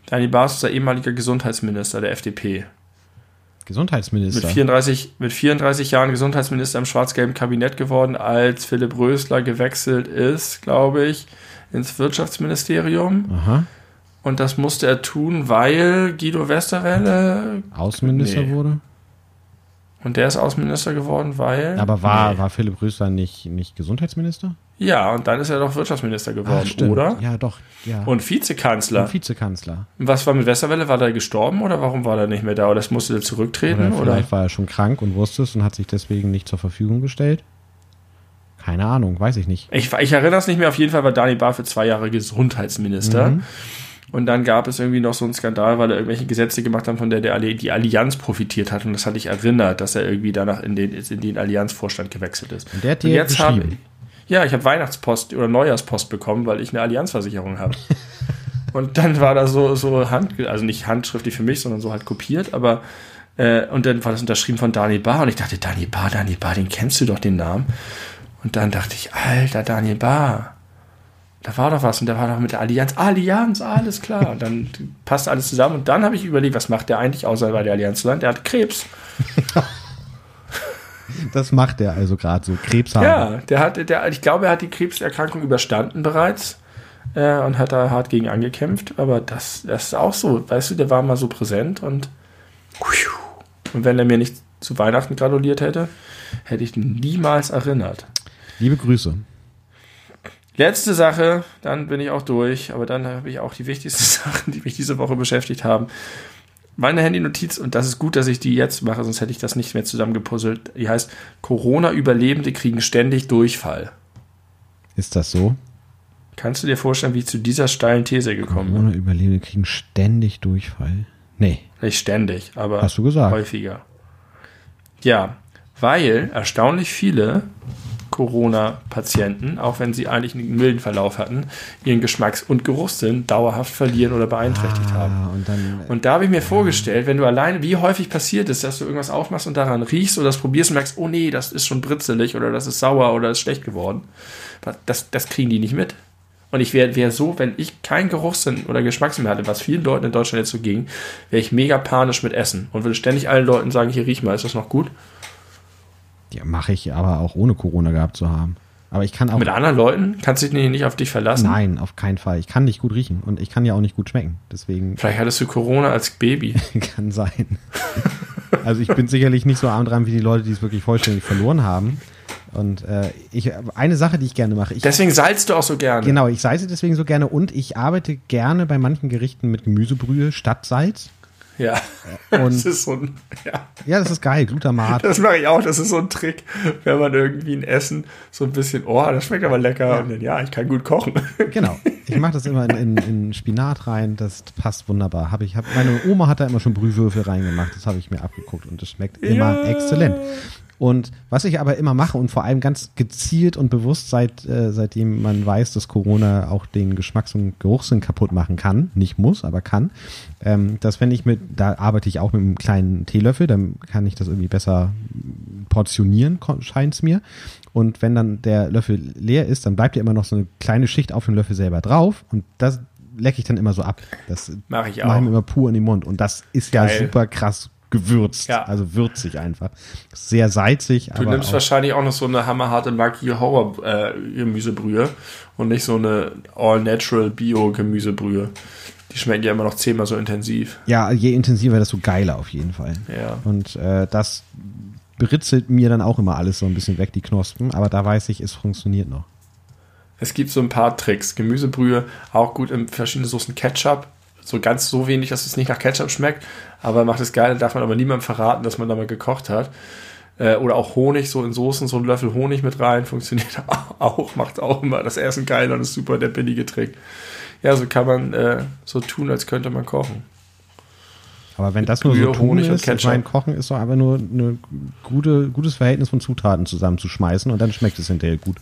Daniel Bahr ist unser ehemaliger Gesundheitsminister der FDP. Mit Gesundheitsminister. 34, mit 34 Jahren Gesundheitsminister im schwarz-gelben Kabinett geworden, als Philipp Rösler gewechselt ist, glaube ich, ins Wirtschaftsministerium. Aha. Und das musste er tun, weil Guido Westerwelle Außenminister Nee. wurde. Und der ist Außenminister geworden, weil. Aber war, Nee. war Philipp Rösler nicht, nicht Gesundheitsminister? Ja, und dann ist er doch Wirtschaftsminister geworden, Ah, oder? Ja, doch. Ja. Und Vizekanzler. Und Vizekanzler. Was war mit Westerwelle? War der gestorben oder warum war er nicht mehr da? Oder das musste er zurücktreten? Oder Oder, vielleicht war er schon krank und wusste es und hat sich deswegen nicht zur Verfügung gestellt. Keine Ahnung, weiß ich nicht. Ich, ich erinnere es nicht mehr. Auf jeden Fall war Dani Bar für zwei Jahre Gesundheitsminister. Mhm. Und dann gab es irgendwie noch so einen Skandal, weil er irgendwelche Gesetze gemacht hat, von der, der die Allianz profitiert hat. Und das hatte ich erinnert, dass er irgendwie danach in den, in den Allianzvorstand gewechselt ist. Und der hat dir jetzt habe geschrieben. ja, ich habe Weihnachtspost oder Neujahrspost bekommen, weil ich eine Allianzversicherung habe. und dann war da so, so Hand, also nicht handschriftlich für mich, sondern so halt kopiert, aber äh, und dann war das unterschrieben von Daniel Bar und ich dachte, Daniel Bar, Daniel Bar, den kennst du doch den Namen. Und dann dachte ich, alter Daniel Bar. Da war doch was und der war doch mit der Allianz. Allianz, alles klar. Und dann passt alles zusammen. Und dann habe ich überlegt, was macht der eigentlich, außer bei der Allianz zu sein? Der hat Krebs. Das macht er also gerade so. Krebs haben. Ja, der hat, der, ich glaube, er hat die Krebserkrankung überstanden bereits äh, und hat da hart gegen angekämpft. Aber das, das ist auch so, weißt du, der war mal so präsent und und wenn er mir nicht zu Weihnachten gratuliert hätte, hätte ich ihn niemals erinnert. Liebe Grüße. Letzte Sache, dann bin ich auch durch, aber dann habe ich auch die wichtigsten Sachen, die mich diese Woche beschäftigt haben. Meine Handynotiz, und das ist gut, dass ich die jetzt mache, sonst hätte ich das nicht mehr zusammengepuzzelt, die heißt, Corona-Überlebende kriegen ständig Durchfall. Ist das so? Kannst du dir vorstellen, wie ich zu dieser steilen These gekommen bin? Ohne Überlebende kriegen ständig Durchfall. Nee. Nicht ständig, aber Hast du gesagt. häufiger. Ja, weil erstaunlich viele Corona-Patienten, auch wenn sie eigentlich einen milden Verlauf hatten, ihren Geschmacks- und Geruchssinn dauerhaft verlieren oder beeinträchtigt haben. Ah, und dann. Und da habe ich mir vorgestellt, wenn du alleine, wie häufig passiert ist, dass du irgendwas aufmachst und daran riechst oder das probierst und merkst, oh nee, das ist schon britzelig oder das ist sauer oder ist schlecht geworden. Das, das kriegen die nicht mit. Und ich wäre wär so, wenn ich keinen Geruchssinn oder Geschmackssinn mehr hatte, was vielen Leuten in Deutschland jetzt so ging, wäre ich mega panisch mit Essen und würde ständig allen Leuten sagen, hier riech mal, ist das noch gut? Ja, mache ich aber auch ohne Corona gehabt zu haben. Aber ich kann auch. Mit anderen Leuten kannst du dich nicht auf dich verlassen. Nein, auf keinen Fall. Ich kann nicht gut riechen und ich kann ja auch nicht gut schmecken. Deswegen Vielleicht hattest du Corona als Baby. kann sein. Also ich bin sicherlich nicht so arm dran wie die Leute, die es wirklich vollständig verloren haben. Und äh, ich, eine Sache, die ich gerne mache. Ich, Deswegen salzt du auch so gerne. Genau, ich salze deswegen so gerne und ich arbeite gerne bei manchen Gerichten mit Gemüsebrühe statt Salz. Ja. Und das ist so ein, ja. ja, das ist geil, Glutamat. Das mache ich auch. Das ist so ein Trick, wenn man irgendwie ein Essen so ein bisschen, oh, das schmeckt aber lecker. Ja. Und dann, ja, ich kann gut kochen. Genau. Ich mache das immer in, in, in Spinat rein, das passt wunderbar. Hab ich, hab, meine Oma hat da immer schon Brühwürfel reingemacht, das habe ich mir abgeguckt und das schmeckt immer Ja. exzellent. Und was ich aber immer mache und vor allem ganz gezielt und bewusst seit äh, seitdem man weiß, dass Corona auch den Geschmacks- und Geruchssinn kaputt machen kann, nicht muss, aber kann, ähm, dass wenn ich mit, da arbeite ich auch mit einem kleinen Teelöffel, dann kann ich das irgendwie besser portionieren, scheint es mir. Und wenn dann der Löffel leer ist, dann bleibt ja immer noch so eine kleine Schicht auf dem Löffel selber drauf und das lecke ich dann immer so ab. Das Mache ich mache auch. ich mir immer pur in den Mund. Und das ist ja Geil. super krass gewürzt. Ja. Also würzig einfach. Sehr salzig, Du nimmst wahrscheinlich auch noch so eine hammerharte Maggi Horror äh, Gemüsebrühe und nicht so eine All-Natural Bio Gemüsebrühe. Die schmecken ja immer noch zehnmal so intensiv. ja, je intensiver, desto geiler auf jeden Fall. Ja. Und äh, das britzelt mir dann auch immer alles so ein bisschen weg, die Knospen. Aber da weiß ich, es funktioniert noch. Es gibt so ein paar Tricks. Gemüsebrühe auch gut in verschiedene Soßen Ketchup. So ganz so wenig, dass es nicht nach Ketchup schmeckt. Aber macht es geil, darf man aber niemandem verraten, dass man da mal gekocht hat. Äh, oder auch Honig, so in Soßen, so ein Löffel Honig mit rein, funktioniert auch, macht auch immer das Essen geil und ist super der billige Trick. Ja, so kann man äh, so tun, als könnte man kochen. Aber wenn das nur so tun Honig und ist, ich meine, Kochen ist doch einfach nur ein gute, gutes Verhältnis von Zutaten zusammenzuschmeißen und dann schmeckt es hinterher gut.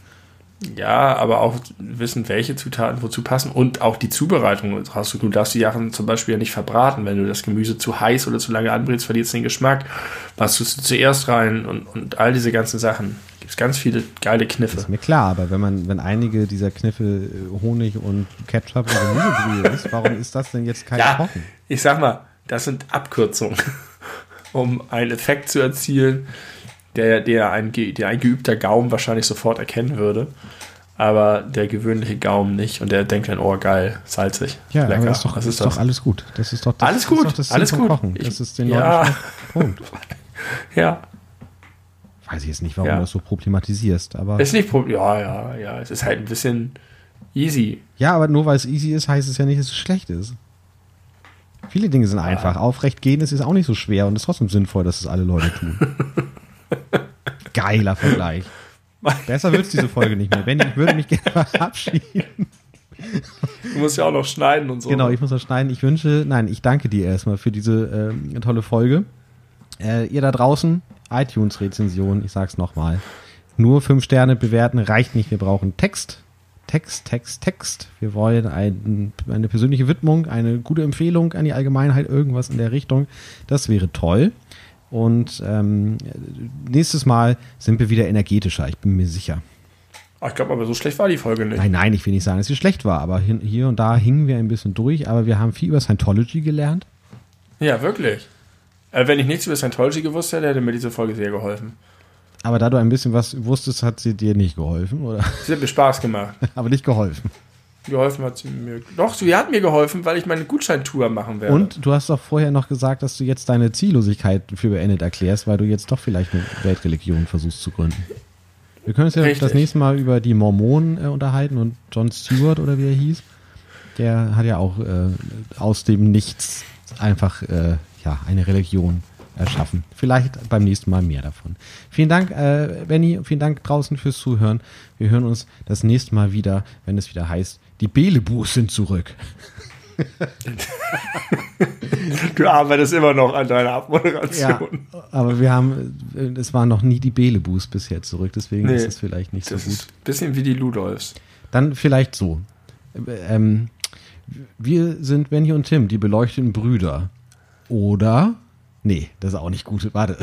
Ja, aber auch wissen, welche Zutaten wozu passen und auch die Zubereitung. Du, du darfst die Sachen zum Beispiel ja nicht verbraten. Wenn du das Gemüse zu heiß oder zu lange anbrätst, verliert es den Geschmack. Was tust du zuerst rein und, und all diese ganzen Sachen. Gibt es ganz viele geile Kniffe. Ist mir klar, aber wenn man, wenn einige dieser Kniffe äh, Honig und Ketchup und Gemüsebrühe ist, warum ist das denn jetzt kein Ja, Kochen? ich sag mal, das sind Abkürzungen, um einen Effekt zu erzielen, der, der, ein, der ein geübter Gaumen wahrscheinlich sofort erkennen würde. Aber der gewöhnliche Gaumen nicht und der denkt dann, oh geil, salzig. Ja, lecker. aber ist doch, Was ist doch alles gut. Das ist doch das, Alles das gut, das alles gut. Kochen. Ich- Das ist den ja. Leuten. Punkt. Ja, Weiß ich jetzt nicht, warum Ja. du das so problematisierst, aber ist nicht Problem. Ja, ja, ja. Es ist halt ein bisschen easy. ja, aber nur weil es easy ist, heißt es ja nicht, dass es schlecht ist. Viele Dinge sind einfach. Aufrecht gehen ist, ist auch nicht so schwer und ist trotzdem sinnvoll, dass es alle Leute tun. Geiler Vergleich. Besser wird's diese Folge nicht mehr. Benny, ich würde mich gerne verabschieden. Du musst ja auch noch schneiden und so. Genau, ich muss das schneiden. Ich wünsche, nein, ich danke dir erstmal für diese ähm, tolle Folge. Äh, ihr da draußen, iTunes-Rezension, ich sag's nochmal. Nur fünf Sterne bewerten reicht nicht. Wir brauchen Text. Text, Text, Text. Wir wollen ein, eine persönliche Widmung, eine gute Empfehlung an die Allgemeinheit, irgendwas in der Richtung. Das wäre toll. Und ähm, nächstes Mal sind wir wieder energetischer, ich bin mir sicher. Ah, ich glaube, aber so schlecht war die Folge nicht. Nein, nein, ich will nicht sagen, dass sie schlecht war, aber hin, hier und da hingen wir ein bisschen durch, aber wir haben viel über Scientology gelernt. Ja, wirklich. Äh, wenn ich nichts über Scientology gewusst hätte, hätte mir diese Folge sehr geholfen. Aber da du ein bisschen was wusstest, hat sie dir nicht geholfen, oder? Sie hat mir Spaß gemacht. Aber nicht geholfen. Geholfen hat sie mir. Doch, sie hat mir geholfen, weil ich meine Gutscheintour machen werde. Und du hast doch vorher noch gesagt, dass du jetzt deine Ziellosigkeit für beendet erklärst, weil du jetzt doch vielleicht eine Weltreligion versuchst zu gründen. Wir können uns ja Richtig. das nächste Mal über die Mormonen äh, unterhalten und John Stewart oder wie er hieß. Der hat ja auch äh, aus dem Nichts einfach äh, ja, eine Religion erschaffen. Vielleicht beim nächsten Mal mehr davon. Vielen Dank, äh, Benny, vielen Dank draußen fürs Zuhören. Wir hören uns das nächste Mal wieder, wenn es wieder heißt, die Belebus sind zurück. du arbeitest immer noch an deiner Abmoderation. Ja, aber wir haben, es waren noch nie die Belebus bisher zurück, deswegen Nee, ist es vielleicht nicht so gut. bisschen wie die Ludolfs. Dann vielleicht so. Ähm, wir sind Benny und Tim, die beleuchteten Brüder. Oder? Nee, das ist auch nicht gut. Warte.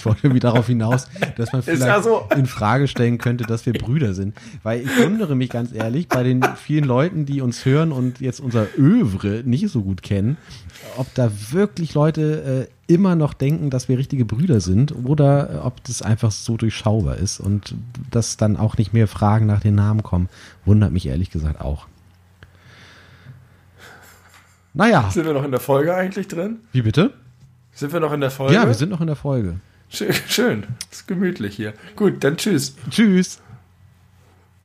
Ich wollte irgendwie darauf hinaus, dass man vielleicht ja so. in Frage stellen könnte, dass wir Brüder sind. Weil ich wundere mich ganz ehrlich, bei den vielen Leuten, die uns hören und jetzt unser Övre nicht so gut kennen, ob da wirklich Leute äh, immer noch denken, dass wir richtige Brüder sind oder äh, ob das einfach so durchschaubar ist und dass dann auch nicht mehr Fragen nach den Namen kommen, wundert mich ehrlich gesagt auch. Naja, Sind wir noch in der Folge eigentlich drin? wie bitte? Sind wir noch in der Folge? Ja, wir sind noch in der Folge. Schön, schön. Ist gemütlich hier. Gut, dann tschüss. Tschüss.